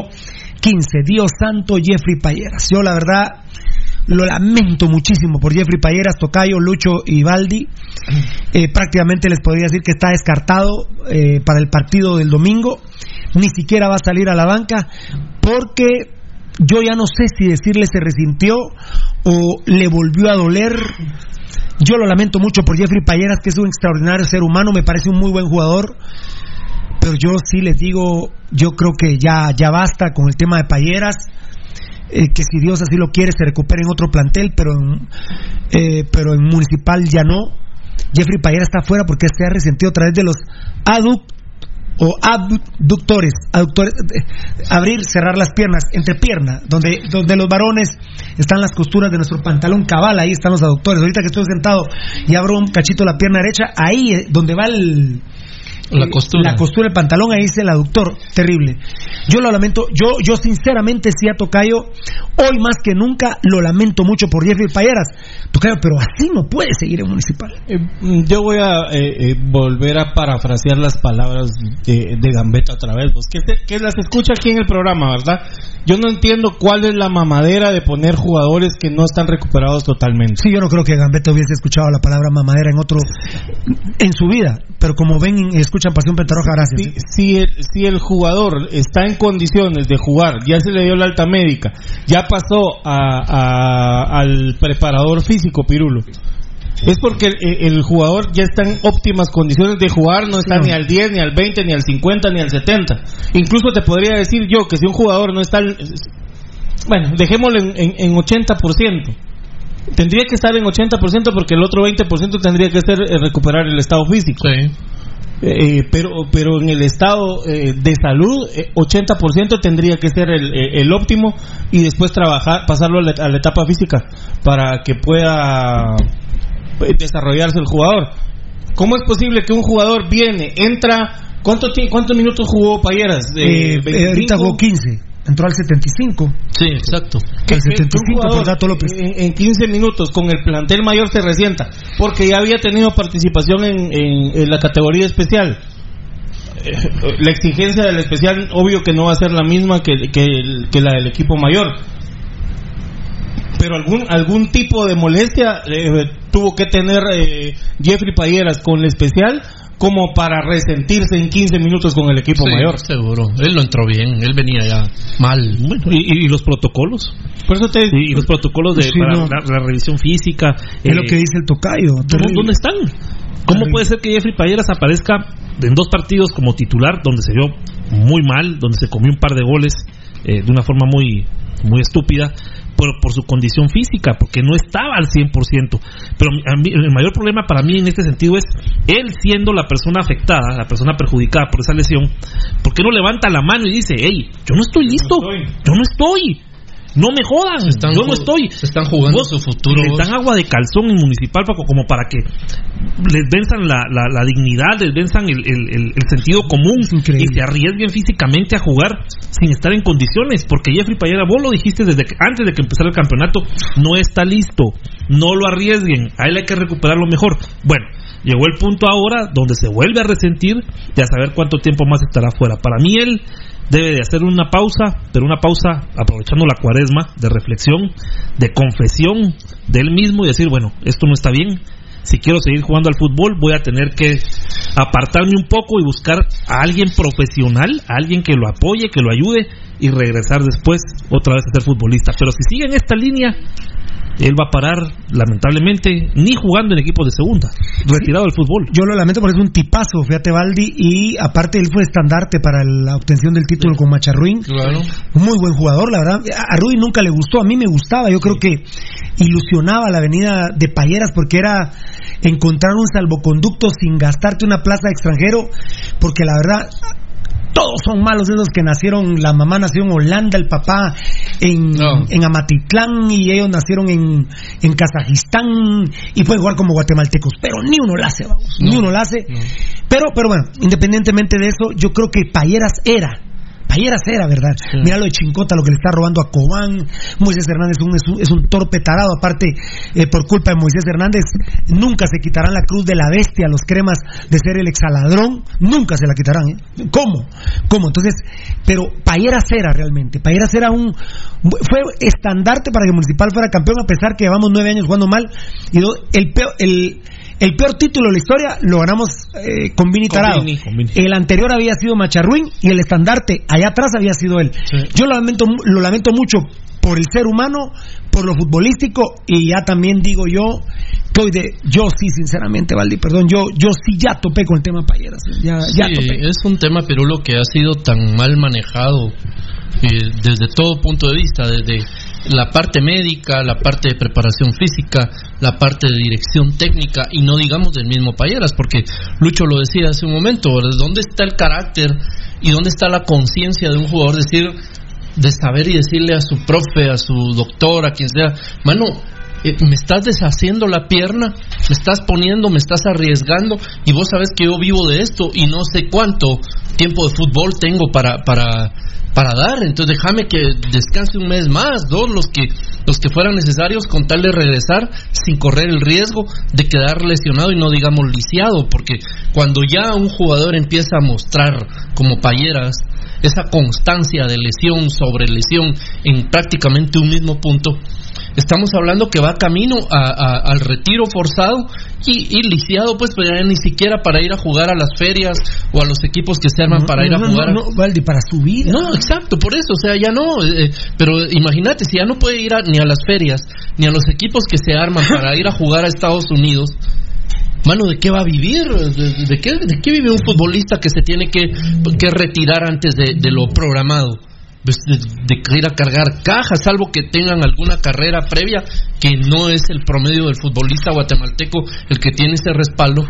15. Dios santo Jeffrey Payeras. Yo la verdad lo lamento muchísimo por Jeffrey Payeras, Tocayo, Lucho y Baldi. Eh, prácticamente les podría decir que está descartado eh, para el partido del domingo. Ni siquiera va a salir a la banca porque yo ya no sé si decirle se resintió o le volvió a doler. Yo lo lamento mucho por Jeffrey Payeras, que es un extraordinario ser humano, me parece un muy buen jugador. Pero yo sí les digo, yo creo que ya, ya basta con el tema de Payeras. Eh, que si Dios así lo quiere se recupere en otro plantel, pero en, eh, pero en municipal ya no. Jeffrey Payeras está afuera porque se ha resentido a través de los aduct o abductores, aductores, eh, abrir, cerrar las piernas, entre piernas, donde, donde los varones están las costuras de nuestro pantalón cabal, ahí están los aductores. Ahorita que estoy sentado y abro un cachito la pierna derecha, ahí eh, donde va el, La costura. La costura del pantalón, ahí dice el aductor, terrible. Yo lo lamento, yo, yo sinceramente sí a Tocayo, hoy más que nunca lo lamento mucho por Jeffrey Payeras. Tocayo, pero así no puede seguir en Municipal. Eh, mm, yo voy a eh, eh, volver a parafrasear las palabras de, de Gambetta otra vez, pues, que, las escucha aquí en el programa, ¿verdad? Yo no entiendo cuál es la mamadera de poner jugadores que no están recuperados totalmente. Sí, yo no creo que Gambetta hubiese escuchado la palabra mamadera en otro, en su vida, pero como ven y escuchan Pasión Pentarroja, gracias. Si, si el, si el jugador está en condiciones de jugar, ya se le dio la alta médica, ya pasó a- a- al preparador físico, Pirulo. Es porque el, el jugador ya está en óptimas condiciones de jugar, no está ni al 10, ni al 20, ni al 50, ni al 70. Incluso te podría decir yo que si un jugador no está... al- Bueno, dejémoslo en, en, en 80%. Tendría que estar en 80% porque el otro 20% tendría que ser eh, recuperar el estado físico. Eh, pero pero en el estado eh, de salud eh, 80% tendría que ser el, eh, el óptimo y después trabajar pasarlo a la, a la etapa física para que pueda eh, desarrollarse el jugador. ¿cómo es posible que un jugador viene entra ¿cuánto cuántos minutos jugó Payeras? Eh, eh, ahorita jugó 15, entró al 75. Sí, exacto. Al que 75 un por jugador Dato López. En, en 15 minutos con el plantel mayor se resienta porque ya había tenido participación en, en- en la categoría especial. Eh, La exigencia del especial, obvio que no va a ser la misma que, que el- que la del equipo mayor. Pero algún algún tipo de molestia eh, tuvo que tener eh, Jeffrey Payeras con el especial como para resentirse en 15 minutos con el equipo Sí, mayor. seguro. Él lo entró bien, él venía ya mal. Bueno, y, y los protocolos. Por eso te y los protocolos de Sí, para no. la, la revisión física. Es eh, lo que dice el Tocayo. ¿Dónde, terrible. dónde están? ¿Cómo puede ser que Jeffrey Payeras aparezca en dos partidos como titular, donde se vio muy mal, donde se comió un par de goles eh, de una forma muy, muy estúpida, por, por su condición física, porque no estaba al 100%? Pero a mí- el mayor problema para mí en este sentido es él siendo la persona afectada, la persona perjudicada por esa lesión, ¿por qué no levanta la mano y dice, hey, yo no estoy listo, yo no estoy? No me jodan, están yo no estoy. se están jugando su futuro, Les dan agua de calzón en municipal Paco, como para que les venzan la, la- la dignidad, les venzan el, el- el- el sentido común y se arriesguen físicamente a jugar sin estar en condiciones. Porque Jeffrey Payera, vos lo dijiste desde que, antes de que empezara el campeonato, no está listo. No lo arriesguen, a él hay que recuperarlo mejor. Bueno, llegó el punto ahora donde se vuelve a resentir y a saber cuánto tiempo más estará fuera. Para mí él debe de hacer una pausa, pero una pausa aprovechando la cuaresma de reflexión, de confesión de él mismo y decir, bueno, esto no está bien. Si quiero seguir jugando al fútbol, voy a tener que apartarme un poco y buscar a alguien profesional, a alguien que lo apoye, que lo ayude y regresar después otra vez a ser futbolista. Pero si sigue en esta línea, él va a parar, lamentablemente, ni jugando en equipos de segunda, retirado del fútbol. Yo lo lamento porque es un tipazo, fíjate Valdi, y aparte él fue estandarte para la obtención del título con Macharruín. Claro. Un muy buen jugador, la verdad. A Rudy nunca le gustó, a mí me gustaba. Yo creo que ilusionaba la avenida de Payeras porque era encontrar un salvoconducto sin gastarte una plaza de extranjero, porque la verdad todos son malos esos que nacieron, la mamá nació en Holanda, el papá en, en Amatitlán y ellos nacieron en, en Kazajistán y pueden jugar como guatemaltecos, pero ni uno la hace, vamos, ni uno la hace. Pero, pero bueno, independientemente de eso, yo creo que Payeras era. Payeras era, ¿verdad? Mira lo de Chincota, lo que le está robando a Cobán. Moisés Hernández es un, es un, es un torpe tarado. Aparte, eh, por culpa de Moisés Hernández, nunca se quitarán la cruz de la bestia, los cremas de ser el exaladrón. Nunca se la quitarán. ¿eh? ¿Cómo? ¿Cómo? Entonces, pero Payeras era realmente. Payeras era un. Fue estandarte para que Municipal fuera campeón, a pesar que llevamos nueve años jugando mal. Y el peor. El, el peor título de la historia lo ganamos eh, con Vini Tarado. Vini, con Vini. El anterior había sido Macharruín y el estandarte allá atrás había sido él. Yo lo lamento, lo lamento mucho por el ser humano, por lo futbolístico y ya también digo yo que hoy de yo sí sinceramente Valdi, perdón, yo yo sí ya topé con el tema payeras, ya ya Sí, topé. es un tema Pirulo que ha sido tan mal manejado eh, desde todo punto de vista, desde la parte médica, la parte de preparación física, la parte de dirección técnica y no digamos del mismo Payeras, porque Lucho lo decía hace un momento. ¿dónde está el carácter y dónde está la conciencia de un jugador decir de saber y decirle a su profe, a su doctor, a quien sea, mano, eh, me estás deshaciendo la pierna, me estás poniendo, me estás arriesgando y vos sabes que yo vivo de esto y no sé cuánto tiempo de fútbol tengo para para para dar, entonces déjame que descanse un mes más, dos los que los que fueran necesarios con tal de regresar sin correr el riesgo de quedar lesionado y no digamos lisiado, porque cuando ya un jugador empieza a mostrar como payeras esa constancia de lesión sobre lesión en prácticamente un mismo punto, estamos hablando que va camino a- a- al retiro forzado y, y lisiado, pues, pero ya ni siquiera para ir a jugar a las ferias o a los equipos que se arman para ir a jugar. no, no, Valdi, para su vida. No, exacto, por eso, o sea, ya no. eh, pero imagínate, si ya no puede ir a- ni a las ferias, ni a los equipos que se arman para ir a jugar a Estados Unidos. Mano, ¿de qué va a vivir? ¿De, de qué, de qué vive un futbolista que se tiene que, que retirar antes de, de lo programado? Pues, De, de ir a cargar cajas, salvo que tengan alguna carrera previa, que no es el promedio del futbolista guatemalteco el que tiene ese respaldo.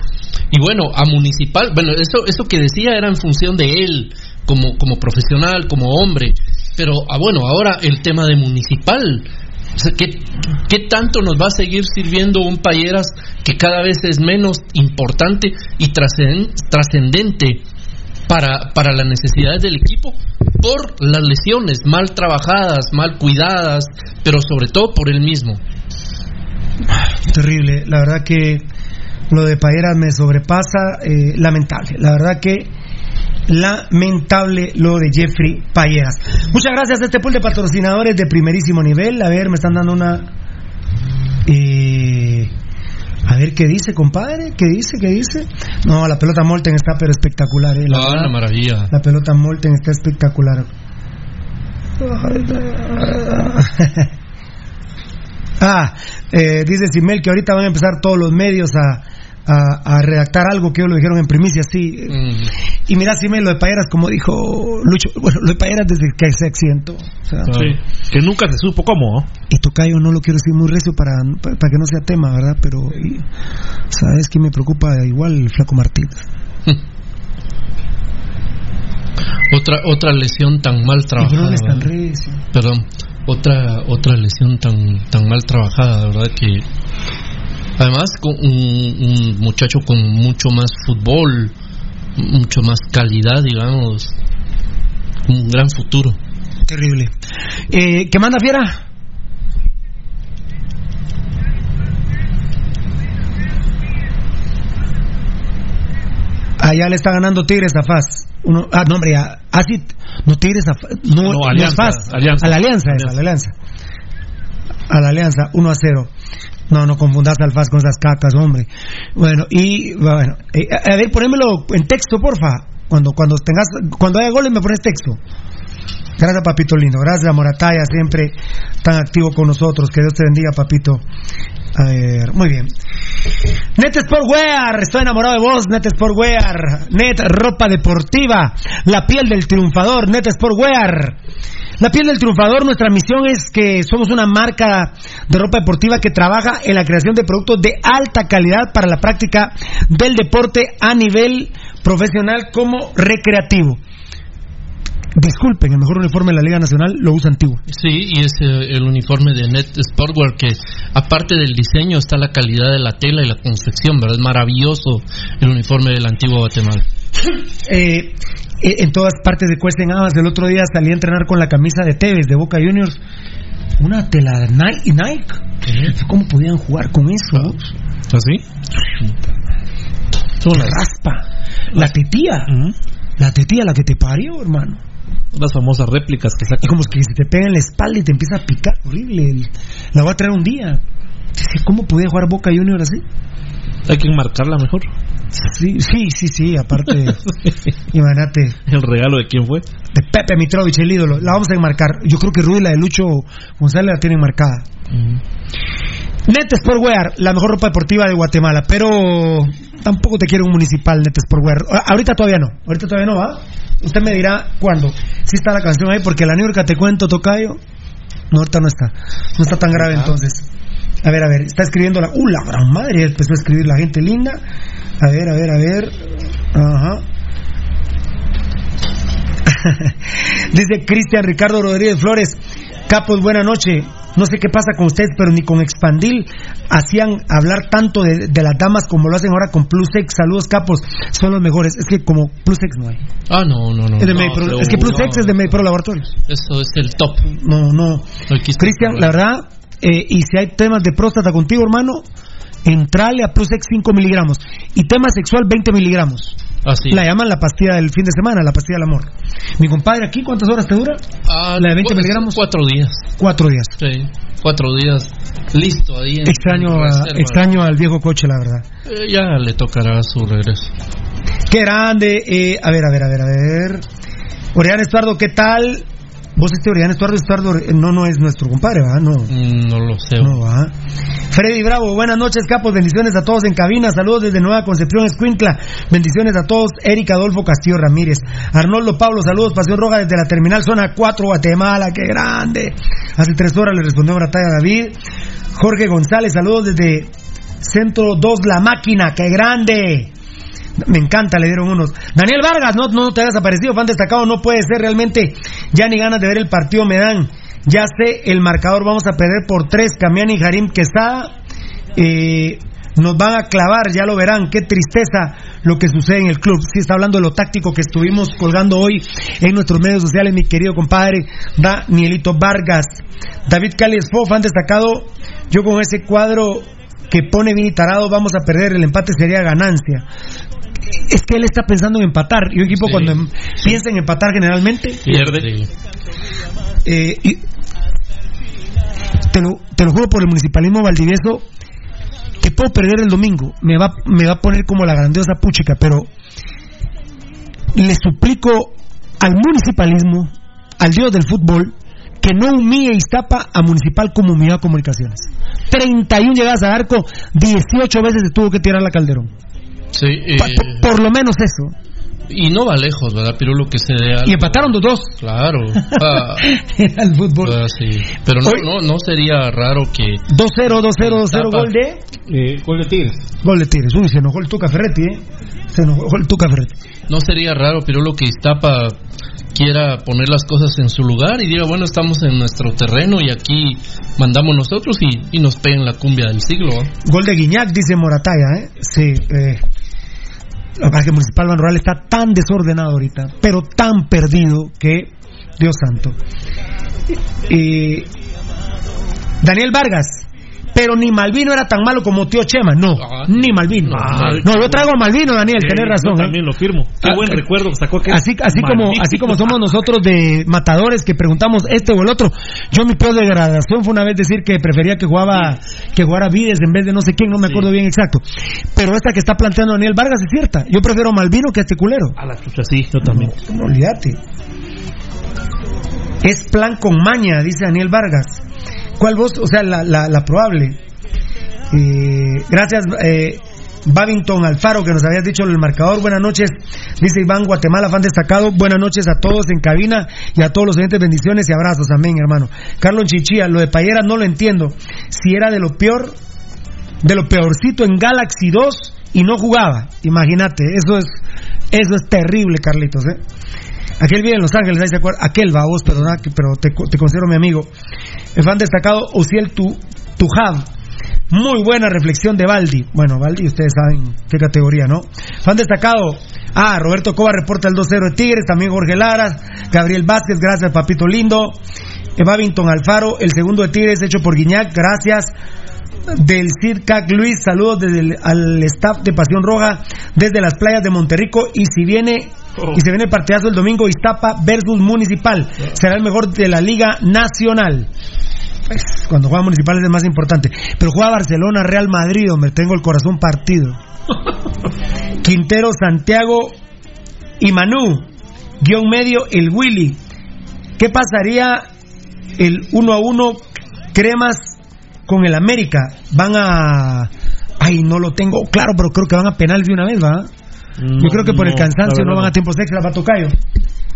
Y bueno, a Municipal, bueno, eso, eso que decía era en función de él, como, como profesional, como hombre. Pero, ah, bueno, ahora el tema de Municipal. O ¿qué, ¿qué tanto nos va a seguir sirviendo un Payeras que cada vez es menos importante y trascen- trascendente para, para las necesidades del equipo por las lesiones mal trabajadas, mal cuidadas, pero sobre todo por él mismo? Terrible. La verdad que lo de Payeras me sobrepasa. eh, lamentable. La verdad que lamentable lo de Jeffrey Payeras. Muchas gracias a este pool de patrocinadores de primerísimo nivel. A ver, me están dando una. eh, a ver qué dice, compadre. ¿Qué dice? ¿Qué dice? No, la pelota Molten está pero espectacular. eh, la Ah, verdad. una maravilla. La pelota Molten está espectacular. ah, eh, dice Simel que ahorita van a empezar todos los medios a, a, a redactar algo que ellos lo dijeron en primicia, sí. Y mira, Simel, lo de Payeras, como dijo Lucho, bueno, lo de Payeras desde que se accidentó. o sea, Sí, que nunca se supo cómo. y Tocayo no lo quiero decir muy recio para, para, para que no sea tema, ¿verdad? Pero, y- ¿sabes qué me preocupa? Igual el Flaco Martínez. Otra otra lesión tan mal trabajada. tan. Perdón, otra otra lesión tan tan mal trabajada, verdad que además con un, un muchacho con mucho más fútbol, mucho más calidad, digamos, un gran futuro. Terrible. Eh, ¿Qué manda Fiera? Allá le está ganando Tigres a Faz. Uno, ah, no, hombre, a, no Tigres a Faz. No, No, no es Alianza, Faz. Alianza. A la Alianza, esa, a la Alianza. A la Alianza, 1 a 0. No, no confundas al Faz con esas cacas, hombre. Bueno, y bueno, eh, a a ver, ponémelo en texto, porfa. Cuando, cuando tengas, cuando haya goles me pones texto. Gracias, papito lindo. Gracias, Morataya, siempre tan activo con nosotros. Que Dios te bendiga, papito. A ver, muy bien. Net Sportwear, estoy enamorado de vos, Net Sportwear. Net Ropa Deportiva, la piel del triunfador, Net Sportwear. La piel del triunfador, nuestra misión es que somos una marca de ropa deportiva que trabaja en la creación de productos de alta calidad para la práctica del deporte a nivel profesional como recreativo. Disculpen, el mejor uniforme de la Liga Nacional lo usa antiguo. Sí, y es eh, el uniforme de Net Sportwear que aparte del diseño está la calidad de la tela y la confección, ¿verdad? Es maravilloso el uniforme del antiguo Guatemala. Eh, eh, en todas partes de Cuesta en. El otro día salí a entrenar con la camisa de Tevez de Boca Juniors. Una tela Nike. Nike. ¿Cómo podían jugar con eso? ¿Así? Son la raspa. La tetía. La tetía, la que te parió, hermano. Las famosas réplicas que sacan. como que se te pega en la espalda y te empieza a picar. Horrible. La voy a traer un día. ¿Cómo podía jugar Boca Juniors así? Hay que enmarcarla mejor. Sí, sí, sí, sí. Aparte, imagínate. El regalo de quién fue. de Pepe Mitrovich, el ídolo. La vamos a enmarcar. Yo creo que Rudy, la de Lucho González, la tiene marcada. Net Sportwear, la mejor ropa deportiva de Guatemala. Pero tampoco te quiero un municipal Net Sportwear. A- Ahorita todavía no. Ahorita todavía no va. Usted me dirá cuándo. Si está la canción ahí, porque la Niurka te cuento, Tocayo. No, ahorita no está. No está tan grave entonces. A ver, a ver, está escribiendo la. ¡Uh, la gran madre! Empezó a escribir la gente linda. A ver, a ver, a ver. Ajá. Dice Cristian Ricardo Rodríguez Flores. Capos, buena noche. No sé qué pasa con ustedes, pero ni con Expandil hacían hablar tanto de, de las damas como lo hacen ahora con Plusex. Saludos, capos. Son los mejores. Es que como Plusex no hay. Ah, no, no, no. Es, de no, Medipro- pero- es que Plusex no. es de Medipro Laboratorios. Eso es el top. No, no. Cristian, la verdad, eh, y si hay temas de próstata contigo, hermano, entrale a Plusex 5 miligramos. Y tema sexual, 20 miligramos. Así. La llaman la pastilla del fin de semana, la pastilla del amor. Mi compadre, ¿aquí cuántas horas te dura? Ah, la de 20 pues, miligramos. Cuatro días. Cuatro días. Sí, cuatro días. Listo ahí. en- Extraño, en a, reserva. extraño al viejo coche, la verdad. Eh, ya le tocará su regreso. Qué grande. eh, a ver, a ver, a ver, a ver. Orián Estuardo, ¿qué tal? Vos este Orián Estuardo, Estuardo eh, no, no es nuestro compadre, ¿va? No. Mm, No lo sé. No, ¿va? Freddy Bravo, buenas noches, capos. Bendiciones a todos en cabina. Saludos desde Nueva Concepción, Escuintla. Bendiciones a todos. Erika Adolfo Castillo Ramírez. Arnoldo Pablo, saludos. Pasión Roja desde la terminal zona 4, Guatemala. Qué grande. Hace tres horas le respondió Bratalla David. Jorge González, saludos desde Centro 2, La Máquina. Qué grande. Me encanta, le dieron unos. Daniel Vargas, no, no te hayas aparecido, fan destacado, no puede ser realmente. Ya ni ganas de ver el partido me dan. Ya sé, el marcador vamos a perder por tres. Camiani y Harim Quesada eh, nos van a clavar, ya lo verán. Qué tristeza lo que sucede en el club. Sí, está hablando de lo táctico que estuvimos colgando hoy en nuestros medios sociales, mi querido compadre Danielito Vargas. David Cali Fo, fan destacado. Yo con ese cuadro que pone Vini Tarado vamos a perder, el empate sería ganancia. Es que él está pensando en empatar. Y un equipo Sí. cuando em- piensa en empatar generalmente Pierde. eh, y te, lo, te lo juro por el municipalismo valdivieso que puedo perder el domingo. Me va, me va a poner como la grandiosa puchica, pero le suplico al municipalismo, al dios del fútbol, que no humille Iztapa a Municipal como humilló a Comunicaciones. 31 llegadas a arco, 18 veces se tuvo que tirar la Calderón. Sí, eh, Pa- por, por lo menos eso. y no va lejos, ¿verdad? Pirulo que se dé algo. Y empataron los dos. Claro. Ah, Era el fútbol. ah, sí. Pero no, Hoy- no, no sería raro que 2-0, 2-0, 2-0, Iztapa. gol de... Eh, gol de Tigres. Gol de Tigres. Uy, se enojó el Tuca Ferretti, ¿eh? Se enojó el Tuca Ferretti. no sería raro, Pirulo, que Iztapa quiera poner las cosas en su lugar y diga, bueno, estamos en nuestro terreno y aquí mandamos nosotros y, y nos peguen la cumbia del siglo. ¿eh? Gol de Guiñac, dice Morataya, ¿eh? Sí, eh. Pasa es que Municipal Ban Rural está tan desordenado ahorita, pero tan perdido que, Dios santo. Y, Daniel Vargas, pero ni Malvino era tan malo como tío Chema, no, ni Malvino. No, yo traigo a Malvino, Daniel, Sí, tenés yo razón. ¿eh? También lo firmo. Qué Ah, buen eh, recuerdo sacó que Así, así como así como somos nosotros de matadores que preguntamos este o el otro. Yo mi peor degradación fue una vez decir que prefería que jugaba que jugara Vides en vez de no sé quién, no me acuerdo bien exacto. Pero esta que está planteando Daniel Vargas es cierta. Yo prefiero Malvino que a este culero. A la chucha, sí, yo también. No, no, olvídate. Es plan con maña, dice Daniel Vargas. ¿Cuál vos? O sea, la, probable. Eh, gracias, eh, Babington Alfaro, que nos habías dicho el marcador. Buenas noches, dice Iván Guatemala, fan destacado. Buenas noches a todos en cabina y a todos los oyentes. Bendiciones y abrazos. Amén, hermano. Carlos Chichía, lo de Payera no lo entiendo. Si era de lo peor, de lo peorcito en Galaxy 2 y no jugaba. Imagínate, eso es, eso es terrible, Carlitos, ¿eh? Aquel vive en Los Ángeles, ahí se. Aquel va vos, perdona, pero te considero mi amigo. El fan destacado, Ociel Tu- Tujab. Muy buena reflexión de Baldi. Bueno, Baldi, ustedes saben qué categoría, ¿no? Fan destacado. Ah, Roberto Cova reporta el 2-0 de Tigres. También Jorge Lara. Gabriel Vázquez, gracias, papito lindo. Babington Alfaro, el segundo de Tigres hecho por Guiñac, gracias. Del CIRCAC Luis, saludos desde el, al staff de Pasión Roja desde las playas de Monterrico y si viene y se viene el partidazo el domingo Iztapa versus Municipal. Será el mejor de la Liga Nacional. Pues, cuando juega Municipal es el más importante. Pero juega Barcelona Real Madrid donde tengo el corazón partido. Quintero Santiago y Manu guion medio el Willy. ¿qué pasaría el 1 a 1 Cremas con el América? Van a ay no lo tengo claro pero creo que van a penales de una vez ¿va? Yo creo que por el cansancio no van a tiempos extras, va Tocayo.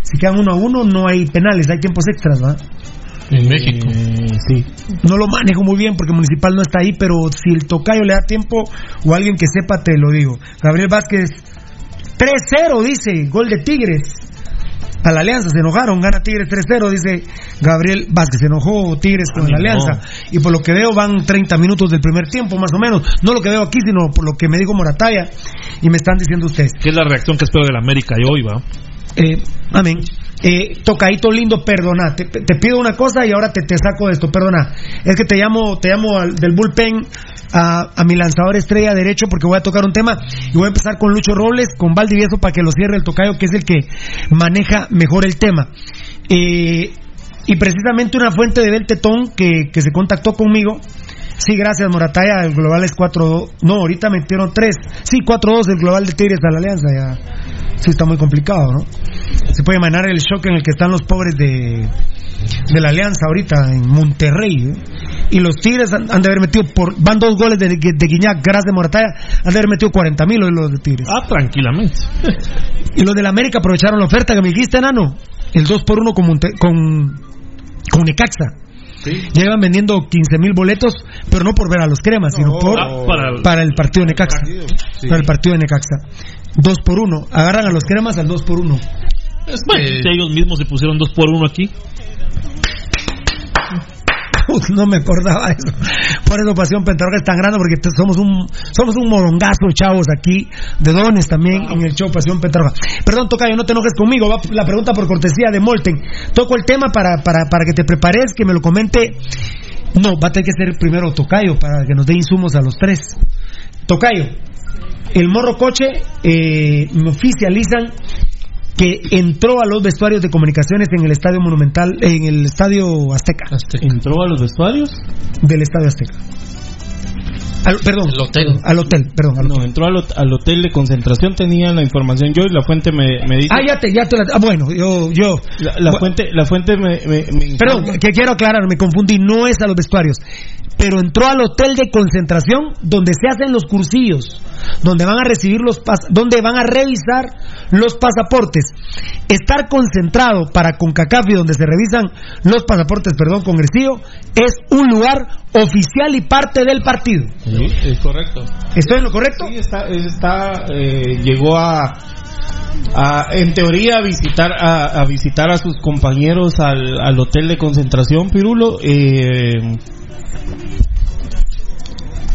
Si quedan uno a uno, no hay penales, hay tiempos extras, ¿va? En México. sí. No lo manejo muy bien porque Municipal no está ahí, pero si el Tocayo le da tiempo o alguien que sepa, te lo digo. Gabriel Vázquez, 3-0, dice, gol de Tigres. A la Alianza, se enojaron, gana Tigres 3-0, dice Gabriel Vázquez, se enojó Tigres con la Alianza, y por lo que veo van 30 minutos del primer tiempo, más o menos, no lo que veo aquí, sino por lo que me dijo Morataya, y me están diciendo ustedes. ¿Qué es la reacción que espero de la América y hoy, va? Eh, amén. Eh, tocadito lindo, perdona. Te, te pido una cosa y ahora te, te saco de esto, perdona. Es que te llamo, te llamo al- del bullpen a, a mi lanzador estrella derecho porque voy a tocar un tema y voy a empezar con Lucho Robles, con Valdivieso para que lo cierre el tocayo, que es el que maneja mejor el tema. Eh, y precisamente una fuente de Beltetón que, que se contactó conmigo. Sí, gracias Morataya, el global es 4 No, ahorita metieron 3. Sí, 4-2 el global de Tigres a la Alianza. Ya. Sí, está muy complicado, ¿no? Se puede imaginar el shock en el que están los pobres de, de la Alianza ahorita en Monterrey. ¿eh? Y los Tigres han, han de haber metido, por van dos goles de, de Guiñac, gracias de Morataya, han de haber metido 40 mil los de Tigres. Ah, tranquilamente. Y los del América aprovecharon la oferta que me dijiste, enano. El 2 por 1 con, Monte- con, con Necaxa. Ya iban vendiendo 15 mil boletos, pero no por ver a los cremas, sino por Ah, para el- para el partido de Necaxa. Para el partido de Necaxa. 2 por 1. Agarran a los cremas al 2 por 1. Bueno, si ellos mismos se pusieron dos por uno aquí. no me acordaba eso. Por eso Pasión Pentarroja es tan grande porque somos un somos un morongazo, chavos, aquí de dones también en el show Pasión Pentarroja. Perdón, Tocayo, no te enojes conmigo. Va la pregunta por cortesía de Molten. Toco el tema para, para, para que te prepares, que me lo comente. No, va a tener que ser primero Tocayo para que nos dé insumos a los tres. Tocayo, el Morro Coche eh, me oficializan que entró a los vestuarios de comunicaciones en el Estadio Monumental, en el Estadio Azteca. ¿Entró a los vestuarios? Del Estadio Azteca. Al- perdón. Al hotel. Al hotel, perdón. al No, entró al, al hotel de concentración, tenía la información yo y la fuente me, me dice... Ah, ya te, ya te la. Ah, bueno, yo. yo La, fuente, la fuente me, me- me Perdón, que quiero aclarar, me confundí, no es a los vestuarios, pero entró al hotel de concentración donde se hacen los cursillos, donde van a recibir los pas donde van a revisar los pasaportes. Estar concentrado para CONCACAF y donde se revisan los pasaportes, perdón, congresillo, es un lugar oficial y parte del partido. Sí, es correcto. ¿Estoy en lo correcto? Sí, está, está eh, llegó a, a, en teoría, a visitar a, a visitar a sus compañeros al, al hotel de concentración, Pirulo. Eh,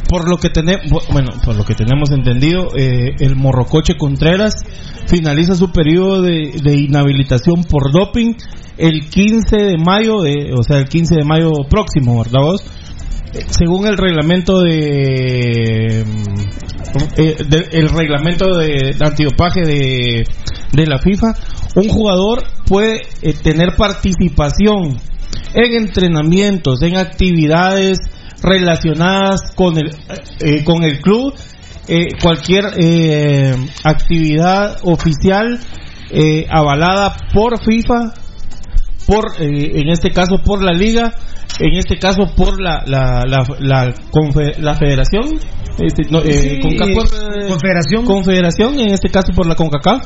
por lo que tenemos, bueno, por lo que tenemos entendido, eh, el Morrocoche Contreras finaliza su periodo de, inhabilitación por doping el 15 de mayo, de, o sea, el 15 de mayo próximo, ¿verdad vos? Eh, Según el reglamento de, eh, el reglamento de antidopaje de, de la FIFA, un jugador puede tener participación en entrenamientos, en actividades relacionadas con el eh, con el club, eh, cualquier eh, actividad oficial eh, avalada por FIFA, por eh, en este caso por la liga, en este caso por la la la, la, la federación, este, no, eh, Sí, CONCACAF por, eh, Confederación. confederación, en este caso por la CONCACAF.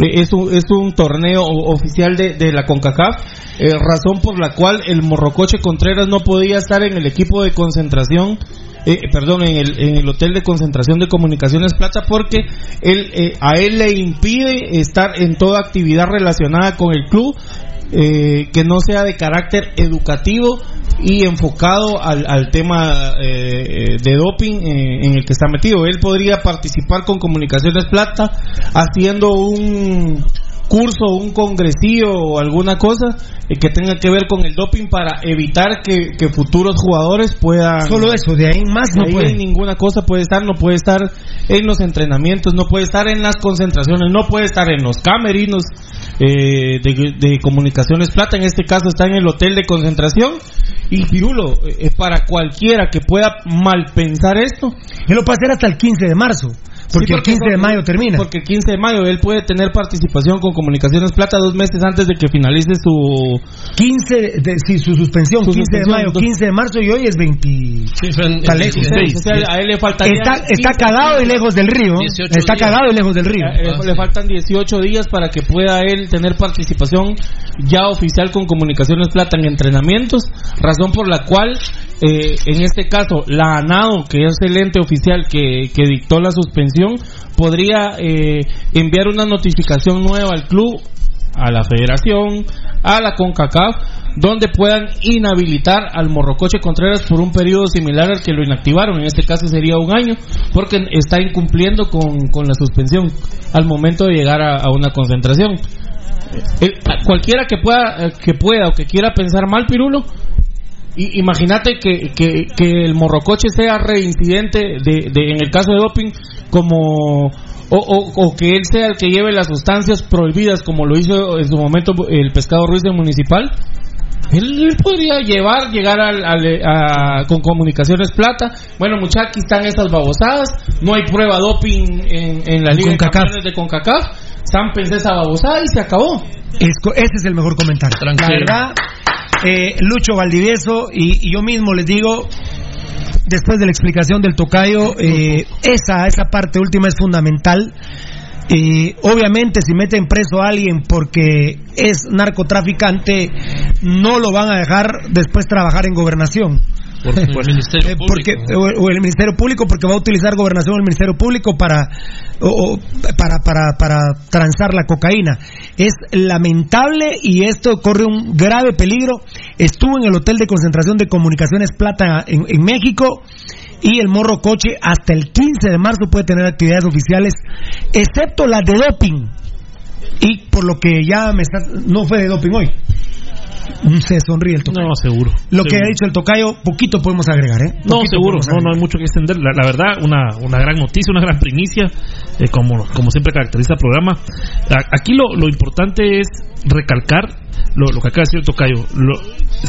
Es un, es un torneo oficial de, de la CONCACAF, eh, razón por la cual el Morrocoche Contreras no podía estar en el equipo de concentración, eh, perdón, en el, en el hotel de concentración de Comunicaciones Plata, porque él, eh, a él le impide estar en toda actividad relacionada con el club, eh, que no sea de carácter educativo y enfocado al, al tema eh, de doping eh, en el que está metido. Él podría participar con Comunicaciones Plata haciendo un curso, un congresillo o alguna cosa eh, que tenga que ver con el doping para evitar que, que futuros jugadores puedan... Solo eso, de ahí en más no Ahí puede. en ninguna cosa puede estar, no puede estar en los entrenamientos, no puede estar en las concentraciones, no puede estar en los camerinos eh, de, de comunicaciones. Plata, en este caso está en el hotel de concentración. Y Pirulo, eh, para cualquiera que pueda mal pensar esto, Él lo puede hacer hasta el 15 de marzo, porque, Sí, el 15 de mayo termina. Porque el 15 de mayo él puede tener participación con Comunicaciones Plata dos meses antes de que finalice su 15 de, sí, su suspensión, Su 15 de mayo, dos- 15 de marzo y hoy es 20. está lejos. O sea, a él le faltaría Está, está 15 cagado y lejos del río. 18 Está días. cagado y lejos del río. Eh, le faltan 18 días para que pueda él tener participación ya oficial con Comunicaciones Plata en entrenamientos, razón por la cual, eh, en este caso, la ANADO, que es el ente oficial que, que dictó la suspensión, podría eh, enviar una notificación nueva al club a la federación, a la CONCACAF, donde puedan inhabilitar al Morrocoche Contreras por un periodo similar al que lo inactivaron. En este caso sería un año, porque está incumpliendo con, con la suspensión al momento de llegar a, una concentración. Eh, cualquiera que pueda, eh, que pueda o que quiera pensar mal, Pirulo, i- imagínate que, que, que el morrocoche sea reincidente de, de- en el caso de doping como o, o- o que él sea el que lleve las sustancias prohibidas como lo hizo en su momento el pescado Ruiz del municipal él, él podría llevar, llegar al, al- a- con comunicaciones plata. Bueno, muchachos, aquí están estas babosadas. No hay prueba doping en, en la Liga de CONCACAF. De CONCACAF. Zampense esa babosada y se acabó. Es ese es el mejor comentario. La verdad, eh, Lucho Valdivieso y, yo mismo les digo, después de la explicación del tocayo, eh, esa, esa parte última es fundamental. Eh, obviamente, si meten preso a alguien porque es narcotraficante, no lo van a dejar después trabajar en gobernación. Por el Ministerio Eh, Público. porque, o, el Ministerio Público porque va a utilizar gobernación o el Ministerio Público para, o- o para, para, para transar la cocaína. Es lamentable y esto corre un grave peligro. Estuvo en el Hotel de Concentración de Comunicaciones Plata en, en México y el Morro Coche hasta el 15 de marzo puede tener actividades oficiales, excepto las de doping. Y por lo que ya me estás... No fue de doping hoy. Se sonríe el tocayo. No, seguro. Lo que ha dicho el tocayo, poquito podemos agregar, ¿eh? No, seguro, no, no hay mucho que extender. La, la verdad, una, una gran noticia, una gran primicia, eh, como, como siempre caracteriza el programa. A- aquí lo, lo importante es recalcar lo, lo que acaba de decir Tocayo. Lo-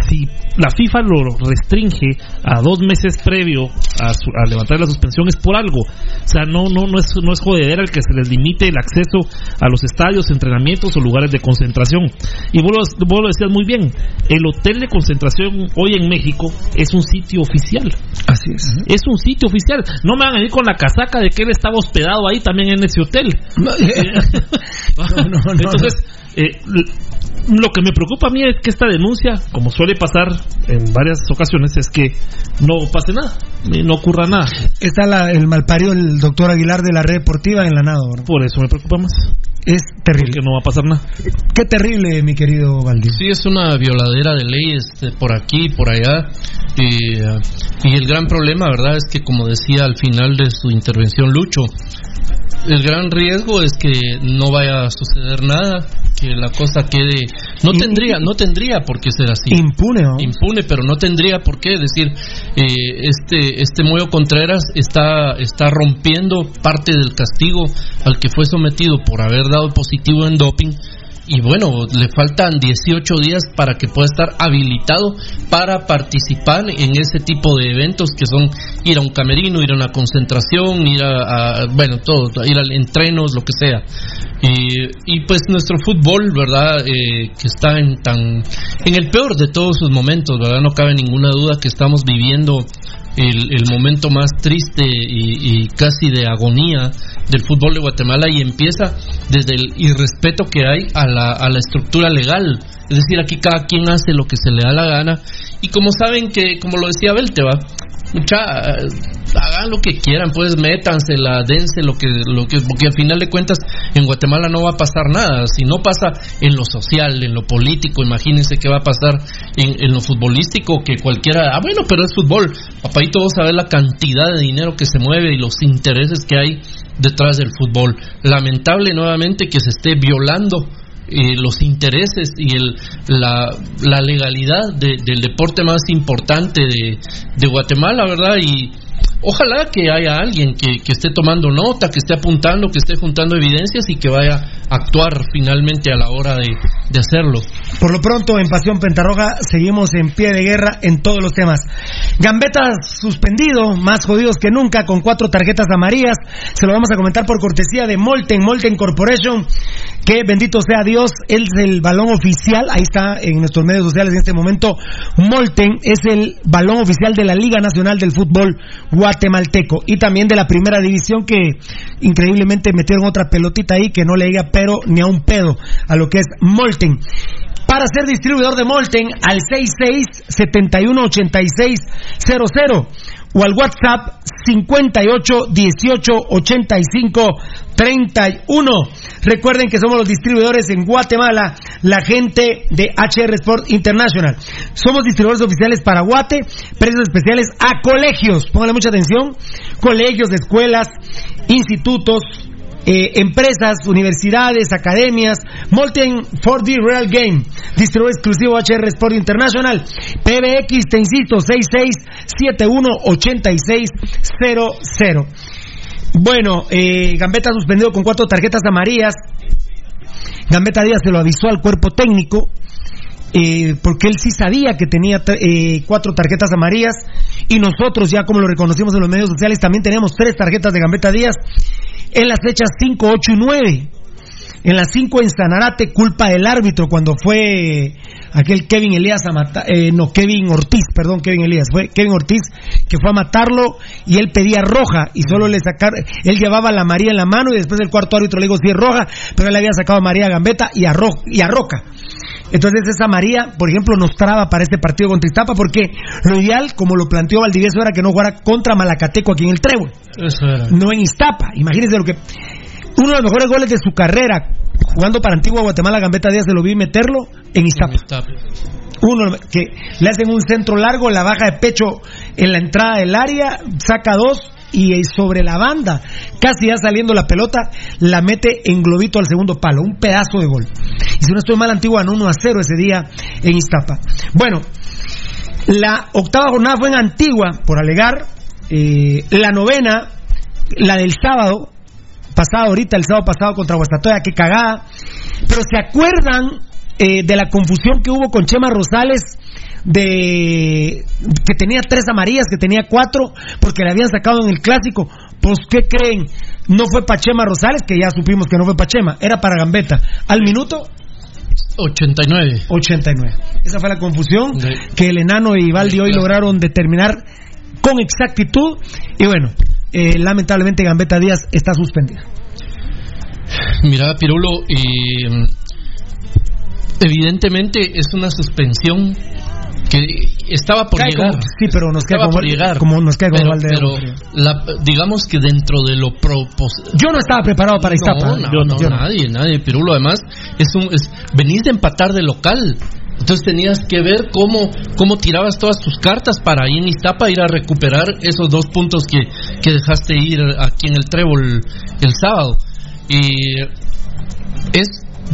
si la FIFA lo restringe a dos meses previo a, su- a levantar la suspensión es por algo. O sea, no, no, no, es, no es jodedera el que se les limite el acceso a los estadios, entrenamientos o lugares de concentración. Y vos lo, vos lo decías muy bien, el hotel de concentración hoy en México es un sitio oficial. Así es. Es un sitio oficial. No me van a ir con la casaca de que él estaba hospedado ahí también en ese hotel. Entonces, eh, lo que me preocupa a mí es que esta denuncia, como suele pasar en varias ocasiones, es que no pase nada, no ocurra nada. Está la- el malparido el doctor Aguilar de la red deportiva en la nada. ¿verdad? Por eso me preocupa más. Es terrible. Que no va a pasar nada. Qué terrible, mi querido Valdir. Sí, es una violadera de leyes de por aquí y por allá. Y, eh, y el gran problema, ¿verdad? Es que, como decía al final de su intervención Lucho, el gran riesgo es que no vaya a suceder nada, que la cosa quede. No tendría, no tendría por qué ser así. Impune, ¿no? Impune, pero no tendría por qué decir eh, este este Moyo Contreras está está rompiendo parte del castigo al que fue sometido por haber dado positivo en doping y bueno, le faltan 18 días para que pueda estar habilitado para participar en ese tipo de eventos que son ir a un camerino, ir a una concentración, ir a, bueno, todo, ir a entrenos, lo que sea. Y, y pues nuestro fútbol, ¿verdad? Eh, que está en tan en el peor de todos sus momentos, ¿verdad? No cabe ninguna duda que estamos viviendo el, el momento más triste y, y casi de agonía del fútbol de Guatemala y empieza desde el irrespeto que hay a la, a la estructura legal. Es decir, aquí cada quien hace lo que se le da la gana y como saben que, como lo decía Belte, va, mucha, eh, hagan lo que quieran, pues métansela, dense lo que, lo que, porque al final de cuentas en Guatemala no va a pasar nada. Si no pasa en lo social, en lo político, imagínense qué va a pasar en, en lo futbolístico, que cualquiera, ah bueno, pero es fútbol. Papadito, vos sabés la cantidad de dinero que se mueve y los intereses que hay detrás del fútbol. Lamentable nuevamente que se esté violando eh, los intereses y el, la, la legalidad de- del deporte más importante de, Guatemala, ¿verdad? Y ojalá que haya alguien que, esté tomando nota, que esté apuntando, que esté juntando evidencias y que vaya a actuar finalmente a la hora de, hacerlo. Por lo pronto, en Pasión Pentarroja seguimos en pie de guerra en todos los temas. Gambetta suspendido, más jodidos que nunca, con cuatro tarjetas amarillas. Se lo vamos a comentar por cortesía de Molten, Molten Corporation, que bendito sea Dios, él es el balón oficial, ahí está en nuestros medios sociales en este momento. Molten es el balón oficial de la Liga Nacional del Fútbol guatemalteco y también de la primera división que increíblemente metieron otra pelotita ahí que no le diga pero ni a un pedo a lo que es Molten. Para ser distribuidor de Molten al 66 71 86 00 o al WhatsApp 58 18 85 31. Recuerden que somos los distribuidores en Guatemala, la gente de HR Sport International. Somos distribuidores oficiales para Guate, precios especiales a colegios. Pónganle mucha atención. Colegios, escuelas, institutos, eh, empresas, universidades, academias, Molten 4D Real Game, distribuidor exclusivo HR Sport International, PBX, te insisto, 66718600. Bueno, eh, Gambetta suspendido con cuatro tarjetas amarillas. Gambetta Díaz se lo avisó al cuerpo técnico. Eh, porque él sí sabía que tenía eh, cuatro tarjetas amarillas y nosotros ya como lo reconocimos en los medios sociales también teníamos tres tarjetas de Gambetta Díaz en las fechas 5, 8 y 9. En las 5 en Sanarate, culpa del árbitro cuando fue aquel Kevin Elías a matar, eh, no, Kevin Ortiz, perdón, Kevin Elías, fue Kevin Ortiz que fue a matarlo y él pedía roja y solo le sacaron, él llevaba la María en la mano y después el cuarto árbitro le dijo si es roja, pero él había sacado a María Gambetta y a, Ro, y a Roca. Entonces esa María, por ejemplo, nos traba para este partido contra Iztapa porque lo ideal, como lo planteó Valdivieso, era que no jugara contra Malacateco aquí en el Trébol. Eso era. No en Iztapa. Imagínense lo que... Uno de los mejores goles de su carrera, jugando para Antigua Guatemala, Gambetta Díaz se lo vi meterlo en Iztapa. Uno que le hacen un centro largo, la baja de pecho en la entrada del área, saca dos y sobre la banda, casi ya saliendo la pelota, la mete en globito al segundo palo, un pedazo de gol. Y si no estoy mal, Antigua ganó 1 a 0 ese día en Iztapa. Bueno, la octava jornada fue en Antigua, por alegar, eh, la novena, la del sábado, pasado ahorita, el sábado pasado contra Guastatoya, qué cagada. Pero se acuerdan eh, de la confusión que hubo con Chema Rosales de que tenía tres amarillas, que tenía cuatro, porque le habían sacado en el clásico. Pues, ¿qué creen? No fue Pachema Rosales, que ya supimos que no fue Pachema, era para Gambetta. Al minuto 89. 89. Esa fue la confusión que el enano y Valdi hoy lograron determinar con exactitud. Y bueno, eh, lamentablemente Gambetta Díaz está suspendida. Mira, Pirulo, eh, evidentemente es una suspensión que estaba por llegar. como- sí, pero nos queda como, por llegar. como nos queda pero, la- digamos que dentro de lo propos Yo no estaba preparado para Iztapa. No, no, Yo no, yo nadie, nadie. Pirulo, además, es un, es, venís de empatar de local. Entonces tenías que ver cómo, cómo tirabas todas tus cartas para ahí en Iztapa ir a recuperar esos dos puntos que, que dejaste ir aquí en el Trébol el sábado. Y es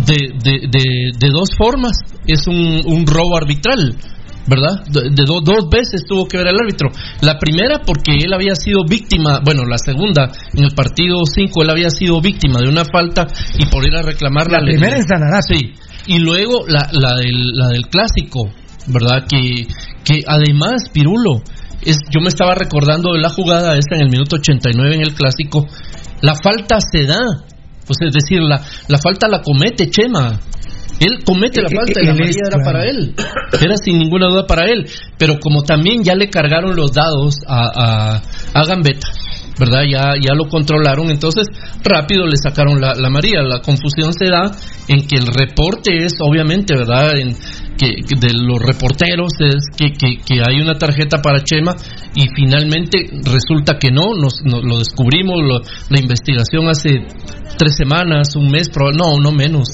de, de, de, de dos formas. Es un, un robo arbitral. ¿Verdad? De, de do- dos veces tuvo que ver el árbitro. La primera porque él había sido víctima, bueno, la segunda, en el partido 5, él había sido víctima de una falta y por ir a reclamarla. La le- primera Sanarate. Sí. Y luego la, la, del, la del clásico, ¿verdad? Que, que además, Pirulo, es, yo me estaba recordando de la jugada esta en el minuto 89 en el clásico. La falta se da. Pues es decir, la, la falta la comete Chema. Él comete la Eh, falta eh, y la amarilla era claro. para él. Era sin ninguna duda para él. Pero como también ya le cargaron los dados a, a, a Gambetta, ¿verdad? Ya, ya lo controlaron, entonces rápido le sacaron la, la amarilla. La confusión se da en que el reporte es, obviamente, ¿verdad? En que, que de los reporteros es que, que, que hay una tarjeta para Chema y finalmente resulta que no, nos, nos lo descubrimos, lo- la investigación hace tres semanas, un mes, no, no menos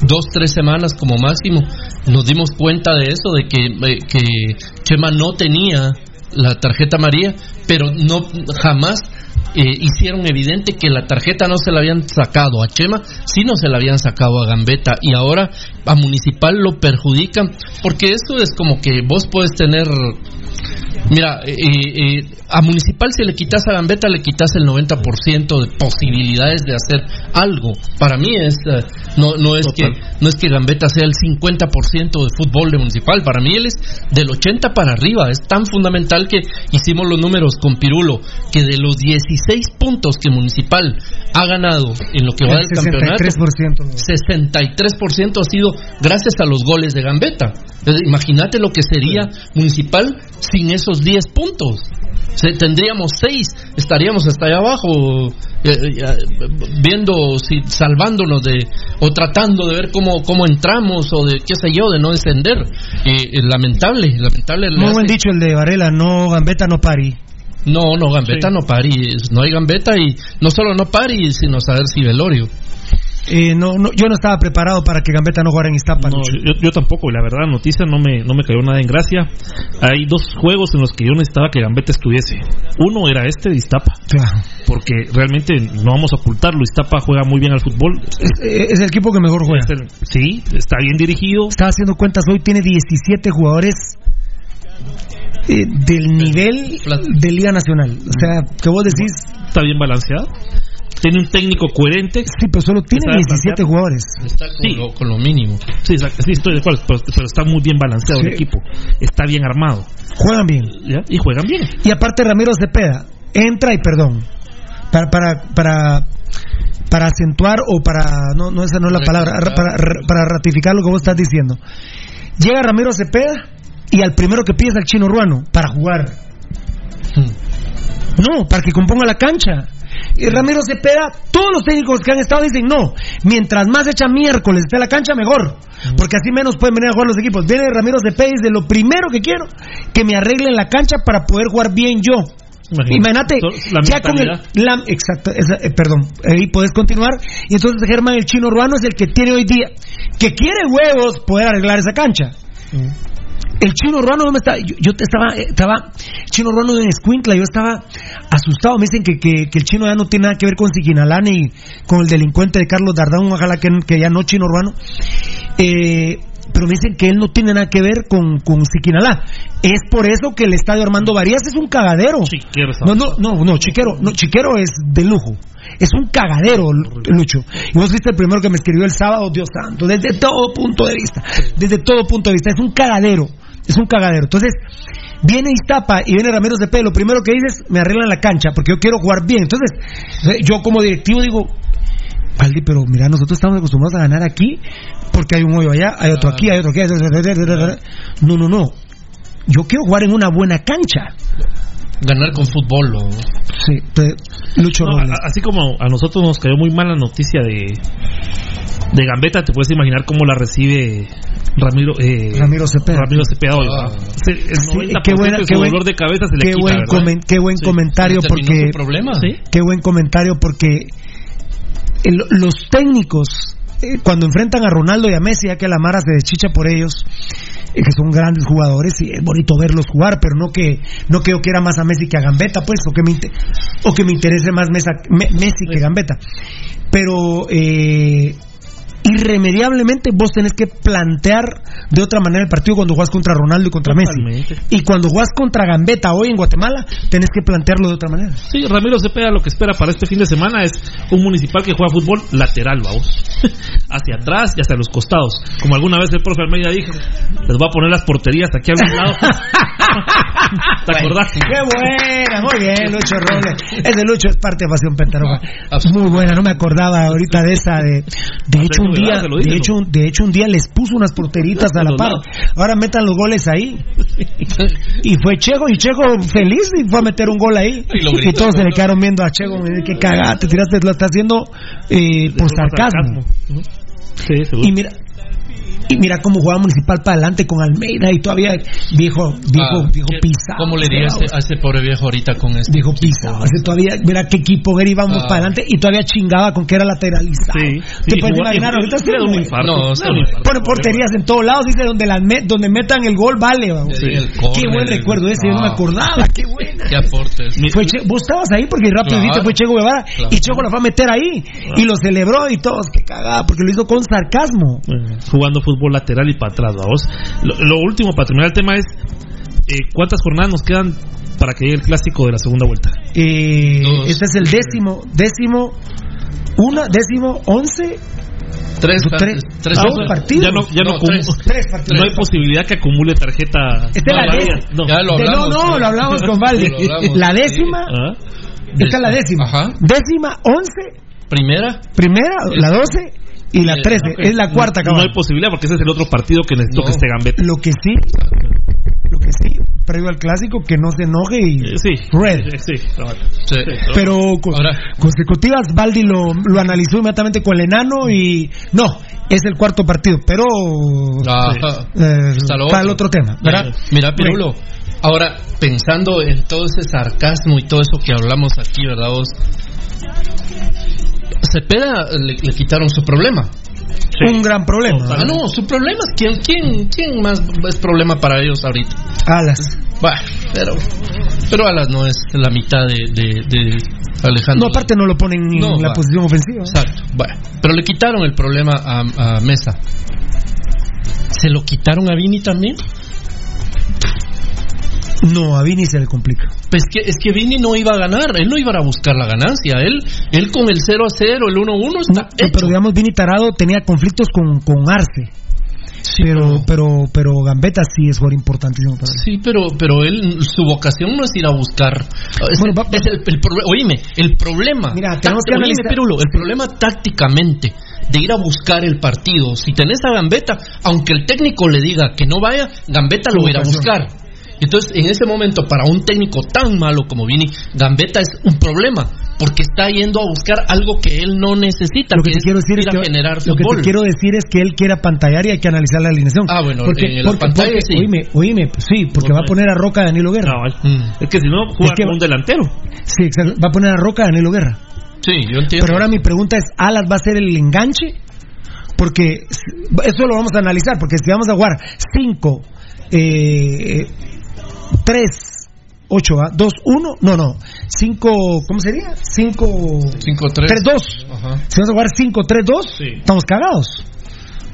dos, tres semanas como máximo, nos dimos cuenta de eso, de que, eh, que Chema no tenía la tarjeta María, pero no jamás eh, hicieron evidente que la tarjeta no se la habían sacado a Chema, sí no se la habían sacado a Gambetta y ahora a Municipal lo perjudican, porque eso es como que vos puedes tener Mira, eh, eh, a Municipal si le quitas a Gambetta le quitas el 90% de posibilidades de hacer algo. Para mí es eh, no no es que no es que Gambetta sea el 50% de fútbol de Municipal, para mí él es del 80 para arriba, es tan fundamental que hicimos los números con Pirulo que de los 16 puntos que Municipal ha ganado en lo que va El del campeonato 63%. 63% ha sido gracias a los goles de Gambetta. Imagínate lo que sería Municipal sin esos 10 puntos. Se- tendríamos 6, estaríamos hasta allá abajo eh, eh, viendo si salvándonos de o tratando de ver cómo cómo entramos o de qué sé yo de no descender. Eh, lamentable, lamentable. le Muy buen dicho el de Varela, no Gambetta, no Pari. No, no, Gambetta Sí. no pari. No hay Gambetta y no solo no pari, sino saber si velorio. Eh, no, no, yo no estaba preparado para que Gambetta no jugara en Iztapa. No, yo, yo tampoco, y la verdad, la noticia no me, no me cayó nada en gracia. Hay dos juegos en los que yo necesitaba que Gambetta estuviese. Uno era este de Iztapa, Claro. porque realmente no vamos a ocultarlo. Iztapa juega muy bien al fútbol. Es, es el equipo que mejor juega. Es el- sí, está bien dirigido. Estaba haciendo cuentas hoy, tiene 17 jugadores eh, del nivel de Liga Nacional. O sea, que vos decís. Está bien balanceado. Tiene un técnico coherente. Sí, pero solo tiene sabe 17 plantear. jugadores. Está con, Sí. lo, con lo mínimo. Sí, exacto, sí, estoy de acuerdo, pero, pero está muy bien balanceado el Sí. equipo. Está bien armado. Juegan bien. ¿ya? Y juegan bien. Y aparte Ramiro Cepeda entra y perdón. Para, para, para, para acentuar o para, no, no esa no es la palabra, ra- para, ra- para ratificar lo que vos estás diciendo. Llega Ramiro Cepeda y al primero que pide es al chino ruano para jugar. No, para que componga la cancha. Y Ramiro Cepeda, todos los técnicos que han estado dicen no, mientras más echa miércoles esté la cancha, mejor. Porque así menos pueden venir a jugar los equipos. Viene Ramiro Cepeda y dice, lo primero que quiero, que me arreglen la cancha para poder jugar bien yo. Imagínate, La ya con el, la- exacto, esa- eh, perdón, ahí puedes continuar. Y entonces Germán el chino urbano es el que tiene hoy día, que quiere huevos poder arreglar esa cancha. El chino urbano no me está, yo, estaba, eh, estaba, chino urbano en Escuintla, yo estaba asustado. Me dicen que, que, que el chino ya no tiene nada que ver con Siquinalá ni con el delincuente de Carlos Dardán, ojalá que, que ya no chino urbano. Eh, pero me dicen que él no tiene nada que ver con, con Siquinalá. Es por eso que el estadio Armando Varías es un cagadero. Chiquero, No, no, no, no, Chiquero, no, Chiquero es de lujo. Es un cagadero, Lucho. Y vos fuiste el primero que me escribió el sábado, Dios santo, desde todo punto de vista. Desde todo punto de vista. Es un cagadero. Es un cagadero. Entonces, viene Iztapa y viene Ramiro Cepeda. Lo primero que dices, me arreglan la cancha porque yo quiero jugar bien. Entonces, yo como directivo digo, Valdi, pero mira, nosotros estamos acostumbrados a ganar aquí porque hay un hoyo allá, hay otro aquí, hay otro aquí. No, no, no. Yo quiero jugar en una buena cancha. Ganar con fútbol. ¿no? Sí, te- Lucho No, Robles. a- así como a nosotros nos cayó muy mal la noticia de de Gambetta, te puedes imaginar cómo la recibe Ramiro eh, Ramiro Cepeda. Ramiro Cepeda hoy, Ah. el Sí, 90% qué buena- de qué buen- dolor de cabeza se le qué quita, buen, ¿verdad? comen- qué buen Sí. comentario porque problema. Sí. qué buen comentario porque el- los técnicos cuando enfrentan a Ronaldo y a Messi ya que la Mara se deschicha por ellos eh, que son grandes jugadores y es bonito verlos jugar pero no que no que yo quiera más a Messi que a Gambetta pues o que me o que me interese más Mesa- Me- Messi que Gambetta. Pero eh, irremediablemente vos tenés que plantear de otra manera el partido cuando jugás contra Ronaldo y contra Messi y cuando jugás contra Gambetta hoy en Guatemala, tenés que plantearlo de otra manera. Sí, Ramiro Cepeda lo que espera para este fin de semana es un municipal que juega fútbol lateral, vamos. hacia atrás y hacia los costados. Como alguna vez el profe Almeida dijo, les voy a poner las porterías aquí a algún lado. ¿Te acordás? Qué buena, muy bien, Lucho Robles. Ese Lucho es parte de Pasión Pentaroja. Muy buena, no me acordaba ahorita de esa. De, de hecho, un día, lo de hecho, un- de hecho, un día les puso unas porteritas a la par. Ahora metan los goles ahí. Y fue Chego, y Chego feliz y fue a meter un gol ahí. Y todos se le quedaron viendo a Chego. Qué cagada, te tiraste, lo está haciendo eh, por sarcasmo. Sí, seguro. Y mira, y mira cómo jugaba Municipal para adelante con Almeida y todavía viejo, viejo, Ah, viejo pisado. ¿Cómo le diría a ese pobre viejo ahorita con este? Viejo pisado. Ese todavía, mira qué equipo era, íbamos Ah. para adelante y todavía chingaba con que era lateralizado. Sí. ¿Te Y puedes imaginar? y- Ahorita da un infarto. No, sí. Pone porterías en todos lados, dice donde, las met- donde metan el gol, vale. vamos. Sí, el Qué buen recuerdo ese, yo no me acordaba, qué buena. ¿Qué aportes? Fue Che- vos estabas ahí porque rápido Claro. fue Chego Guevara Claro. y Chego la fue a meter ahí y lo celebró y todos, qué cagada, porque lo hizo con sarcasmo. Jugando fútbol lateral y para atrás, vamos. Lo, lo último para terminar el tema es eh, cuántas jornadas nos quedan para que llegue el clásico de la segunda vuelta. Eh, este es el décimo, décimo, una, décimo, once, Tres, tres, tres dos Ah, partidos. Ya no, ya no, No, acumu- tres. Tres partidos. no hay posibilidad que acumule tarjeta. Esta es la No, décima. no. Ya lo De- no, no, lo hablamos con Valdi. La décima, Ah, esta es la décima. Ajá. Décima, once, Primera. primera, la doce y la Sí, trece. ok. Es la cuarta, no cabrón. hay posibilidad porque ese es el otro partido que necesito No. que esté Gambetta. Lo que sí, lo que sí, previo al clásico, que no se enoje y Sí. red. Sí, sí. Sí. Pero co- consecutivas, Baldi lo, lo analizó inmediatamente con el enano y no, es el cuarto partido, pero Ajá. eh, Está lo está el otro. otro tema, ¿verdad? Mira, Pirulo, ahora pensando en todo ese sarcasmo y todo eso que hablamos aquí, ¿verdad vos? Cepeda le, le quitaron su problema. Un gran problema. Ah, no, su problema es quién, quién, quién más es problema para ellos ahorita. Alas. Bah, pero, pero Alas no es la mitad de, de, de Alejandro. No, aparte no lo ponen en No, la posición ofensiva. Exacto. Bueno, pero le quitaron el problema a, a Mesa. ¿Se lo quitaron a Vini también? No, a Vini se le complica. Pues que, es que Vini no iba a ganar, él no iba a buscar la ganancia, él, él con el 0 a 0, el 1 a 1 está No, pero digamos, Vini Tarado tenía conflictos con, con Arce. pero, pero, pero Gambetta sí es jugador importantísimo para él. Sí, pero, pero él, su vocación no es ir a buscar. Es, es el, el oíme, el problema. Mira, tenemos que oíme, analizar- Pirulo, el problema tácticamente de ir a buscar el partido. Si tenés a Gambetta, aunque el técnico le diga que no vaya, Gambetta lo va a buscar. Entonces, en ese momento, para un técnico tan malo como Vini, Gambetta es un problema. Porque está yendo a buscar algo que él no necesita, Lo que que te quiero decir ir es a que, generar lo que te quiero decir es que él quiere apantallar y hay que analizar la alineación. Ah, bueno, porque, en la porque- pantalla porque- sí. Oíme, oíme, sí, porque va a poner a Roca a Danilo Guerra. Es que si no, juega que- con un delantero. Sí, exacto. Va a poner a Roca a Danilo Guerra. Sí, yo entiendo. Pero ahora mi pregunta es, ¿Alas va a ser el enganche? Porque eso lo vamos a analizar, porque si vamos a jugar 5, 3, 8, 2, 1, no, no, 5, ¿cómo sería? 5, 5, 3. 3, 2. Ajá. Si vamos a jugar 5, 3, 2, estamos cagados.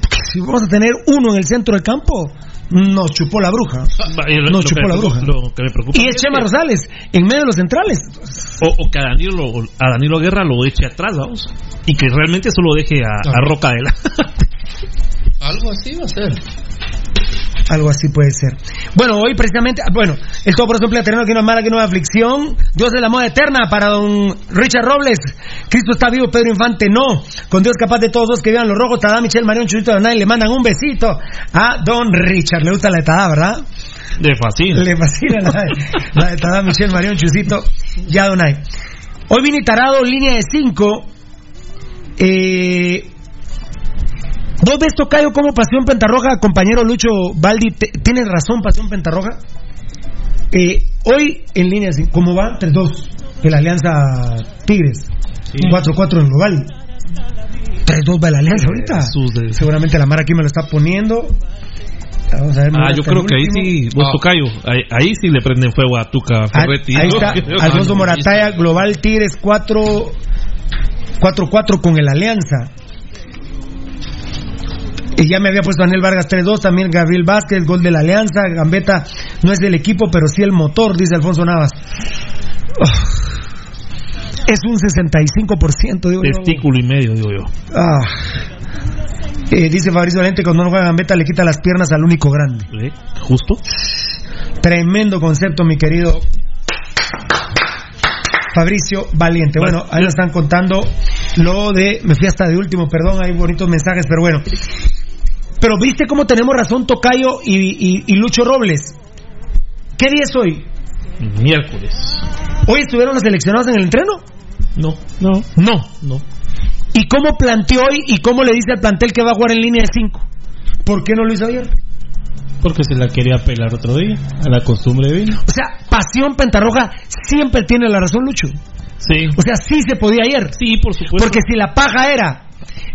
Porque si vamos a tener uno en el centro del campo, nos chupó la bruja. Lo- Nos lo chupó que la bruja. Lo que me preocupa Y es Chema Rosales, en medio de los centrales. o, o que a Danilo, lo- a Danilo Guerra lo eche atrás, vamos. Y que realmente solo deje a, a Roca de la. Algo así va a ser. Algo así puede ser. Bueno, hoy precisamente, ah, bueno, el todo por su empleo terreno que no es mala, que no es aflicción. Dios es la moda eterna para don Richard Robles. Cristo está vivo, Pedro Infante no. Con Dios capaz de todos los que vivan los rojos, Tadá, Michelle, Marión, Chulito, Donay, le mandan un besito a don Richard. Le gusta la de Tadá, ¿verdad? De fácil. Le fascina la la Michelle, Marión, Chusito, ya Donay. Hoy viene Tarado, línea de 5. Eh, ¿Vos ves, Tocayo, como Pasión Pentarroja, compañero Lucho Baldi, te- tienes razón, Pasión Pentarroja? Eh, hoy en línea, de ¿cómo va? 3-2, en la Alianza Tigres. 4-4 en global. 3-2 va la Alianza ahorita. Seguramente la Mara aquí me lo está poniendo. Vamos a ver, Ah, yo creo que ahí sí, vos tocayo. Ahí, ahí sí le prenden fuego a Tuca Ah, Ferretti. Ahí está, Alfonso Morataya, Global Tigres 4 4-4 con el Alianza. Ya me había puesto Daniel Vargas 3-2, también Gabriel Vázquez, gol de la Alianza, Gambetta no es del equipo, pero sí el motor, dice Alfonso Navas. Oh, es un 65%, digo yo. Testículo y medio, digo yo. Ah. Eh, dice Fabricio Valente, cuando no juega Gambetta le quita las piernas al único grande. ¿Eh? Justo. Tremendo concepto, mi querido Fabricio Valiente. Bueno, ahí nos están contando lo de. Me fui hasta de último, perdón, hay bonitos mensajes, pero bueno. Pero viste cómo tenemos razón Tocayo y, y- y Lucho Robles. ¿Qué día es hoy? Miércoles. ¿Hoy estuvieron los seleccionados en el entreno? No, no, No. no. ¿Y cómo planteó hoy y cómo le dice al plantel que va a jugar en línea de 5? ¿Por qué no lo hizo ayer? Porque se la quería pelar otro día, a la costumbre de vino. O sea, Pasión Pentarroja siempre tiene la razón, Lucho. Sí. O sea, sí se podía ayer. Sí, por supuesto. Porque si la paja era,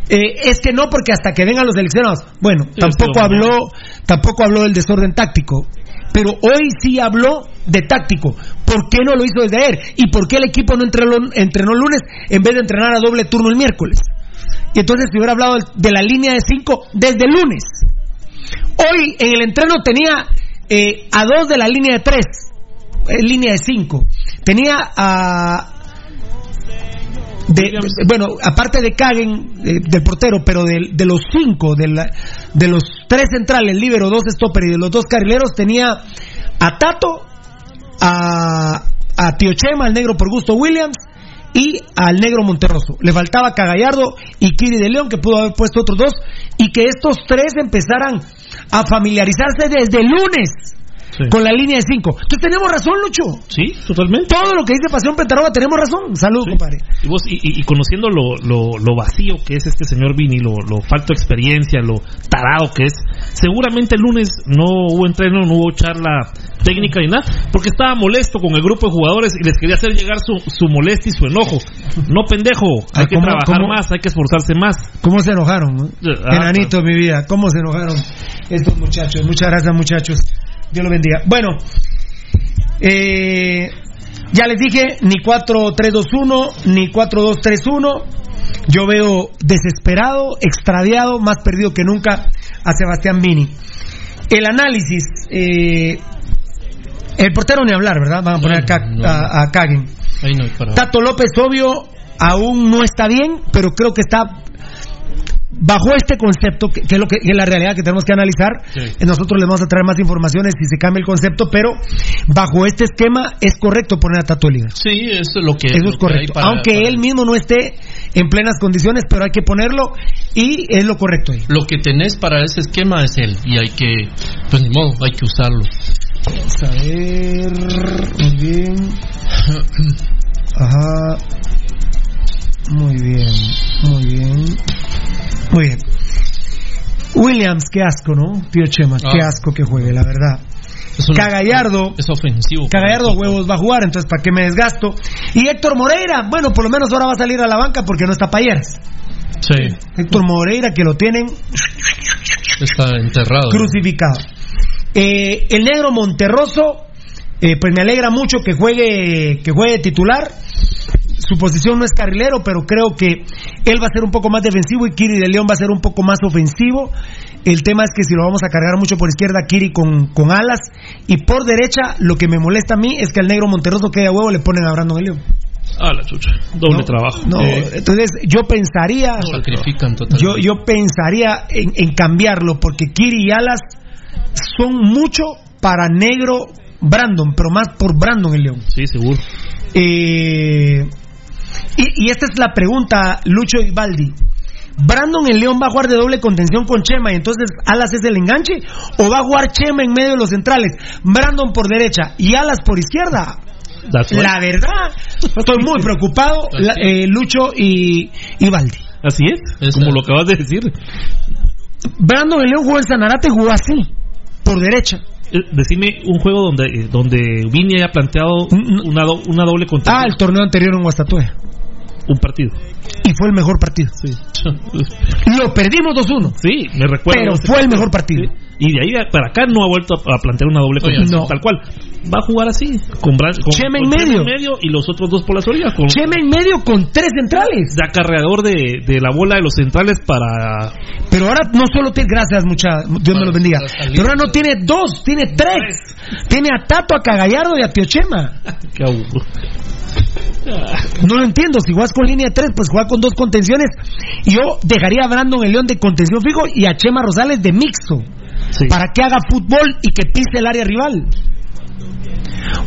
eh, es que no, porque hasta que vengan los seleccionados. Bueno, tampoco habló, tampoco habló del desorden táctico. Pero hoy sí habló de táctico. ¿Por qué no lo hizo desde ayer? ¿Y por qué el equipo no entrenó, entrenó el lunes en vez de entrenar a doble turno el miércoles? Y entonces si hubiera hablado de la línea de 5 desde el lunes. Hoy en el entreno tenía eh, a dos de la línea de 3, línea de 5. Tenía a. de- de- bueno, aparte de Kagen, del portero, pero de, de los cinco, de, la- de los tres centrales, libero, dos stopper y de los dos carrileros, tenía a Tato, a, a Tio Chema, al negro por gusto Williams, y al negro Monterroso. Le faltaba Cagallardo y Kiri de León, que pudo haber puesto otros dos, y que estos tres empezaran a familiarizarse desde el lunes. Con la línea de 5. Entonces tenemos razón, Lucho. Sí, totalmente. Todo lo que dice Pasión Pentaroga tenemos razón. Saludos, compadre. Y, vos, y, y- y conociendo lo, lo, lo vacío que es este señor Vini, lo, lo falto de experiencia, lo tarado que es, seguramente el lunes no hubo entreno, no hubo charla técnica ni nada, porque estaba molesto con el grupo de jugadores y les quería hacer llegar su, su molestia y su enojo. No, pendejo, hay Ah, que ¿cómo- trabajar cómo? más, hay que esforzarse más. ¿Cómo se enojaron? no? Ah, Enanito, mi vida. ¿Cómo se enojaron estos muchachos? Muchas gracias, muchachos. Dios los bendiga. Bueno, eh, ya les dije, ni 4-3-2-1, ni 4-2-3-1. Yo veo desesperado, extraviado, más perdido que nunca a Sebastián Vini. El análisis, eh, el portero ni hablar, ¿verdad? Van a poner acá a, a Kagen. No para. Tato López, obvio, aún no está bien, pero creo que está bajo este concepto, que, que es lo que, que es la realidad que tenemos que analizar. Sí. Eh, Nosotros les vamos a traer más informaciones si se cambia el concepto, pero bajo este esquema es correcto poner a Tato. Sí, eso es lo que. Eso lo es correcto. para- Aunque para- él mismo no esté en plenas condiciones, pero hay que ponerlo y es lo correcto ahí. Lo que tenés para ese esquema es él. Y hay que. Pues ni modo, hay que usarlo. Vamos a ver. Muy bien. Ajá. Muy bien. Muy bien. Muy bien. Williams, qué asco, ¿no? Tío Chema, qué Ah. asco que juegue, la verdad. Es una- Cagallardo. Es ofensivo. Cagallardo huevos va a jugar, entonces ¿para qué me desgasto? Y Héctor Moreira, bueno, por lo menos ahora va a salir a la banca porque no está Payeras. Sí, Héctor Moreira que lo tienen está enterrado. crucificado. Eh, el negro Monterroso, eh, pues me alegra mucho que juegue, que juegue titular. Su posición no es carrilero, pero creo que él va a ser un poco más defensivo y Kiri de León va a ser un poco más ofensivo. El tema es que si lo vamos a cargar mucho por izquierda, Kiri con, con alas. Y por derecha, lo que me molesta a mí es que al negro Monterroso que a huevo le ponen a Brandon de León. Ah, la chucha. Doble No, trabajo. No, Eh, entonces yo pensaría. Lo sacrifican totalmente. Yo, yo pensaría en, en cambiarlo porque Kiri y Alas son mucho para negro Brandon, pero más por Brandon el León. sí, seguro. Eh, y, y esta es la pregunta, Lucho y Baldi. ¿Brandon el León va a jugar de doble contención con Chema y entonces Alas es el enganche? ¿O va a jugar Chema en medio de los centrales? Brandon por derecha y Alas por izquierda. La verdad, estoy muy preocupado, la- eh, Lucho y, y Baldi. Así es, como lo acabas de decir. Brandon el León jugó en Sanarate y jugó así, por derecha. Eh, Decime un juego donde eh, donde Vini haya planteado una, do- una doble Ah, contra el torneo anterior en Guastatue. Un partido. Y fue el mejor partido. Sí. Lo perdimos 2-1. Sí, me recuerdo. Pero fue el partido. mejor partido. Sí. Y de ahí para acá no ha vuelto a, plantear una doble contención no. tal cual. Va a jugar así, con, Bran- con Chema en con medio. medio y los otros dos por la orilla. Con Chema en medio con tres centrales. de acarreador de, de la bola de los centrales para Pero ahora no solo tiene, gracias mucha, Dios me lo bendiga. Pero ahora no tiene dos, tiene tres. Tiene a Tato, a Cagallardo y a Tío Chema. Qué aburro. No lo entiendo, si juegas con línea de tres, pues juega con dos contenciones. Y yo dejaría a Brandon el León de contención fijo y a Chema Rosales de mixto. Para que haga fútbol y que pise el área rival.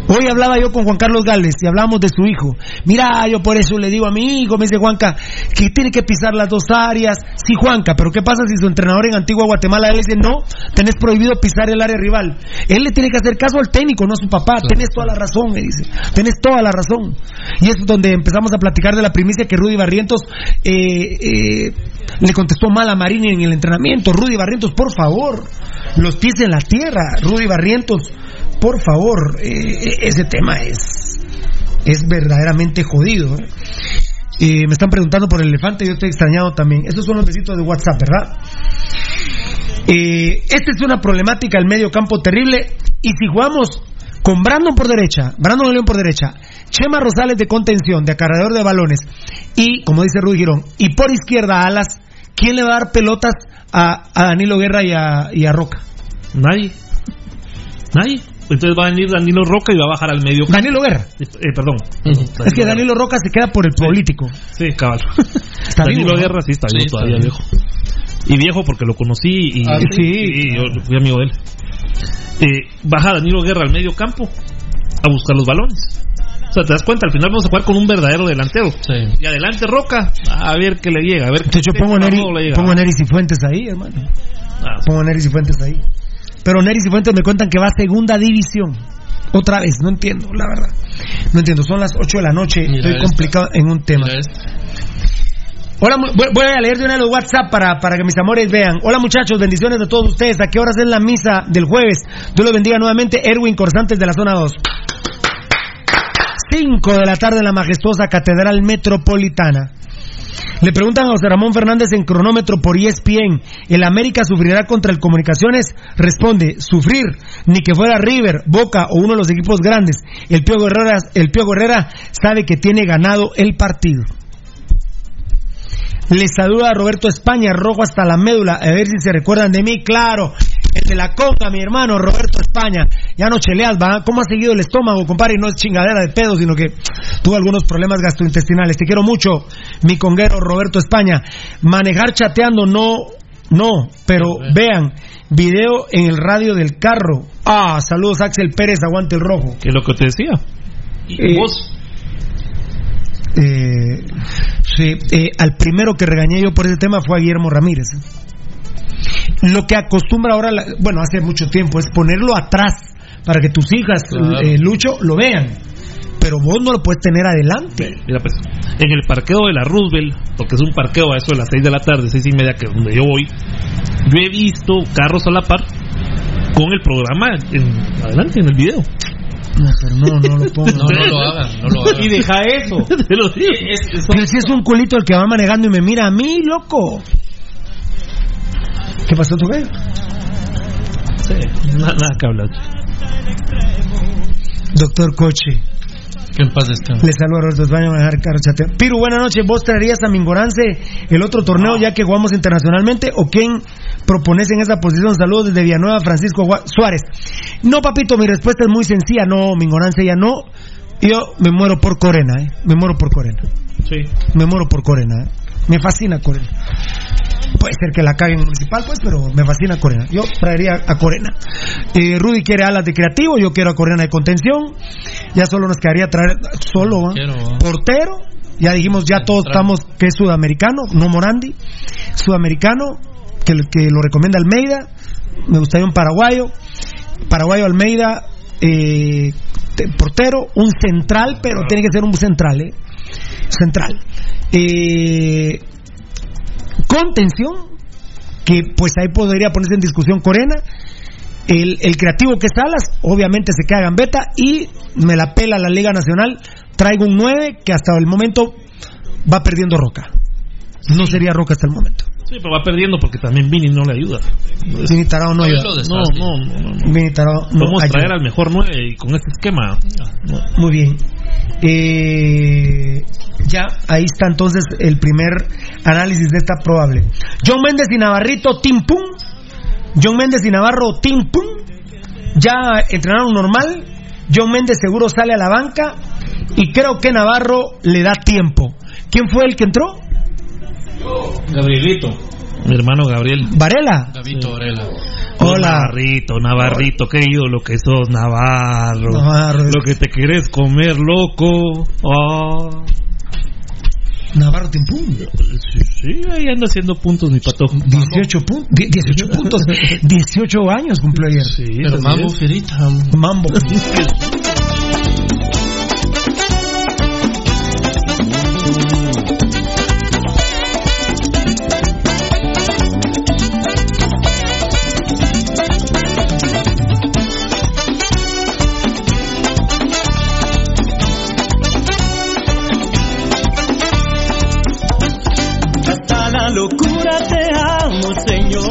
Hoy hablaba yo con Juan Carlos Gálvez y hablábamos de su hijo. Mira, yo por eso le digo a mi hijo, me dice Juanca, que tiene que pisar las dos áreas. Sí, Juanca, pero ¿qué pasa si su entrenador en Antigua Guatemala él dice, no, tenés prohibido pisar el área rival? Él le tiene que hacer caso al técnico, no a su papá. Tenés toda la razón, me dice. Tenés toda la razón. Y es donde empezamos a platicar de la primicia que Rudy Barrientos eh, eh, le contestó mal a Marini en el entrenamiento. Rudy Barrientos, por favor, los pies en la tierra. Rudy Barrientos, por favor, eh, ese tema es, es verdaderamente jodido. ¿eh? Eh, me están preguntando por el elefante, yo estoy extrañado también. Estos son los besitos de WhatsApp, ¿verdad? Eh, esta es una problemática del medio campo terrible. Y si jugamos con Brandon por derecha, Brandon León por derecha, Chema Rosales de contención, de acarreador de balones, y como dice Rudy Girón, y por izquierda Alas, ¿quién le va a dar pelotas a, a Danilo Guerra y a, y a Roca? Nadie. Nadie. Entonces va a venir Danilo Roca y va a bajar al medio. Danilo Guerra. Eh, perdón. Es que Danilo Roca se queda por el político. Sí, cabal. Está Danilo vivo, ¿no? Guerra sí está Sí, vivo todavía, viejo. Y viejo porque lo conocí y, Ah, sí. y yo fui amigo de él. Eh, baja Danilo Guerra al medio campo a buscar los balones. O sea, te das cuenta, al final vamos a jugar con un verdadero delantero. Sí. Y adelante Roca, a ver qué le llega. A ver hecho, qué pongo Neri, trabajo le llega. pongo a Neris y Fuentes ahí, hermano. Ah, Pongo a Neris y Fuentes ahí. Pero Neris y Fuentes me cuentan que va a segunda división. Otra vez, no entiendo, la verdad. No entiendo, son las 8 de la noche, Mira estoy esta. complicado en un tema. Hola, voy a leer de una de los WhatsApp para, para que mis amores vean. Hola muchachos, bendiciones a todos ustedes. ¿A qué horas es la misa del jueves? Dios los bendiga nuevamente. Erwin Corsantes de la zona 2. 5 de la tarde en la majestuosa Catedral Metropolitana. Le preguntan a José Ramón Fernández en cronómetro por ESPN, ¿el América sufrirá contra el Comunicaciones? Responde, sufrir, ni que fuera River, Boca o uno de los equipos grandes. El Pío Herrera, el Pío Herrera sabe que tiene ganado el partido. Les saluda a Roberto España, rojo hasta la médula, a ver si se recuerdan de mí, claro. El de la conga, mi hermano Roberto España. Ya no cheleas, ¿va? ¿Cómo ha seguido el estómago, compadre? Y no es chingadera de pedo, sino que tuvo algunos problemas gastrointestinales. Te quiero mucho, mi conguero Roberto España. Manejar chateando, no, no, pero vean, video en el radio del carro. Ah, saludos Axel Pérez, aguante el rojo. Que es lo que te decía. Eh, vos. Eh, sí, eh, al primero que regañé yo por ese tema fue a Guillermo Ramírez. Lo que acostumbra ahora, la- bueno, hace mucho tiempo, es ponerlo atrás para que tus hijas, Claro. eh, Lucho, lo vean. Pero vos no lo puedes tener adelante. Mira, pues, en el parqueo de la Roosevelt, porque es un parqueo a eso de las 6 de la tarde, 6 y media, que es donde yo voy, yo he visto carros a la par con el programa en, adelante en el video. No, pero no, no lo pongo. No, no lo hagan, no lo hagan. Y deja eso. Te lo digo. Pero si es un culito el que va manejando y me mira a mí, loco. ¿Qué pasó, tu güey? Sí, nada, nada que hablar. Doctor Coche. Que en paz descanse. Les saludo a Roberto España, a dejar carro chateo. Piru, buenas noches. ¿Vos traerías a Mingorance el otro torneo ya que jugamos internacionalmente? ¿O quién propones en esa posición? Saludos desde Villanueva, Francisco Gua- Suárez. No, papito, mi respuesta es muy sencilla. No, Mingorance ya no. Yo me muero por Corena, ¿eh? Me muero por Corena. Sí. Me muero por Corena, ¿eh? Me fascina Corena. Puede ser que la caguen en municipal, pues, pero me fascina Corena. Yo traería a Corena. Eh, Rudy quiere alas de creativo, yo quiero a Corena de contención. Ya solo nos quedaría traer solo. Quiero, portero. Ya dijimos, ya todos estamos que es sudamericano, no Morandi. Sudamericano, que, que lo recomienda Almeida. Me gustaría un paraguayo. Paraguayo Almeida, eh, te- portero, un central, pero tiene que ser un central, ¿eh? Central. Eh, contención, que pues ahí podría ponerse en discusión Corena. El, el creativo que es Salas, obviamente se queda gambeta y me la pela la Liga Nacional. Traigo un 9 que hasta el momento va perdiendo Roca. No sería Roca hasta el momento. Sí, pero va perdiendo porque también Vini no le ayuda. Vini Tarao no ayuda. No, no, no, no. Vini Tarao no Vamos a traer al mejor 9 y con este esquema. Muy bien. Eh, ya, ahí está entonces el primer análisis de esta probable. John Méndez y Navarrito, Tim Pum. John Méndez y Navarro, Tim Pum. Ya entrenaron normal. John Méndez seguro sale a la banca. Y creo que Navarro le da tiempo. ¿Quién fue el que entró? Gabrielito. Mi hermano Gabriel. Varela. Gavito Varela. Hola. Navarrito, Navarrito, qué ídolo que sos, Navarro. Navarro. Lo que te quieres comer, loco. Ah. Navarro Tim Pum. Sí, sí, ahí anda haciendo puntos mi pato. 18 puntos. 18 puntos. 18 años cumplió ayer. Sí, Pero Mambo es. Fierita. Mambo.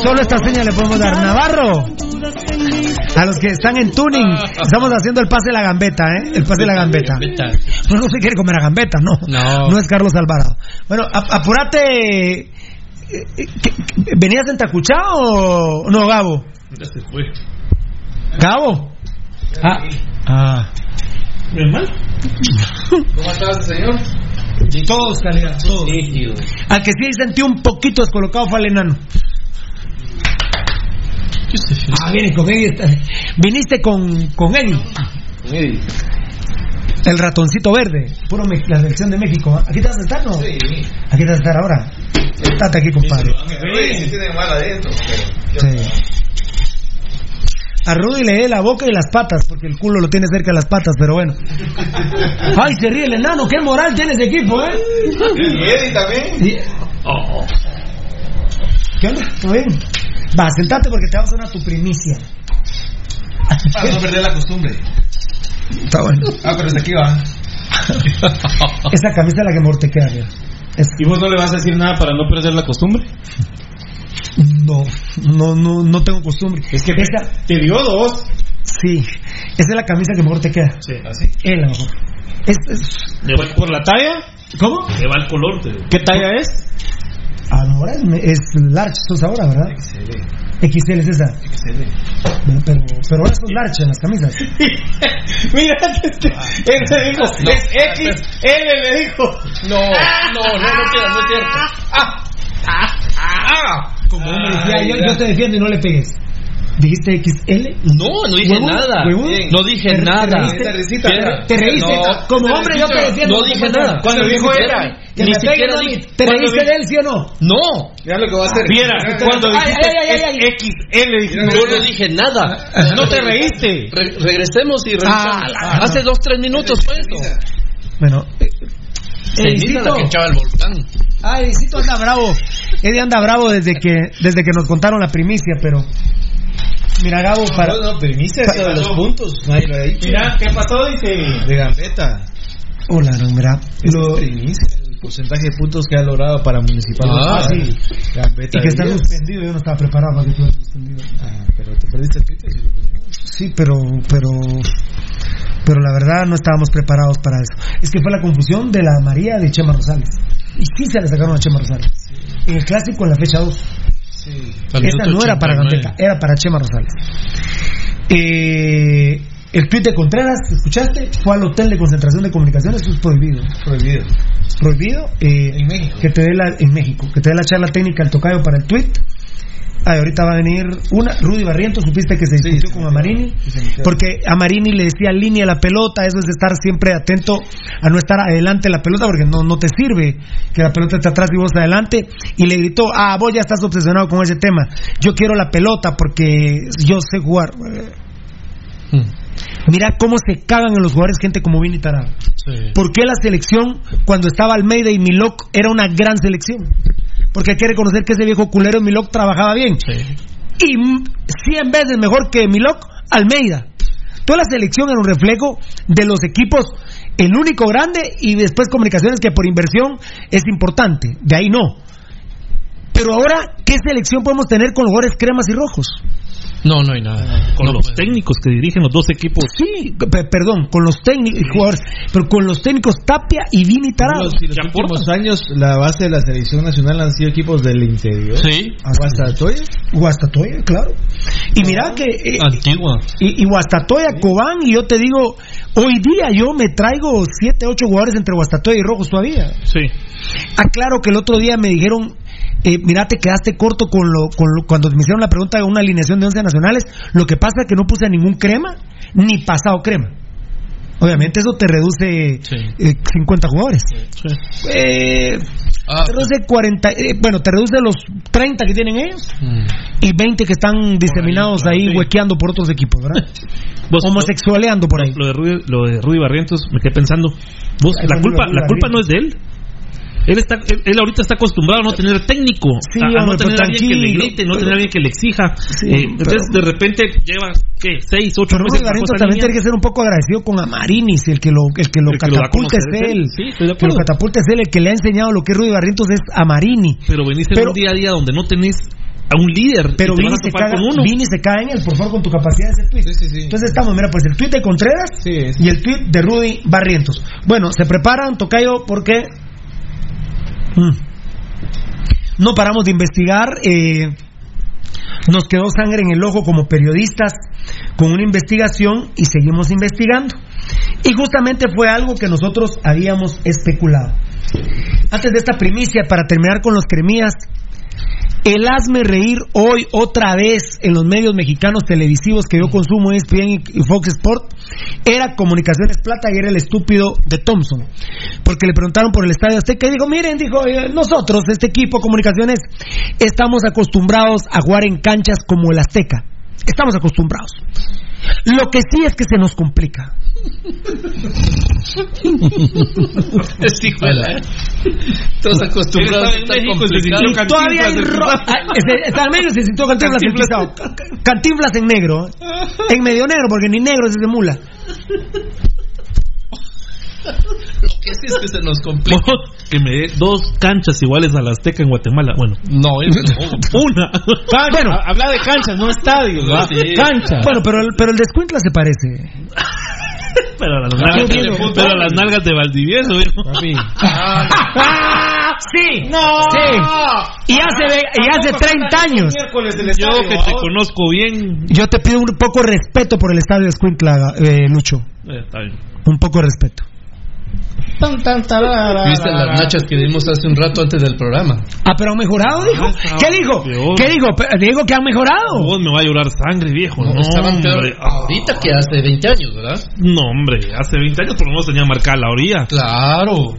Solo esta señal le podemos dar. Navarro. A los que están en tuning, estamos haciendo el pase de la gambeta, ¿eh? El pase de la gambeta. No, no se quiere comer a gambeta, no. No. es Carlos Alvarado. Bueno, a- apúrate. eh, eh, ¿qué- qué- ¿Venías en Tacuchá o no, Gabo? Ya se fue. ¿Gabo? Ah. ah. ¿Bien mal? ¿Cómo estás, señor? Todos, calidad, todos. Al que sí sentí un poquito descolocado fue al enano. Ah, viene con Eddie. Viniste con, con Eddie. El ratoncito verde, puro me- la selección de México. ¿Aquí te vas a estar, no? Sí. ¿Aquí te vas a estar ahora? Estate aquí, compadre. Sí, sí adentro. Sí. A Rudy le dé la boca y las patas, porque el culo lo tiene cerca de las patas, pero bueno. Ay, se ríe el enano, qué moral tiene ese equipo, ¿eh? Y Eddie también. Oh. ¿Qué onda? ¿Todo bien? Va, sentate porque te vamos a dar tu primicia. Para no perder la costumbre. Está bueno. Ah, pero desde aquí va. Esa camisa es la que mejor te queda. ¿Y vos no le vas a decir nada para no perder la costumbre? No, no, no, no tengo costumbre. Es que esa, te dio dos. Sí, esa es la camisa que mejor te queda. Sí, así. Es la mejor. Es, es- Le va, ¿Por la talla? ¿Cómo? le va el color. de- ¿Qué talla es? Ah, ahora es, es large, sos ahora, ¿verdad? XL es esa. Bueno, pero, pero ahora son large en las camisas. Mira, este, él me dijo, es X, L me dijo. No, no, no, no, no, no es cierto. Como uno decía, yo, yo te defiendo y no le pegues. ¿Dijiste XL? No, no dije nada. No dije ¿Te- te nada. reíste? Te reíste. No. Como hombre yo te defiendo. No dije nada. Cuando dijo ella, Que Ni siquiera dije- ¿Te reíste vi- de él, sí o no? No, Mira lo que va a hacer. Viera, cuando Ay, dijiste ay, ay, ay, es XL, dijiste. yo no dije nada. No te reíste. Re- regresemos y Ah, revisamos. la- Hace dos, tres minutos fue esto. Bueno, eh, Edicito. que echaba el volcán. Ay, Edicito anda bravo. Eddie anda bravo desde que, desde que nos contaron la primicia, pero. Mira, Gabo, para. No, no, lo de los puntos. Nadie lo ha dicho. Mira, ¿qué pasó? Dice. De gambeta. Hola, no, mira. Lo... El porcentaje de puntos que ha logrado para Municipal. Ah, sí. Gambeta. Y que está suspendido, yo no estaba preparado para que tú suspendido. Ah, pero te perdiste el Twitter si lo pusimos. Sí, pero, pero, pero la verdad no estábamos preparados para eso. Es que fue la confusión de la María de Chema Rosales. Y sí se le sacaron a Chema Rosales. En el clásico en la fecha 2. Sí. Minuto no era para 89. Gambetta, era para Chema Rosales. Eh, el tuit de Contreras, ¿escuchaste? Fue al hotel de concentración de comunicaciones, eso es prohibido. Prohibido. Prohibido. eh, En México. Que te dé la, en México, que te dé la charla técnica al tocayo para el tuit. Ay, ahorita va a venir una, Rudy Barrientos, supiste que se discutió con. Amarini, Sí, porque Amarini le decía línea la pelota, eso es estar siempre atento a no estar adelante de la pelota, porque no, no te sirve que la pelota esté atrás y vos adelante, y le gritó, ah, vos ya estás obsesionado con ese tema, yo quiero la pelota porque yo sé jugar. Mira cómo se cagan en los jugadores gente como Vini Tarado. Sí. ¿Por qué la selección, cuando estaba Almeida y Milok, era una gran selección? Porque hay que reconocer que ese viejo culero Milok trabajaba bien. Sí. Y mm, 100 veces mejor que Milok, Almeida. Toda la selección era un reflejo de los equipos, el único grande y después comunicaciones que por inversión es importante. De ahí no. Pero ahora, ¿qué selección podemos tener con jugadores cremas y rojos? No, no hay nada. Con No los técnicos que dirigen los dos equipos. Sí, pe- perdón, con los técnicos jugadores, pero con los técnicos Tapia y Vini Tarado. Los, los ¿Ya últimos aportan? años, la base de la selección nacional han sido equipos del interior. Sí, Guastatoya. Guastatoya, claro. Y mira que. eh, antigua. y, y Guastatoya, Cobán, y yo te digo, hoy día yo me traigo 7, 8 jugadores entre Guastatoya y Rojos todavía. Sí. Aclaro que el otro día me dijeron, eh, mira, te quedaste corto con lo, con lo- cuando me hicieron la pregunta de una alineación de 11 nacionales. Lo que pasa es que no puse a ningún crema, ni pasado crema. Obviamente eso te reduce Sí. eh, 50 jugadores. sí. Eh, Ah, te reduce 40, eh, bueno, te reduce los 30 que tienen ellos mm. y 20 que están diseminados ahí, sí. huequeando por otros equipos, ¿verdad? Vos- Homosexualeando por ahí. Lo de Rudy, lo de Rudy Barrientos, me quedé pensando, vos, la culpa, la culpa no es de él. Él está, él, ahorita está acostumbrado a no tener técnico, Sí, a, a no hombre, tener alguien que le grite, no pero- tener alguien que le exija. Sí, Eh, entonces, de repente lleva, ¿qué? Seis, ocho Pero meses también tiene que ser un poco agradecido con Amarinis, el que lo, el que lo El que lo catapulta es él. Sí, de que lo catapulta es él, el que le ha enseñado lo que es Rudy Barrientos es Amarini. Pero venís en un día a día donde no tenés a un líder Pero Vini se, caga. Vini se cae en él, por favor, con tu capacidad de hacer tweet. Sí, sí, sí. Entonces estamos, mira, pues el tweet de Contreras y el tweet de Rudy Barrientos. Bueno, se preparan, Tocayo, porque no paramos de investigar. eh, nos quedó sangre en el ojo como periodistas con una investigación y seguimos investigando. Y justamente fue algo que nosotros habíamos especulado. Antes de esta primicia, para terminar con los cremías, el hazme reír hoy otra vez en los medios mexicanos televisivos que yo consumo, ESPN y Fox Sport, era Comunicaciones Plata y era el estúpido de Thompson. Porque le preguntaron por el Estadio Azteca y dijo, miren, dijo, eh, nosotros, este equipo Comunicaciones, estamos acostumbrados a jugar en canchas como el Azteca. Estamos acostumbrados. Lo que sí es que se nos complica. Es hijo de la- Todos acostumbrados todavía hay ro- ah, ese- está al medio se sintió cantinflas en pisado. Cantinflas en negro. ¿eh? En medio negro, porque ni negro es de mula. Lo que sí es que se nos complica. que me dé dos canchas iguales a la Azteca en Guatemala. Bueno, No, no. una. Bueno, Habla de canchas, no estadios. Sí. Canchas. bueno, pero, el- pero el descuintla se parece. pero, a las Ah, nalgas, fútbol. pero a las nalgas de Valdivieso. ¡Ah! ¡Sí! ¡No! Sí. Y hace, ve- y hace 30 años. Miércoles del Yo estadio, que te conozco bien. Yo te pido un poco de respeto por el estadio de Escuintla, eh, Lucho. Eh, está bien. Un poco de respeto. Tan, tan, tarara, ¿Viste las nachas que dimos hace un rato antes del programa? Ah, pero han mejorado, dijo. Ah, ¿Qué dijo? peor. ¿Qué dijo? Digo que han mejorado. Vos me va a llorar sangre, viejo. No, Estaban peor ahorita que hace 20 años, ¿verdad? No, hombre. Hace 20 años por lo menos tenía marcada la orilla. Claro.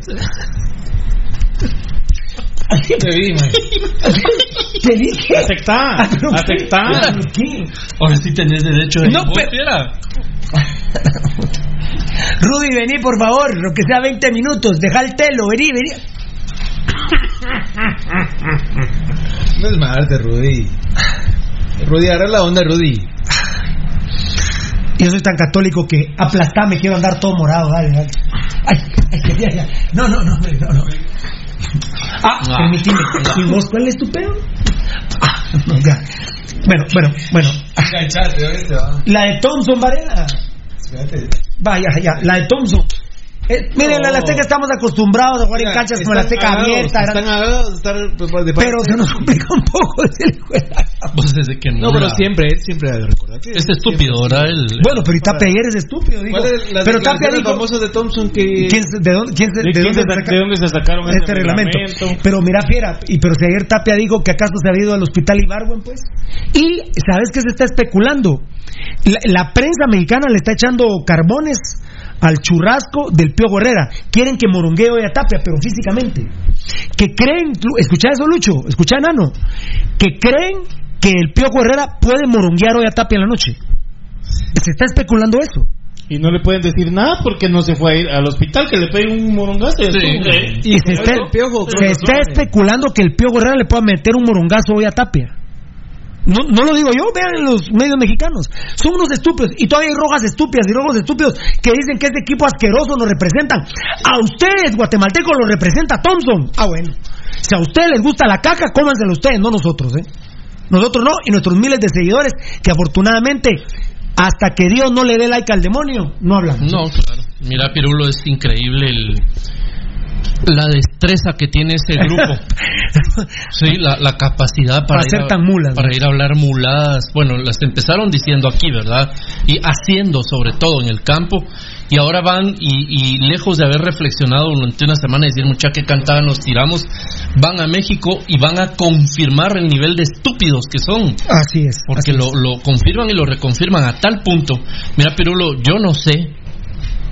Te vi, man. Te dije. Aceptá, aceptá. ¿Qué? Ahora sí tenés derecho de No, pero-. Rudy, vení, por favor, lo que sea 20 minutos. Deja el telo, vení, vení. No es Marte, Rudy. Rudy, agarra la onda, Rudy. Yo soy tan católico que aplastame, quiero andar todo morado, dale, dale. Ay, ay, ay, ay. No, no, no, no, no. Ah, Ah. permitime. ¿Y vos cuál es tu pedo? Ah, no, ya. Bueno, bueno, bueno. La de Thompson, Varela. Vaya, ya, la de Thompson. Eh, miren, No. la Azteca estamos acostumbrados a jugar en canchas como la Azteca abierta. Están estar pues, de Pero se nos complica un poco juega. Vos desde que No, pero siempre, él siempre ha de recordar. que- Es estúpido, ¿verdad? El, Bueno, pero y Tapia ayer es estúpido, digo. ¿Cuál es la Pero Tapia dijo... famoso de Thompson que... ¿Quién, de dónde, quién se- ¿De, de quién dónde se- saca- de dónde se sacaron este reglamento. Pero mira, fiera, y pero si ayer Tapia dijo que acaso se había ido al hospital Ibarwen, pues. Y sabes que se está especulando. La, la prensa mexicana le está echando carbones al churrasco del Pío Herrera. Quieren que moronguee hoy a Tapia, pero físicamente. Que creen, escucha eso, Lucho, escucha, Nano, que creen que el Pío Herrera puede moronguear hoy a Tapia en la noche. Se está especulando eso. Y no le pueden decir nada porque no se fue a ir al hospital, que le pegue un morongazo. y Sí. Y se está, el Piojo, se creo que está son, especulando que el Pío Herrera le pueda meter un morongazo hoy a Tapia. No, no lo digo yo, vean los medios mexicanos. Son unos estúpidos. Y todavía hay rojas estúpidas y rojos estúpidos que dicen que este equipo asqueroso nos representan. A ustedes, guatemaltecos, los representa Thompson. Ah, bueno. Si a ustedes les gusta la caca, cómansela ustedes, no nosotros, ¿eh? Nosotros no, y nuestros miles de seguidores que afortunadamente, hasta que Dios no le dé like al demonio, no hablamos. No, claro. Mira, Pirulo, es increíble el, la destreza que tiene ese grupo. Sí, la, la capacidad para, Para ir a, tan mulas, para ¿no? ir a hablar muladas. Bueno, las empezaron diciendo aquí, ¿verdad? Y haciendo sobre todo en el campo. Y ahora van y, y lejos de haber reflexionado durante una semana y decir, mucha que cantada nos tiramos, van a México y van a confirmar el nivel de estúpidos que son. Así es. Porque lo, lo confirman y lo reconfirman a tal punto. Mira, Pirulo, yo no sé,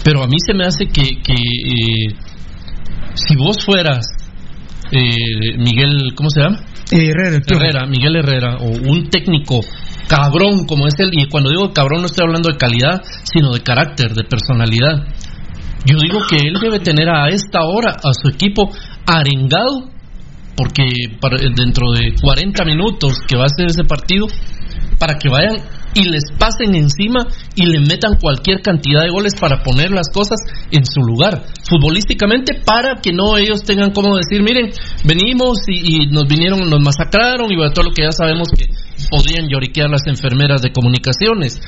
pero a mí se me hace que, que eh, si vos fueras eh, Miguel, ¿cómo se llama? Eh, Herrera. Herrera, Miguel Herrera, o un técnico cabrón como es él, y cuando digo cabrón no estoy hablando de calidad, sino de carácter, de personalidad. Yo digo que él debe tener a esta hora a su equipo arengado, porque para- dentro de 40 minutos que va a ser ese partido, para que vayan y les pasen encima y le metan cualquier cantidad de goles para poner las cosas en su lugar, futbolísticamente, para que no ellos tengan como decir, miren, venimos y, y nos vinieron, nos masacraron y todo lo que ya sabemos que podrían lloriquear las enfermeras de comunicaciones.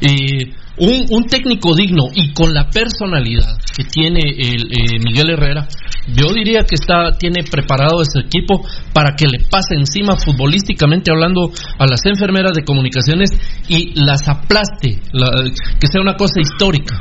Eh, un, un técnico digno y con la personalidad que tiene el, eh, Miguel Herrera, yo diría que está tiene preparado ese equipo para que le pase encima futbolísticamente hablando a las enfermeras de comunicaciones y las aplaste, la- que sea una cosa histórica.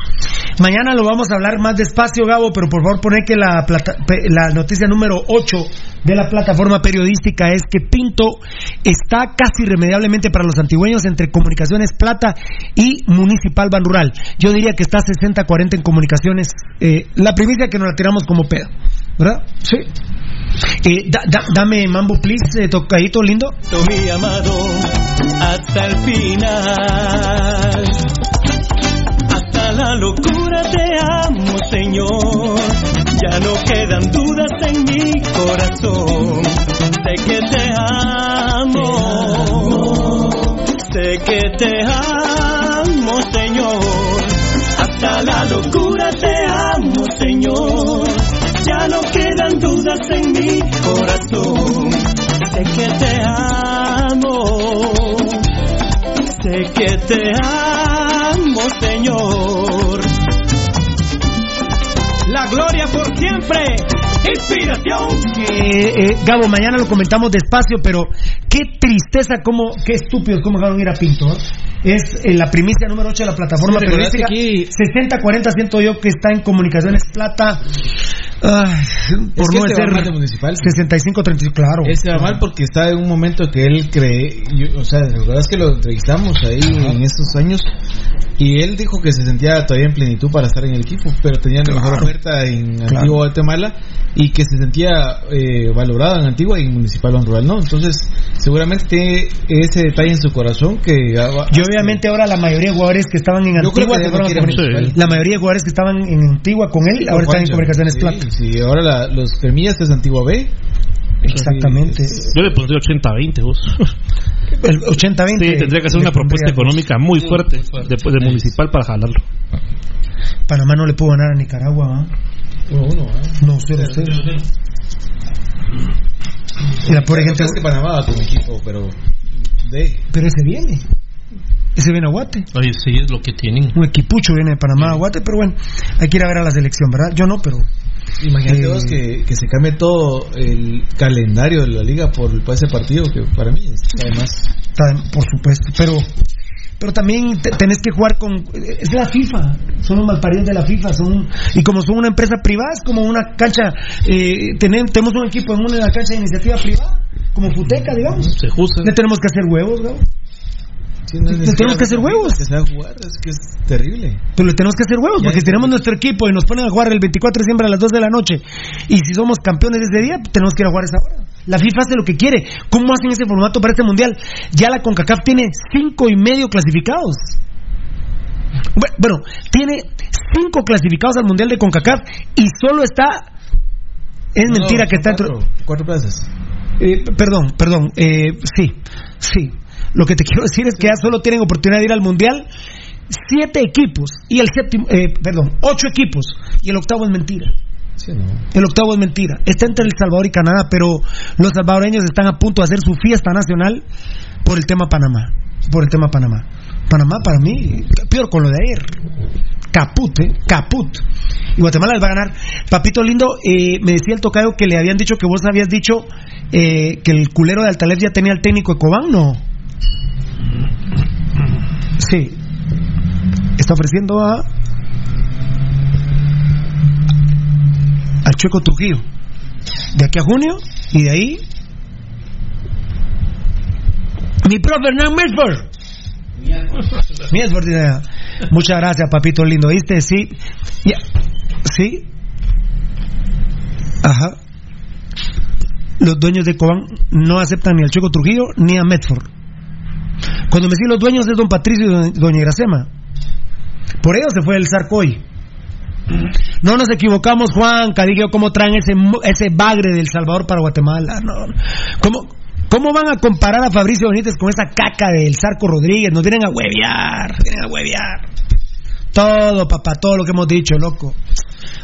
Mañana lo vamos a hablar más despacio, Gabo, pero por favor poner que la, plata- la noticia número 8 de la plataforma periodística es que Pinto está casi irremediablemente para los antigüeños entre Comunicaciones Plata y Municipal Ban Rural. Yo diría que está 60-40 en Comunicaciones. eh, la primicia que nos la tiramos como pedo, ¿verdad? Sí. Eh, da- da- dame mambo, please, eh, tocadito lindo. mi amado hasta el final. Hasta la locura te amo, Señor. Ya no quedan dudas en mi corazón. Sé que te amo. Sé que te amo. La locura te amo, Señor. Ya no quedan dudas en mi corazón. Sé que te amo. Sé que te amo, Señor. La gloria por siempre. Inspiración. Eh, eh, Gabo, mañana lo comentamos despacio, pero qué tristeza, cómo, qué estúpidos cómo dejaron ir a Pinto. Es eh, la primicia número 8 de la plataforma Sí, periodística. 60-40 siento yo que está en Comunicaciones Plata. Ay, por que no este va decir mal de municipal. 65-35, claro. Ese va mal porque está en un momento que él cree, yo- o sea, la verdad es que lo entrevistamos ahí en estos años y él dijo que se sentía todavía en plenitud para estar en el equipo, pero tenía la mejor oferta en Claro. Antigua Guatemala y que se sentía eh, valorado en Antigua y en Municipal en Rural, ¿no? Entonces, seguramente tiene ese detalle en su corazón que... Y obviamente ahora la mayoría de jugadores que estaban en Antigua, que la mayoría de jugadores que estaban en Antigua con él, ahora están en Comunicaciones sí, Plata. Sí, ahora la- los Cremillas es Antigua B. Exactamente. Yo le pondría 80-20, vos. El 80-20. Sí, tendría que hacer una propuesta económica muy fuerte, después de municipal para jalarlo. Panamá no le pudo ganar a Nicaragua, ¿va? No, cero, cero. Y la pobre gente. Es que Panamá va con equipo, pero... De... Pero ese viene. Ese viene a Guate. Oye, sí, es lo que tienen. Un equipucho viene de Panamá a Guate, pero bueno, hay que ir a ver a la selección, ¿verdad? Yo no, pero. Imagínate Eh, vos que, que se cambie todo el calendario de la liga por, por ese partido, que para mí está de más. Está- Por supuesto, pero. Pero también te- tenés que jugar con. Es la FIFA, son los malparidos de la FIFA. son Y como son una empresa privada, es como una cancha. Eh, tenem- tenemos un equipo en una cancha de iniciativa privada, como Futeca, digamos. Se justa. Le tenemos que hacer huevos, ¿no? Sí, no es Le ni tenemos que hacer huevos. Que se va a jugar, es que es terrible. Pero le tenemos que hacer huevos, Ya porque tenemos nuestro equipo y nos ponen a jugar el 24 de diciembre a las 2 de la noche, y si somos campeones ese día, pues tenemos que ir a jugar esa hora. La FIFA hace lo que quiere. ¿Cómo hacen ese formato para este mundial? Ya la CONCACAF tiene cinco y medio clasificados. Bu- Bueno, tiene cinco clasificados al mundial de CONCACAF y solo está. Es No, mentira que está. Cuatro, cuatro plazas. Eh, perdón, perdón. eh, sí, sí. Lo que te quiero decir es que ya solo tienen oportunidad de ir al mundial siete equipos y el séptimo, eh, perdón, ocho equipos y el octavo es mentira. Sí, no. El octavo es mentira. Está entre El Salvador y Canadá, pero los salvadoreños están a punto de hacer su fiesta nacional por el tema Panamá. Por el tema Panamá. Panamá para mí, peor con lo de ayer. Caput, ¿eh? Caput. Y Guatemala les va a ganar. Papito lindo, eh, me decía el tocayo que le habían dicho que vos habías dicho eh, que el culero de Altalef ya tenía el técnico de Cobán, ¿no? Sí. Está ofreciendo a al Chueco Trujillo. De aquí a junio y de ahí. Mi profe Hernán. Milford, dice, Muchas gracias, papito lindo. ¿Viste? Sí. Sí. Ajá. Los dueños de Cobán no aceptan ni al Chueco Trujillo ni a Medford. Cuando me decís los dueños es don Patricio y doña Iracema. Por ello se fue el Sarcoy. No nos equivocamos, Juan, Cadillo, cómo traen ese, ese bagre del Salvador para Guatemala. No, ¿Cómo, ¿Cómo van a comparar a Fabricio Benítez con esa caca del Sarco Rodríguez? Nos vienen a huevear, vienen a huevear. Todo, papá, todo lo que hemos dicho, loco.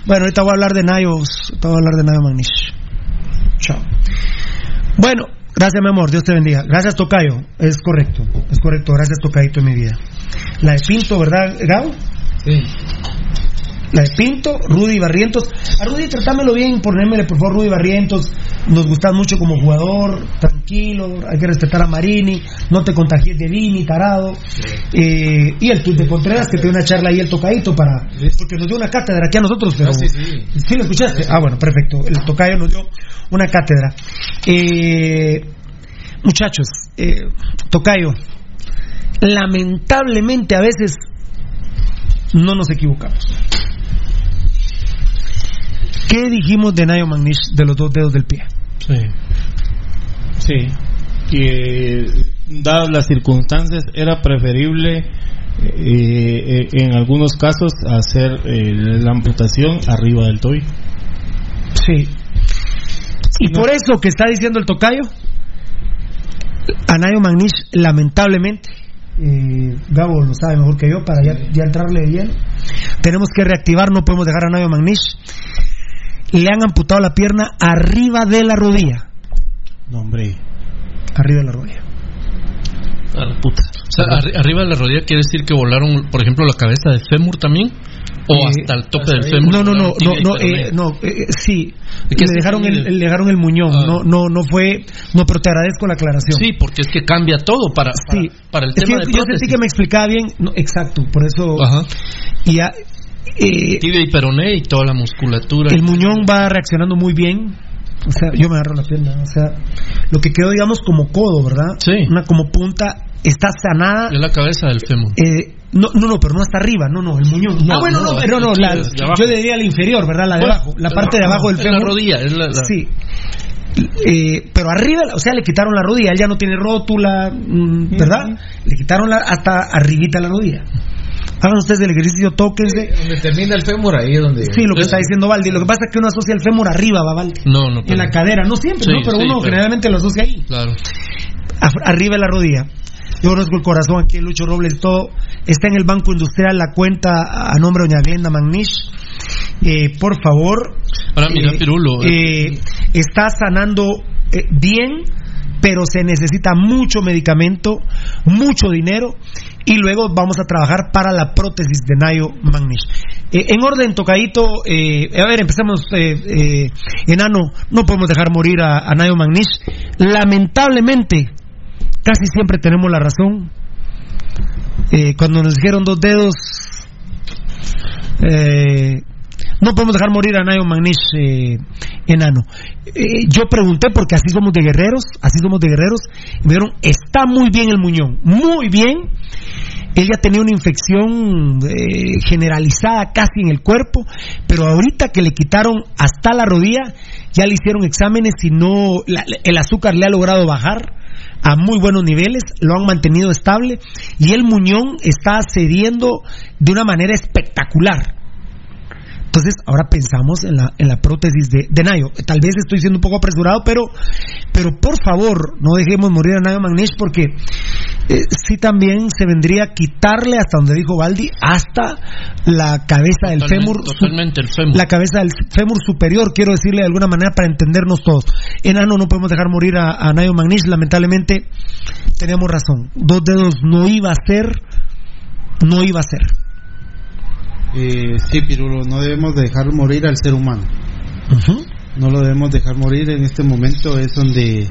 Bueno, ahorita voy a hablar de Nayos, voy a hablar de Nayo Magnish. Chao. Bueno, gracias, mi amor, Dios te bendiga. Gracias, Tocayo, es correcto, es correcto, gracias, Tocayito en mi vida. La de Pinto, ¿verdad, Gao? Sí. La de Pinto, Rudy Barrientos. A Rudy tratámelo bien, ponémele por favor Rudy Barrientos. Nos gustas mucho como jugador, tranquilo, hay que respetar a Marini, no te contagies de Vini, tarado. Eh, y el de Contreras que te dio una charla ahí el tocadito para. Porque nos dio una cátedra aquí a nosotros, pero. Ah, sí, sí. ¿Sí lo escuchaste? Ah, bueno, perfecto. El tocayo nos dio una cátedra. Eh, muchachos, eh, tocayo, lamentablemente a veces no nos equivocamos. ¿Qué dijimos de Nayo Magnish de los dos dedos del pie? Sí. Sí. Eh, dadas las circunstancias, era preferible eh, eh, en algunos casos hacer eh, la amputación arriba del tobillo. Sí. Y por eso que está diciendo el tocayo, Anayo Magnish, lamentablemente, eh, Gabo lo sabe mejor que yo, para ya, ya entrarle lleno, tenemos que reactivar, no podemos dejar a Anayo Magnish. Le han amputado la pierna arriba de la rodilla. No, hombre. Arriba de la rodilla. A la puta. O sea, arri- arriba de la rodilla quiere decir que volaron, por ejemplo, la cabeza del fémur también. O Eh, hasta el tope del fémur. No, no, no, no, no, eh, no, eh, sí. ¿De qué Le dejaron el, le dejaron el muñón, no, no, no fue, no, pero te agradezco la aclaración. Sí, porque es que cambia todo para, para, para el Es tema que de yo prótesis. sentí que me explicaba bien, no, exacto, por eso. Ajá. Y ya, eh, Tibia y peroné y toda la musculatura. el muñón va reaccionando muy bien. O sea, yo me agarro la pierna. O sea, lo que quedó, digamos, como codo, ¿verdad? Sí. Una como punta, está sanada. Es la cabeza del fémur. Eh, no, no, no, pero no hasta arriba, no, no, el muñón. No, ah, bueno, no, no, pero no, la- yo le diría la inferior, ¿verdad? La de Bueno, abajo, la parte de abajo del es la fémur. rodilla, es la- la- Sí. Eh, pero arriba, o sea, le quitaron la rodilla, él ya no tiene rótula, mm, ¿verdad? Le quitaron la, hasta arribita la rodilla. Hagan ustedes el ejercicio, tóquense. Donde termina el fémur, ahí es donde. Sí, lo que está diciendo Valdi. Lo que pasa es que uno asocia el fémur arriba, va Valdi. No, no. En la cadera, no siempre, Sí, ¿no? Pero sí, uno pero- generalmente lo asocia ahí. Claro. Arriba de la rodilla. Yo conozco el corazón aquí, Lucho Robles, todo. Está en el Banco Industrial la cuenta a nombre de Doña Glenda Magnish. Eh, por favor. Ahora mira, eh, Pirulo. eh, está sanando eh, bien, pero se necesita mucho medicamento, mucho dinero. Y luego vamos a trabajar para la prótesis de Nayo Magnish. Eh, en orden, tocadito, eh, a ver, empecemos, eh, eh, enano, no podemos dejar morir a, a Nayo Magnish. Lamentablemente, casi siempre tenemos la razón. Eh, cuando nos dijeron dos dedos, no podemos dejar morir a Nayo Magnish eh, enano. Eh, yo pregunté porque así somos de guerreros, así somos de guerreros, y me dijeron, está muy bien el muñón, muy bien. Ella tenía una infección eh, generalizada casi en el cuerpo, pero ahorita que le quitaron hasta la rodilla, ya le hicieron exámenes y no, la- el azúcar le ha logrado bajar a muy buenos niveles, lo han mantenido estable y el muñón está cediendo de una manera espectacular. Entonces, ahora pensamos en la, en la prótesis de, de Nayo. Tal vez estoy siendo un poco apresurado, pero, pero por favor, no dejemos morir a Nayo Magnesh porque eh, sí también se vendría a quitarle, hasta donde dijo Baldi, hasta la cabeza del fémur. Totalmente el fémur. la cabeza del fémur superior, quiero decirle de alguna manera para entendernos todos. Enano, no podemos dejar morir a, a Nayo Magnish, lamentablemente teníamos razón. Dos dedos no iba a ser, no iba a ser. Eh, sí, Pirulo, no debemos dejar morir al ser humano. No lo debemos dejar morir en este momento, es donde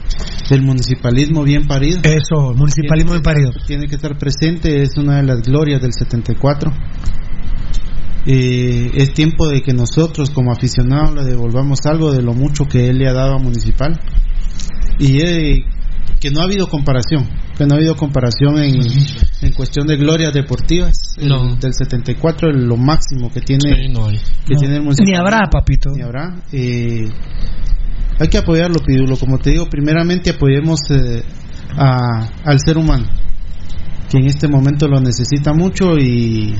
el municipalismo bien parido. Eso, municipalismo bien parido. Tiene que estar presente, es una de las glorias del 74. Eh, es tiempo de que nosotros como aficionados le devolvamos algo de lo mucho que él le ha dado a Municipal. Y eh, que no ha habido comparación, que no ha habido comparación en, en cuestión de glorias deportivas. El- No. del 74 es lo máximo que tiene, Sí, no hay. que tiene el Municipal. Ni habrá, papito. Ni habrá. Eh, hay que apoyarlo, Pidulo. Como te digo, primeramente apoyemos eh, a- al ser humano, que en este momento lo necesita mucho y,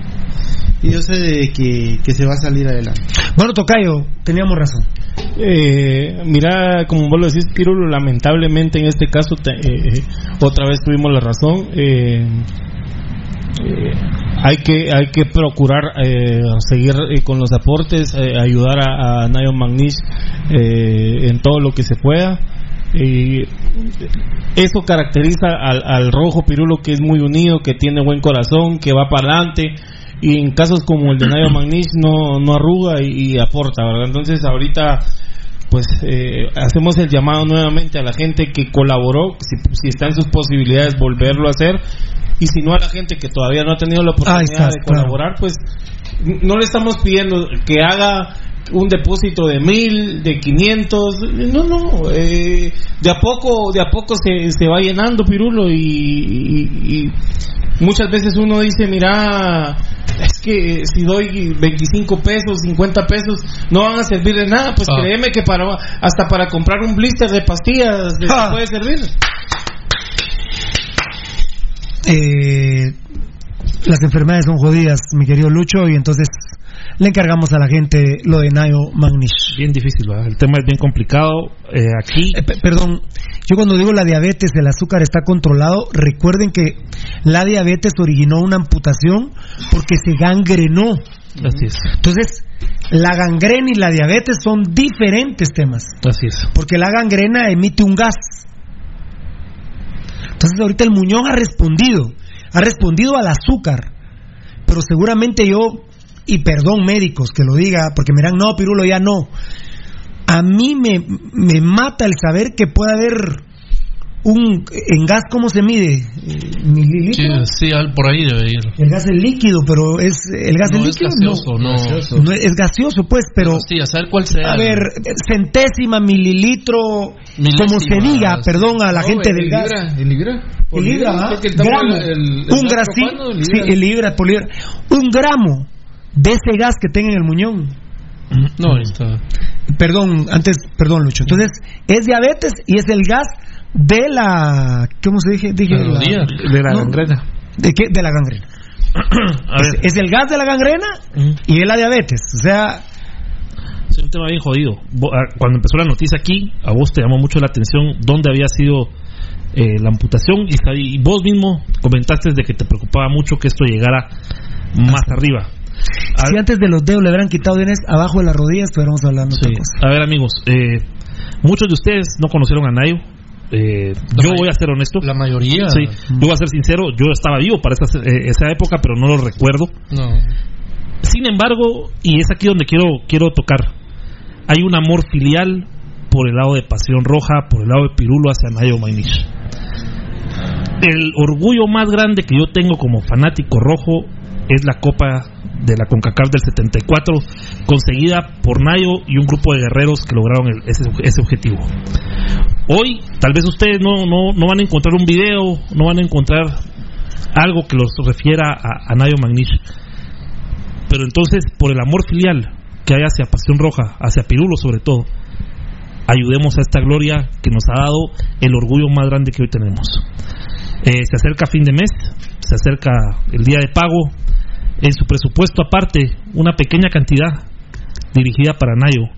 y yo sé de que, que se va a salir adelante. Bueno, Tocayo, teníamos razón. Eh, mira, como vos lo decís, Pirulo, lamentablemente en este caso te- eh, otra vez tuvimos la razón. Eh, eh, hay que hay que procurar eh, seguir eh, con los aportes, eh, ayudar a, a Nayo Magnish eh, en todo lo que se pueda. Y eso caracteriza al, al rojo Pirulo que es muy unido, que tiene buen corazón, que va para adelante y en casos como el de Nayo Magnish no, no arruga y, y aporta, ¿verdad? Entonces ahorita pues eh, hacemos el llamado nuevamente a la gente que colaboró, si, si está en sus posibilidades volverlo a hacer y si no a la gente que todavía no ha tenido la oportunidad está, de colaborar, pues no le estamos pidiendo que haga un depósito de mil, de 500, no, no, eh, de a poco, de a poco se, se va llenando Pirulo y, y- y muchas veces uno dice, mira, es que si doy 25 pesos, 50 pesos, no van a servir de nada. Pues Ah. créeme que para hasta para comprar un blister de pastillas les Ah. puede servir. Eh, las enfermedades son jodidas, mi querido Lucho, y entonces le encargamos a la gente lo de Nayo Magnish. Bien difícil, ¿verdad? el tema es bien complicado. Eh, aquí, Eh, pe- perdón, yo cuando digo la diabetes, el azúcar está controlado, recuerden que la diabetes originó una amputación porque se gangrenó. así es, Entonces, la gangrena y la diabetes son diferentes temas, así es. porque la gangrena emite un gas. Entonces, ahorita el Muñón ha respondido, ha respondido al azúcar, pero seguramente yo, y perdón médicos que lo diga, porque me dirán, no, Pirulo, ya no. A mí me, me mata el saber que puede haber un, en gas, ¿cómo se mide? Eh, Sí, ¿Mililitro? sí, al- por ahí debe ir. El gas es líquido, pero es el gas No es líquido. gaseoso, no. No, es gaseoso, pues, pero Sí, a saber cuál sea. a ver, centésima, mililitro, Milésima, como se diga, sí. perdón a la No, gente el del gas. libra, el libra. El libra, ¿ah? Gramo, el- el- el un el sí, libra. el libra por libra, un gramo de ese gas que tenga en el muñón. No, ahí está. Perdón, antes, perdón, Lucho. Entonces, es diabetes y es el gas de la, ¿cómo se dije? Dije La. De la no, gangrena. ¿De qué? De la gangrena. A ver, Es, es el gas de la gangrena y es la diabetes. O sea, es un tema bien jodido. Ah, Cuando empezó la noticia aquí, a vos te llamó mucho la atención dónde había sido eh, la amputación y vos mismo comentaste de que te preocupaba mucho que esto llegara más arriba. A si antes de los dedos le hubieran quitado bienes abajo de las rodillas, estuviéramos hablando Sí. cosa. A ver, amigos, eh, muchos de ustedes no conocieron a Nayo. Eh, yo voy a ser honesto. La mayoría. Sí, yo voy a ser sincero. Yo estaba vivo para esa, eh, esa época, pero no lo recuerdo. No. Sin embargo, y es aquí donde quiero, quiero tocar, hay un amor filial por el lado de Pasión Roja, por el lado de Pirulo hacia Nayo Mainish. El orgullo más grande que yo tengo como fanático rojo es la Copa de la CONCACAF del 74, conseguida por Nayo y un grupo de guerreros que lograron ese, ese objetivo. Hoy, tal vez ustedes no, no, no van a encontrar un video, no van a encontrar algo que los refiera a, a Nayo Magnish. Pero entonces, por el amor filial que hay hacia Pasión Roja, hacia Pirulo sobre todo, ayudemos a esta gloria que nos ha dado el orgullo más grande que hoy tenemos. Eh, se acerca fin de mes, se acerca el día de pago. En su presupuesto aparte, una pequeña cantidad dirigida para Nayo,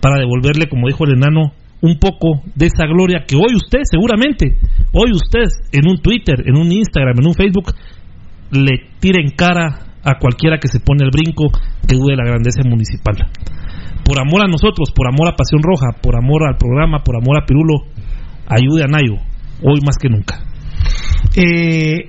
para devolverle, como dijo el enano, un poco de esa gloria que hoy usted, seguramente, hoy usted en un Twitter, en un Instagram, en un Facebook, le tira en cara a cualquiera que se pone el brinco que dude de la grandeza municipal. Por amor a nosotros, por amor a Pasión Roja, por amor al programa, por amor a Pirulo, ayude a Nayo, hoy más que nunca. Eh,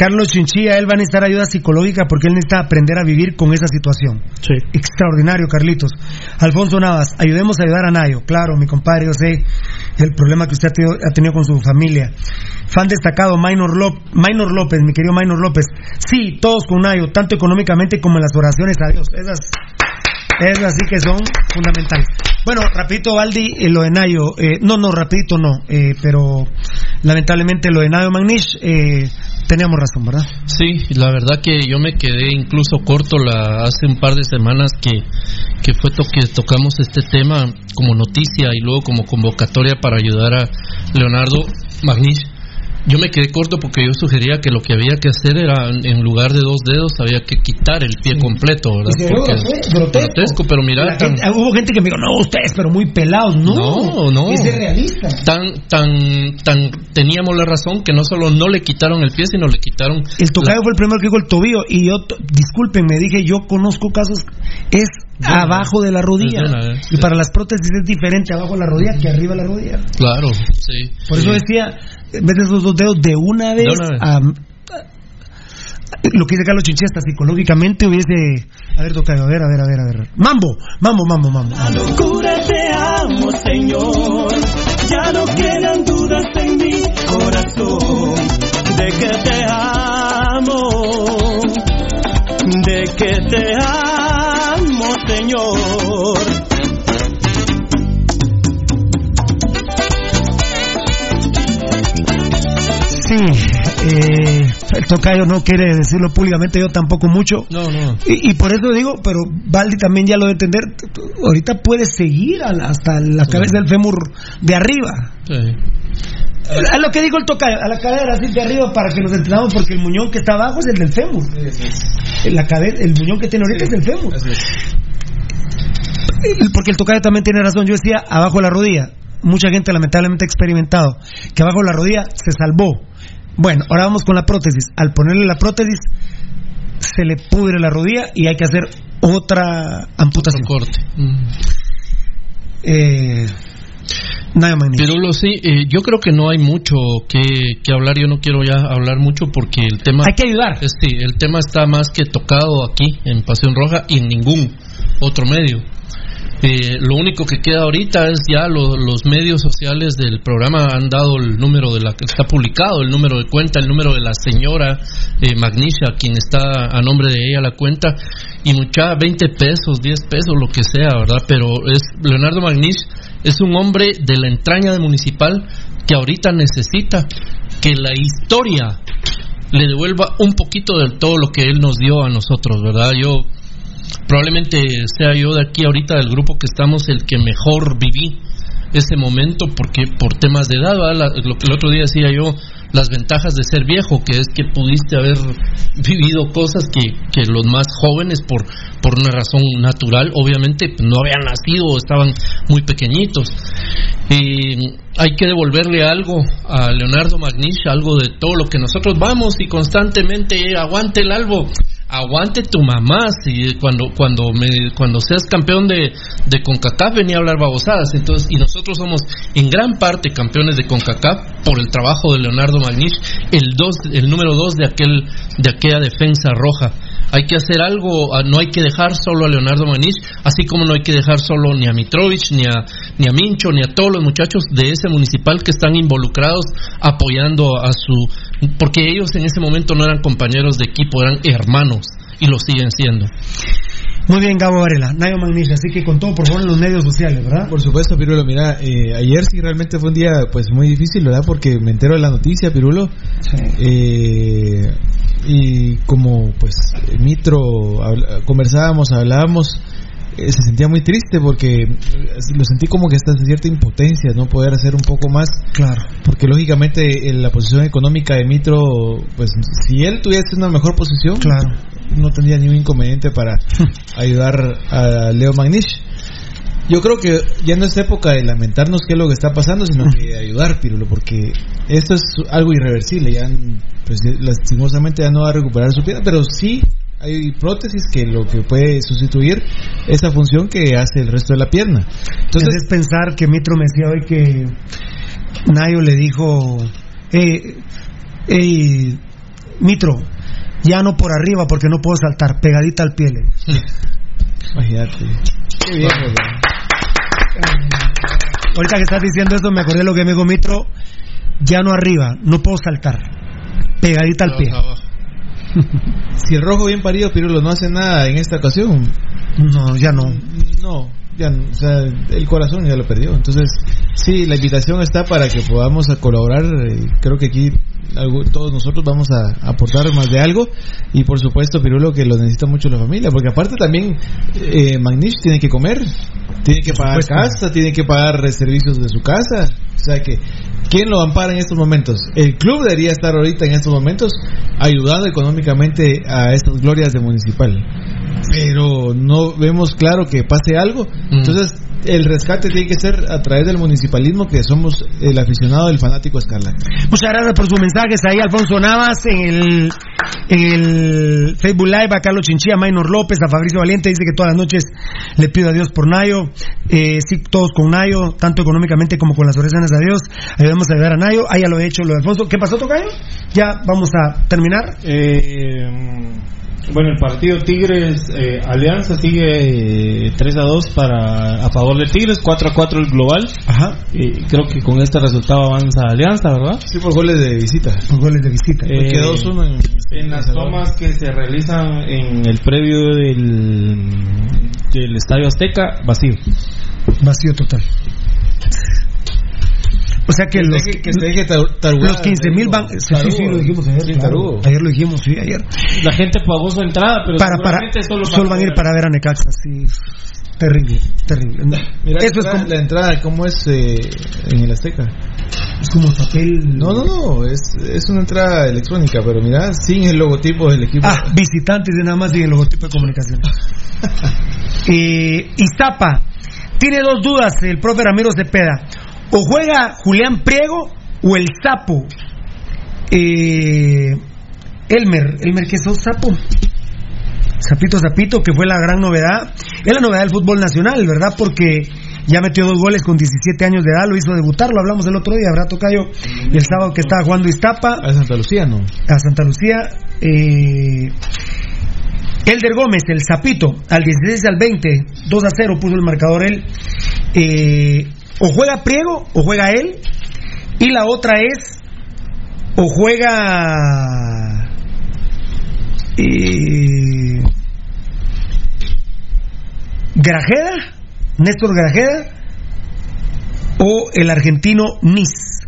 Carlos Chinchilla, él va a necesitar ayuda psicológica porque él necesita aprender a vivir con esa situación. Sí. Extraordinario, Carlitos. Alfonso Navas, ayudemos a ayudar a Nayo. Claro, mi compadre, yo sé el problema que usted ha tenido, ha tenido con su familia. Fan destacado, Minor, Lop- Minor López, mi querido Minor López. Sí, todos con Nayo, tanto económicamente como en las oraciones a Dios. Esas, esas sí que son fundamentales. Bueno, rapidito, Valdi, eh, lo de Nayo. eh, no, no, rapidito no. eh, pero lamentablemente lo de Nayo Magnish, eh, teníamos razón, ¿verdad? Sí, la verdad que yo me quedé incluso corto la, hace un par de semanas que, que fue to- que tocamos este tema como noticia y luego como convocatoria para ayudar a Leonardo Magnish. Yo me quedé corto porque yo sugería que lo que había que hacer era, en lugar de dos dedos, había que quitar el pie completo, ¿verdad? Ve Porque grotesco, es grotesco, pero mira, La tan, gente- hubo gente que me dijo, no, ustedes, pero muy pelados. No, No, no. Es realista. tan, tan, tan, teníamos la razón que no solo no le quitaron el pie, sino le quitaron El tocayo fue el primero que dijo el tobillo. Y yo, to- discúlpenme, dije, yo conozco casos, es una abajo de la rodilla. Una vez, y para las prótesis es diferente abajo de la rodilla que arriba de la rodilla. Claro, sí. Por eso sí. decía, en vez de esos dos dedos, de una vez, una vez. a- a- lo que dice Carlos Chinchilla, hasta psicológicamente hubiese. A ver, tocayo, a ver, a ver, a ver, a ver. Mambo, mambo, mambo, mambo. mambo. locura te amo, Señor. Ya no quedan dudas en mi corazón de que te amo, de que te amo, Señor. Sí, eh, el Tocayo no quiere decirlo públicamente, yo tampoco mucho. No, no. Y, y por eso digo, pero Valdi también ya lo debe entender. Ahorita puede seguir hasta la cabeza del fémur de arriba. A lo que digo el tocayo, a la cadera así de arriba para que nos entendamos, porque el muñón que está abajo es el del fémur. La cadera, el muñón que tiene ahorita es el fémur. Porque el tocayo también tiene razón. Yo decía abajo de la rodilla. Mucha gente lamentablemente ha experimentado que abajo de la rodilla se salvó. Bueno, ahora vamos con la prótesis. Al ponerle la prótesis, se le pudre la rodilla y hay que hacer otra amputación. corte. Eh, Nayo Magnifico. Pirulo, sí, eh, yo creo que no hay mucho que, que hablar. Yo no quiero ya hablar mucho porque el tema. Hay que ayudar. sí, el tema está más que tocado aquí en Pasión Roja y en ningún otro medio. Eh, lo único que queda ahorita es ya lo- los medios sociales del programa han dado el número de la que está publicado, el número de cuenta, el número de la señora eh, Magnisha, quien está a nombre de ella la cuenta, y mucha 20 pesos, 10 pesos, lo que sea, ¿verdad? Pero es Leonardo Magnish es un hombre de la entraña de municipal que ahorita necesita que la historia le devuelva un poquito de todo lo que él nos dio a nosotros, ¿verdad? Yo probablemente sea yo de aquí ahorita del grupo que estamos el que mejor viví ese momento porque por temas de edad. La- lo que el otro día decía yo, las ventajas de ser viejo, que es que pudiste haber vivido cosas que, que los más jóvenes por, por una razón natural, obviamente pues, no habían nacido o estaban muy pequeñitos. Y hay que devolverle algo a Leonardo Magnish, algo de todo lo que nosotros vamos y constantemente eh, aguante el albo aguante tu mamá si cuando cuando me cuando seas campeón de, de CONCACAF venía a hablar babosadas. Entonces y nosotros somos en gran parte campeones de CONCACAF por el trabajo de Leonardo Magnish el dos el número dos de aquel de aquella defensa roja. Hay que hacer algo, ah, no hay que dejar solo a Leonardo Magnish, así como no hay que dejar solo ni a Mitrovich, ni a, ni a Mincho, ni a todos los muchachos de ese municipal que están involucrados apoyando a su... porque ellos en ese momento no eran compañeros de equipo, eran hermanos y lo siguen siendo. Muy bien, Gabo Varela, Nayo Magnifico. Así que con todo, por favor, en los medios sociales, ¿verdad? Por supuesto, Pirulo. Mira, eh, ayer sí realmente fue un día pues muy difícil, ¿verdad? Porque me entero de la noticia, Pirulo. Eh, y como pues Mitro conversábamos, hablábamos, se sentía muy triste porque eh, lo sentí como que está cierta impotencia, no poder hacer un poco más. Claro. Porque lógicamente en la posición económica de Mitro, pues si él tuviese una mejor posición, Claro. no tendría ningún inconveniente para ayudar a Leo Magnish. Yo creo que ya no es época de lamentarnos qué es lo que está pasando, sino que de ayudar, Pirulo, porque esto es algo irreversible. Ya, pues, lastimosamente ya no va a recuperar su pierna, pero sí hay prótesis que lo que puede sustituir esa función que hace el resto de la pierna. Entonces es pensar que Mitro me decía hoy que Nayo le dijo, hey, hey, Mitro, ya no por arriba porque no puedo saltar, pegadita al pie. le- Imagínate. Qué viejo, ¿verdad? Ahorita que estás diciendo eso me acordé de lo que me dijo Mitro, ya no arriba, no puedo saltar, pegadita al pie. Si el rojo bien parido, Pirulo, no hace nada en esta ocasión. No, ya no. No, ya no, o sea, el corazón ya lo perdió. Entonces, sí, la invitación está para que podamos colaborar. eh, creo que aquí algo- todos nosotros vamos a aportar más de algo. Y por supuesto, Pirulo, que lo necesita mucho la familia. Porque aparte también, eh, Magnish tiene que comer, tiene que pagar casa, tiene que pagar servicios de su casa. O sea que, ¿quién lo ampara en estos momentos? El club debería estar ahorita en estos momentos ayudando económicamente a estas glorias de municipal. Pero no vemos claro que pase algo. Entonces, el rescate tiene que ser a través del municipalismo, que somos el aficionado, el fanático escarlata. Muchas gracias por sus mensajes ahí, Alfonso Navas, en el, en el Facebook Live, a Carlos Chinchilla, a Maynor López, a Fabricio Valiente, dice que todas las noches le pido a Dios por Nayo, eh, sí, todos con Nayo, tanto económicamente como con las oraciones a Dios, ayudamos a ayudar a Nayo, ahí ya lo he hecho lo de Alfonso, ¿qué pasó Tocayo? Ya vamos a terminar. Eh, bueno, el partido Tigres eh, Alianza sigue eh, 3 a 2 para a favor de Tigres, 4 a 4 el global. Ajá. Y creo que con este resultado avanza Alianza, ¿verdad? Sí, por goles de visita. Por goles de visita. Eh, Quedó 2-1 en, en las tomas que se realizan en el previo del, del Estadio Azteca, vacío. Vacío total. O sea que, los, que se deje tarugar. los 15 mil van. Sí, sí, sí, lo dijimos ayer. Sí, claro. tarugo. Ayer lo dijimos, sí, ayer. La gente pagó su entrada, pero Para, para, solo, solo van a ir para ver a Necaxa, sí. Terrible, terrible. Mira, Eso es como, la entrada, ¿cómo es eh, en el Azteca? es como papel. No, no, no, es, es una entrada electrónica, pero mira, sin el logotipo del equipo. Ah, visitantes de nada más y el logotipo de comunicación. eh, Iztapa. Tiene dos dudas el profe Ramiro Cepeda. O juega Julián Priego o el Sapo. Eh, Elmer. Elmer, ¿qué sos, Sapo? Zapito Zapito, que fue la gran novedad. Es la novedad del fútbol nacional, ¿verdad? Porque ya metió dos goles con 17 años de edad, lo hizo debutar, lo hablamos el otro día, ¿verdad, Tocayo? Y el sábado que estaba jugando Iztapa. A Santa Lucía, ¿no? a Santa Lucía. Eh, Elder Gómez, el Zapito, al 16 al 20, 2 a 0 puso el marcador él. Eh, o juega Priego o juega él. Y la otra es, o juega... eh, Grajeda, Néstor Grajeda, o el argentino Nis.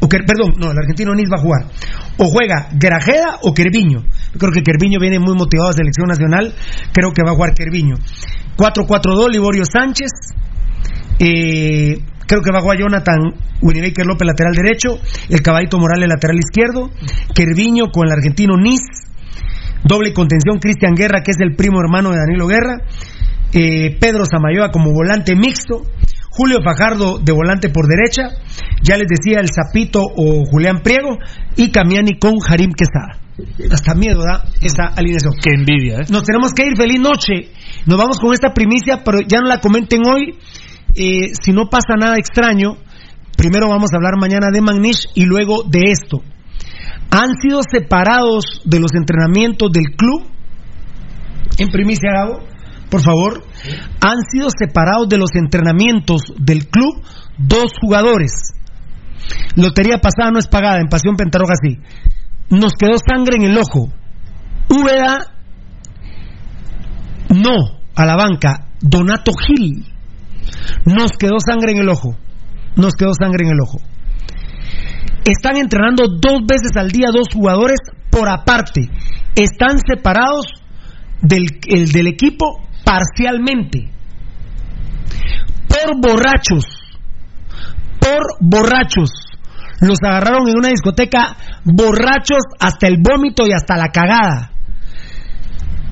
O perdón, no, el argentino Nis va a jugar. O juega Grajeda o Kerviño. Yo creo que Kerviño viene muy motivado a selección nacional. Creo que va a jugar Kerviño. 4-4-2, Liborio Sánchez. Eh, creo que va a Jonathan Winnebaker López, lateral derecho. El caballito Morales, lateral izquierdo. Kerviño con el argentino Nis. Doble contención, Cristian Guerra, que es el primo hermano de Danilo Guerra. Eh, Pedro Samayoa como volante mixto. Julio Fajardo de volante por derecha. Ya les decía el Zapito o Julián Priego. Y Camiani con Harim Quesada. Hasta miedo da esa alineación. Qué envidia, ¿eh? Nos tenemos que ir, feliz noche. Nos vamos con esta primicia, pero ya no la comenten hoy. Si no pasa nada extraño, primero vamos a hablar mañana de Magnish y luego de esto. Han sido separados de los entrenamientos del club. En primicia, Gabo, por favor. Han sido separados de los entrenamientos del club dos jugadores. Lotería pasada no es pagada, en Pasión Pentarroja sí. Nos quedó sangre en el ojo. Úbeda, no, a la banca. Donato Gil, nos quedó sangre en el ojo. Nos quedó sangre en el ojo. Están entrenando dos veces al día dos jugadores por aparte. Están separados del, el, equipo parcialmente. Por borrachos. Por borrachos. Los agarraron en una discoteca borrachos hasta el vómito y hasta la cagada.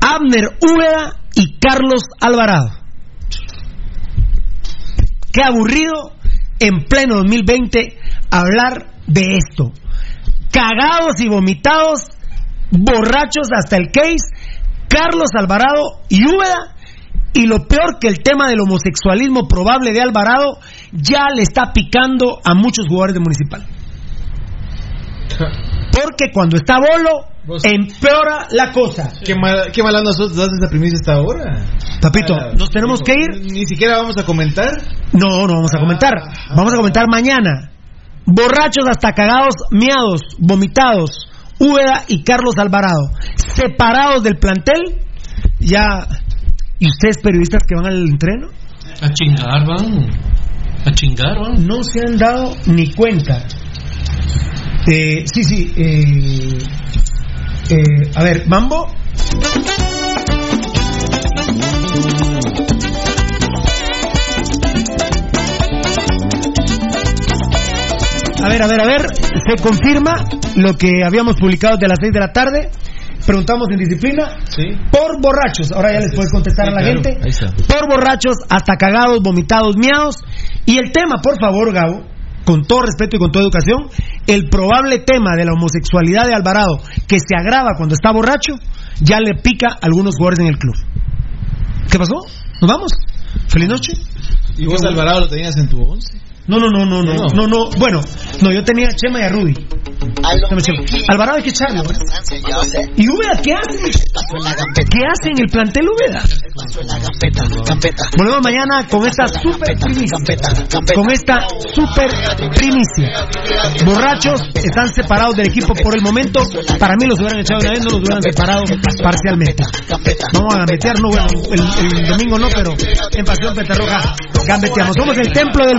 Abner Úbeda y Carlos Alvarado. Qué aburrido en pleno 2020 hablar de esto. Cagados y vomitados, borrachos hasta el case, Carlos Alvarado y Úbeda. Y lo peor que el tema del homosexualismo probable de Alvarado ya le está picando a muchos jugadores de Municipal. Porque cuando está Bolo, empeora la cosa. Qué mal, qué mal nosotros das esa primicia hasta ahora. Papito, Ah, nos tenemos que ir. Ni siquiera vamos a comentar. No, no vamos a comentar. Vamos a comentar mañana. Borrachos hasta cagados, miados, vomitados. Úbeda y Carlos Alvarado. Separados del plantel. Ya. ¿Y ustedes, periodistas que van al entreno? A chingar van. A chingar van. No se han dado ni cuenta. Eh, sí, sí. eh, eh, a ver, Mambo. A ver, a ver, a ver. Se confirma lo que habíamos publicado de las 6 de la tarde. Preguntamos en disciplina. Por borrachos. Ahora ya les puedes contestar Sí, a la claro. gente. Por borrachos, hasta cagados, vomitados, miados. Y el tema, por favor, Gabo, con todo respeto y con toda educación, el probable tema de la homosexualidad de Alvarado, que se agrava cuando está borracho, ya le pica a algunos jugadores en el club. ¿Qué pasó? ¿Nos vamos? Feliz noche. ¿Y vos, Alvarado, lo tenías en tu once? No, no, no, no, no, No. no, no. Bueno, no, yo tenía a Chema y a Rudy. Chema. Alvarado hay que echarlo. ¿Y Úbeda qué hace? ¿Qué hace en el plantel Úbeda? Volvemos mañana con esta super primicia. Con esta super primicia. Borrachos están separados del equipo por el momento. Para mí los hubieran echado una vez, no los hubieran separado parcialmente. Vamos a no, bueno, el, el domingo no, pero en Pasión Petarroja gambeteamos. Somos el templo del